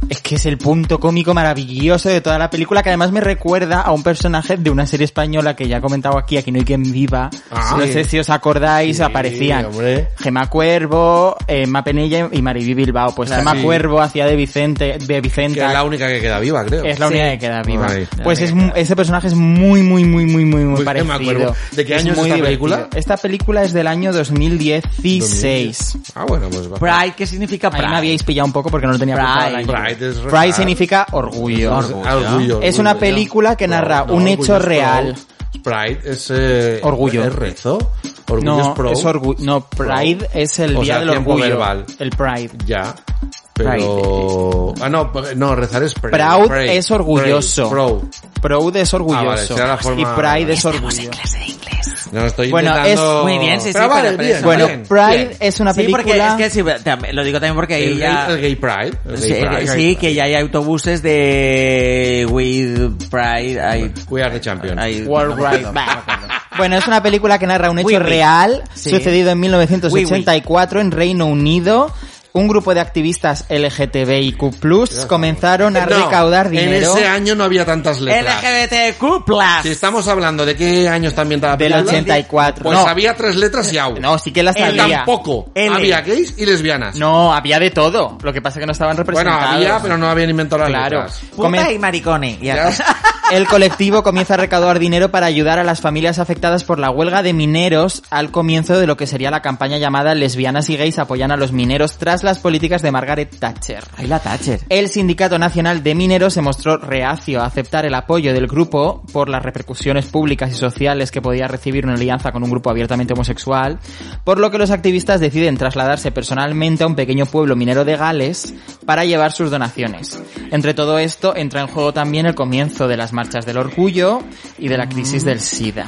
es que es el punto cómico maravilloso de toda la película, que además me recuerda a un personaje de una serie española que ya he comentado aquí, Aquí no hay quien viva. Ah, no sí. sé si os acordáis, Sí, aparecían hombre. Gema Cuervo, Emma Penella y Mariby Bilbao. Pues Claro, Gema sí. Cuervo hacía de Vicente, de Vicenta. Que es la única que queda viva, creo. Es la única que queda viva. Ay. Pues es, ese personaje es muy, muy, muy, muy, muy, muy Pues parecido. acuerdo. ¿De qué año es esta divertido. película? Esta película es del año 2016. Ah, bueno, pues va. Pride, ¿qué significa Ahí Pride? me habíais pillado un poco porque no lo tenía Pride. Pride es Pride significa orgullo. Orgullo. Es una orgullo. película que narra No, un hecho orgullo es real. pro. Pride es... eh, Orgullo. ¿Es rezo? Orgullo No, es pro. es orgu- no, Pride es el O día sea, del tiempo orgullo. verbal. El Pride. Ya. Pero... Ah, no, no, rezar es pray. Proud Pray. es orgulloso. Pray. Pro. Proud es orgulloso. Ah, vale, la forma- Y Pride es orgullo. No, estoy Bueno, es- Muy bien, sí, sí, Pero vale, pero- pero bien, eso- Bueno, bien, Pride bien. es una Sí, porque película... es que sí, tam- lo digo también porque ahí El, ya... gay, el gay pride. el Sí, gay pride. sí, que ya hay autobuses de With Pride. Hay, We are the champions. hay- World. [LAUGHS] Bueno, es una película que narra un hecho Oui, real sucedido en 1984 en Reino Unido. Un grupo de activistas LGTBIQ+, comenzaron a No, recaudar dinero En ese año no había tantas letras. LGBTQ+. Si estamos hablando de qué año está ambientada la del película, 84. Pues no, había tres letras y au. no, sí que las Y había. tampoco. L. Había gays y lesbianas. No, había de todo. Lo que pasa es que no estaban bueno, representados. había, pero no habían inventado las Claro. letras. Puta y maricones. Ya. [LAUGHS] El colectivo comienza a recaudar dinero para ayudar a las familias afectadas por la huelga de mineros al comienzo de lo que sería la campaña llamada Lesbianas y gays apoyan a los mineros tras las políticas de Margaret Thatcher. Ahí la Thatcher. El Sindicato Nacional de Mineros se mostró reacio a aceptar el apoyo del grupo por las repercusiones públicas y sociales que podía recibir una alianza con un grupo abiertamente homosexual, por lo que los activistas deciden trasladarse personalmente a un pequeño pueblo minero de Gales para llevar sus donaciones. Entre todo esto entra en juego también el comienzo de las marchas del orgullo y de la crisis del SIDA.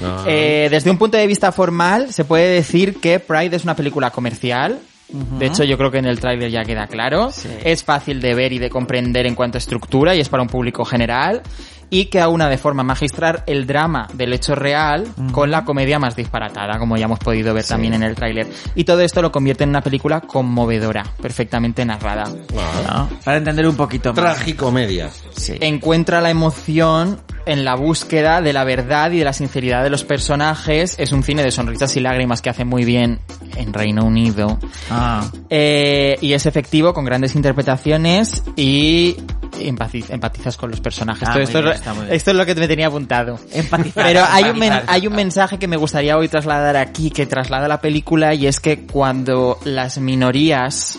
No. Eh, desde un punto de vista formal, se puede decir que Pride es una película comercial. De hecho, yo creo que en el tráiler ya queda claro. Es fácil de ver y de comprender en cuanto a estructura y es para un público general. Y que aúna de forma magistral el drama del hecho real con la comedia más disparatada, como ya hemos podido ver también en el tráiler. Y todo esto lo convierte en una película conmovedora, perfectamente narrada. Para entender un poquito más. Tragicomedia. Sí. encuentra la emoción en la búsqueda de la verdad y de la sinceridad de los personajes. Es un cine de sonrisas y lágrimas que hace muy bien en Reino Unido. Ah. Eh, y es efectivo, con grandes interpretaciones y empati- empatizas con los personajes. Ah, esto, bien, es- esto lo que me tenía apuntado. Empatizar, Pero hay un, men- hay un mensaje que me gustaría hoy trasladar aquí, que traslada la película, y es que cuando las minorías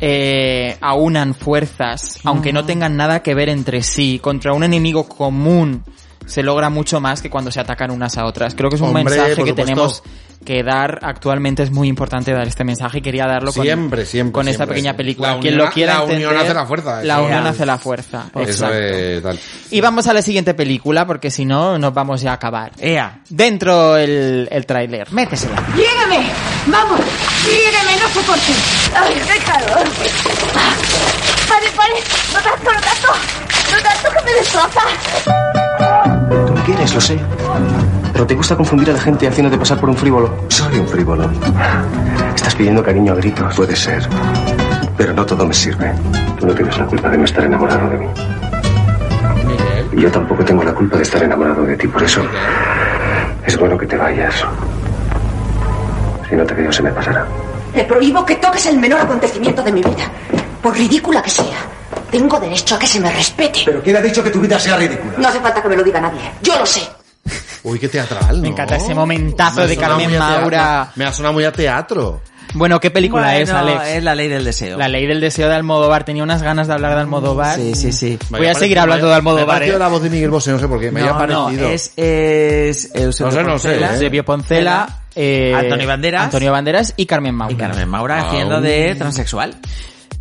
eh, aunan fuerzas, aunque no tengan nada que ver entre sí, contra un enemigo común, se logra mucho más que cuando se atacan unas a otras. Creo que es un Hombre, mensaje que supuesto. tenemos que dar actualmente. Es muy importante dar este mensaje y quería darlo con, Siempre, siempre, con esta siempre. pequeña película. La Quien unión- lo quiera la unión hace la fuerza, La unión es. hace la fuerza. Eso Exacto. es tal. Y vamos a la siguiente película porque si no nos vamos ya a acabar. Ea. Dentro el, el tráiler. Métesela. ¡Llégame! ¡Vamos! ¡Llégame! ¡No sé por qué! ¡Ay, qué calor! ¡Pare, pare! ¡No tanto, no tanto! ¡No tanto que me destroza! Tú quieres, lo sé. Pero te gusta confundir a la gente haciéndote pasar por un frívolo. Soy un frívolo. Estás pidiendo cariño a gritos. Puede ser. Pero no todo me sirve. Tú no tienes la culpa de no estar enamorado de mí. Y yo tampoco tengo la culpa de estar enamorado de ti. Por eso es bueno que te vayas. Si no te veo, se me pasará. Te prohíbo que toques el menor acontecimiento de mi vida, por ridícula que sea. Tengo derecho a que se me respete. ¿Pero quién ha dicho que tu vida sea ridícula? No hace falta que me lo diga nadie. Yo lo sé. [LAUGHS] Uy, qué teatral, ¿no? Me encanta ese momentazo Me de Carmen. Maura. Me ha sonado muy a teatro. Bueno, ¿qué película Bueno, es, Alex? es La Ley del Deseo. La ley del deseo de Almodóvar. Tenía unas ganas de hablar de Almodóvar. Sí, sí, sí. Voy a seguir hablando de Me ha Almodóvar. parecido ¿eh? la voz de Miguel Bosé, no sé por qué. Me no, había no, parecido. es, es Eusebio No sé, no sé, Poncela, ¿eh? Eusebio Poncela, eh, Antonio Banderas. Antonio Banderas y Carmen Maura. y Carmen Maura haciendo de transexual.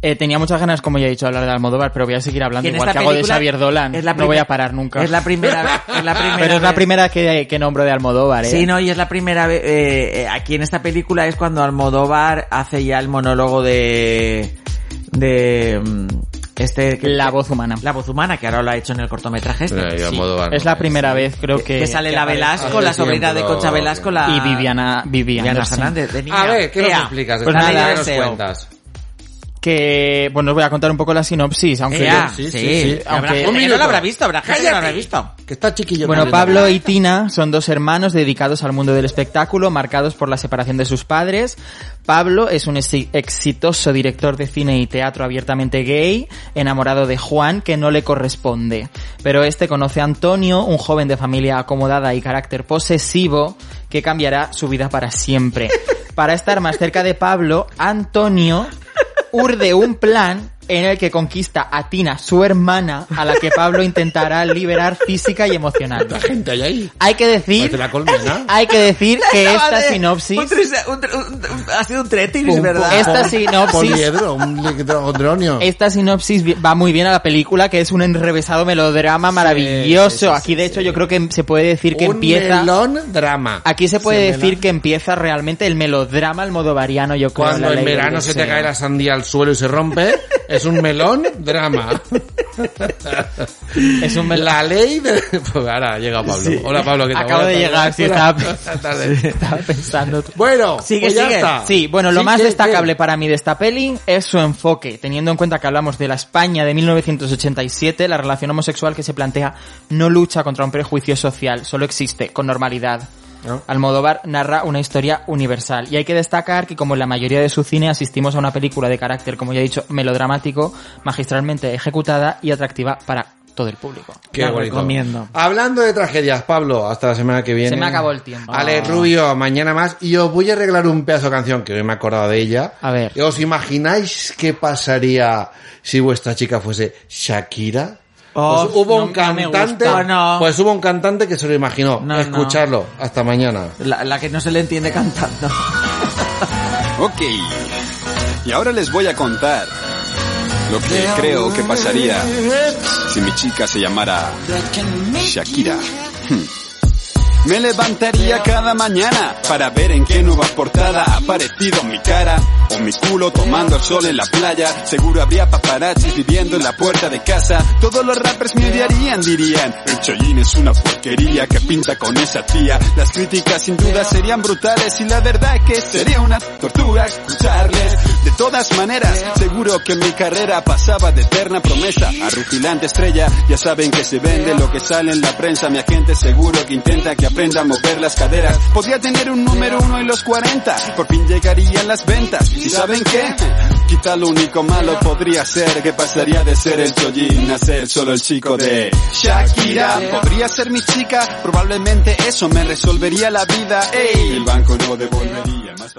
Eh, tenía muchas ganas, como ya he dicho, de hablar de Almodóvar, pero voy a seguir hablando. Igual que hago de Xavier Dolan. es la no voy a parar nunca. Es la primera, [LAUGHS] es la primera pero es la primera que, que nombro de Almodóvar, ¿eh? Sí, no, y es la primera vez, eh, eh, aquí en esta película es cuando Almodóvar hace ya el monólogo de, de, mm, este, que- La voz humana. la voz humana, que ahora lo ha hecho en el cortometraje este. Eh, Sí. Almodóvar, Es la primera vez, creo que... Que sale que la. Velasco, la sobrina de Concha. Velasco, la... Y Viviana, Viviana, Viviana. Fernández, de niña. A ver, ¿qué nos explicas? Pues nada, película, ¿qué deseo. nos cuentas? Que, bueno, os voy a contar un poco la sinopsis, aunque... Ea, sí, sí, sí, sí. Habrá Aunque- Un no lo habrá visto, habrá gente que no lo habrá visto. Que está chiquillo. Bueno. Pablo y Tina son dos hermanos dedicados al mundo del espectáculo, marcados por la separación de sus padres. Pablo es un exi- exitoso director de cine y teatro abiertamente gay, enamorado de Juan, que no le corresponde. Pero este conoce a Antonio, un joven de familia acomodada y carácter posesivo, que cambiará su vida para siempre. [LAUGHS] Para estar más cerca de Pablo, Antonio urde un plan en el que conquista a Tina, su hermana, a la que Pablo intentará liberar física y emocional. La gente hay ahí. Hay que decir, Parece la colmena. hay que decir que esta sinopsis, un tris- un tr- un- un- ha sido un tretis, Un ¿verdad? Esta un sinopsis- Poliedro, un licodronio. esta sinopsis vi- va muy bien a la película, que es un enrevesado melodrama maravilloso. sí, sí, Aquí, de hecho, yo creo que se puede decir que un empieza, melón drama. aquí se puede Se decir melón. que empieza realmente el melodrama almodovariano, yo creo. Cuando en verano se te cae la sandía al suelo y se rompe, [LAUGHS] es un melón drama. Es un mel- La ley de... Pues ahora ha llegado Pablo. Hola Pablo, ¿qué tal? Acabo de llegar, sí, estaba, tardes. [LAUGHS] estaba pensando. Bueno, Sigue, pues ya sigue. está. Sí, bueno, lo Sí, más ¿qué- destacable para mí de esta peli es su enfoque, teniendo en cuenta que hablamos de la España de 1987, la relación homosexual que se plantea no lucha contra un prejuicio social, solo existe con normalidad. ¿No? Almodóvar narra una historia universal y hay que destacar que como en la mayoría de su cine asistimos a una película de carácter, como ya he dicho, melodramático, magistralmente ejecutada y atractiva para todo el público. Qué recomiendo. Hablando de tragedias, Pablo, hasta la semana que viene. Se me acabó el tiempo. Ale Ah. Rubio, mañana más. Y os voy a arreglar un pedazo de canción que hoy me he acordado de ella. A ver. ¿Os imagináis qué pasaría si vuestra chica fuese Shakira? Oh, pues hubo no- un no cantante, gusta. No. pues hubo un cantante que se lo imaginó. No, no. Escucharlo. Hasta mañana. La, la que no se le entiende cantando. [LAUGHS] Ok. Y ahora les voy a contar lo que creo que pasaría si mi chica se llamara Shakira. Me levantaría cada mañana para ver en qué nueva portada ha aparecido mi cara o mi culo tomando el sol en la playa. Seguro habría paparazzis viviendo en la puerta de casa. Todos los rappers me odiarían, dirían. El Chollín es una porquería que pinta con esa tía. Las críticas sin duda serían brutales y la verdad que sería una tortura escucharles. De todas maneras, seguro que mi carrera pasaba de eterna promesa a rutilante estrella. Ya saben que se vende lo que sale en la prensa. Mi agente seguro que intenta que aprenda a mover las caderas. Podría tener un número uno en los 40. Por fin llegarían las ventas. ¿Y saben qué? Quizá lo único malo podría ser que pasaría de ser el chollín a ser solo el chico de Shakira. Podría ser mi chica, probablemente eso me resolvería la vida. Ey, el banco no devolvería más.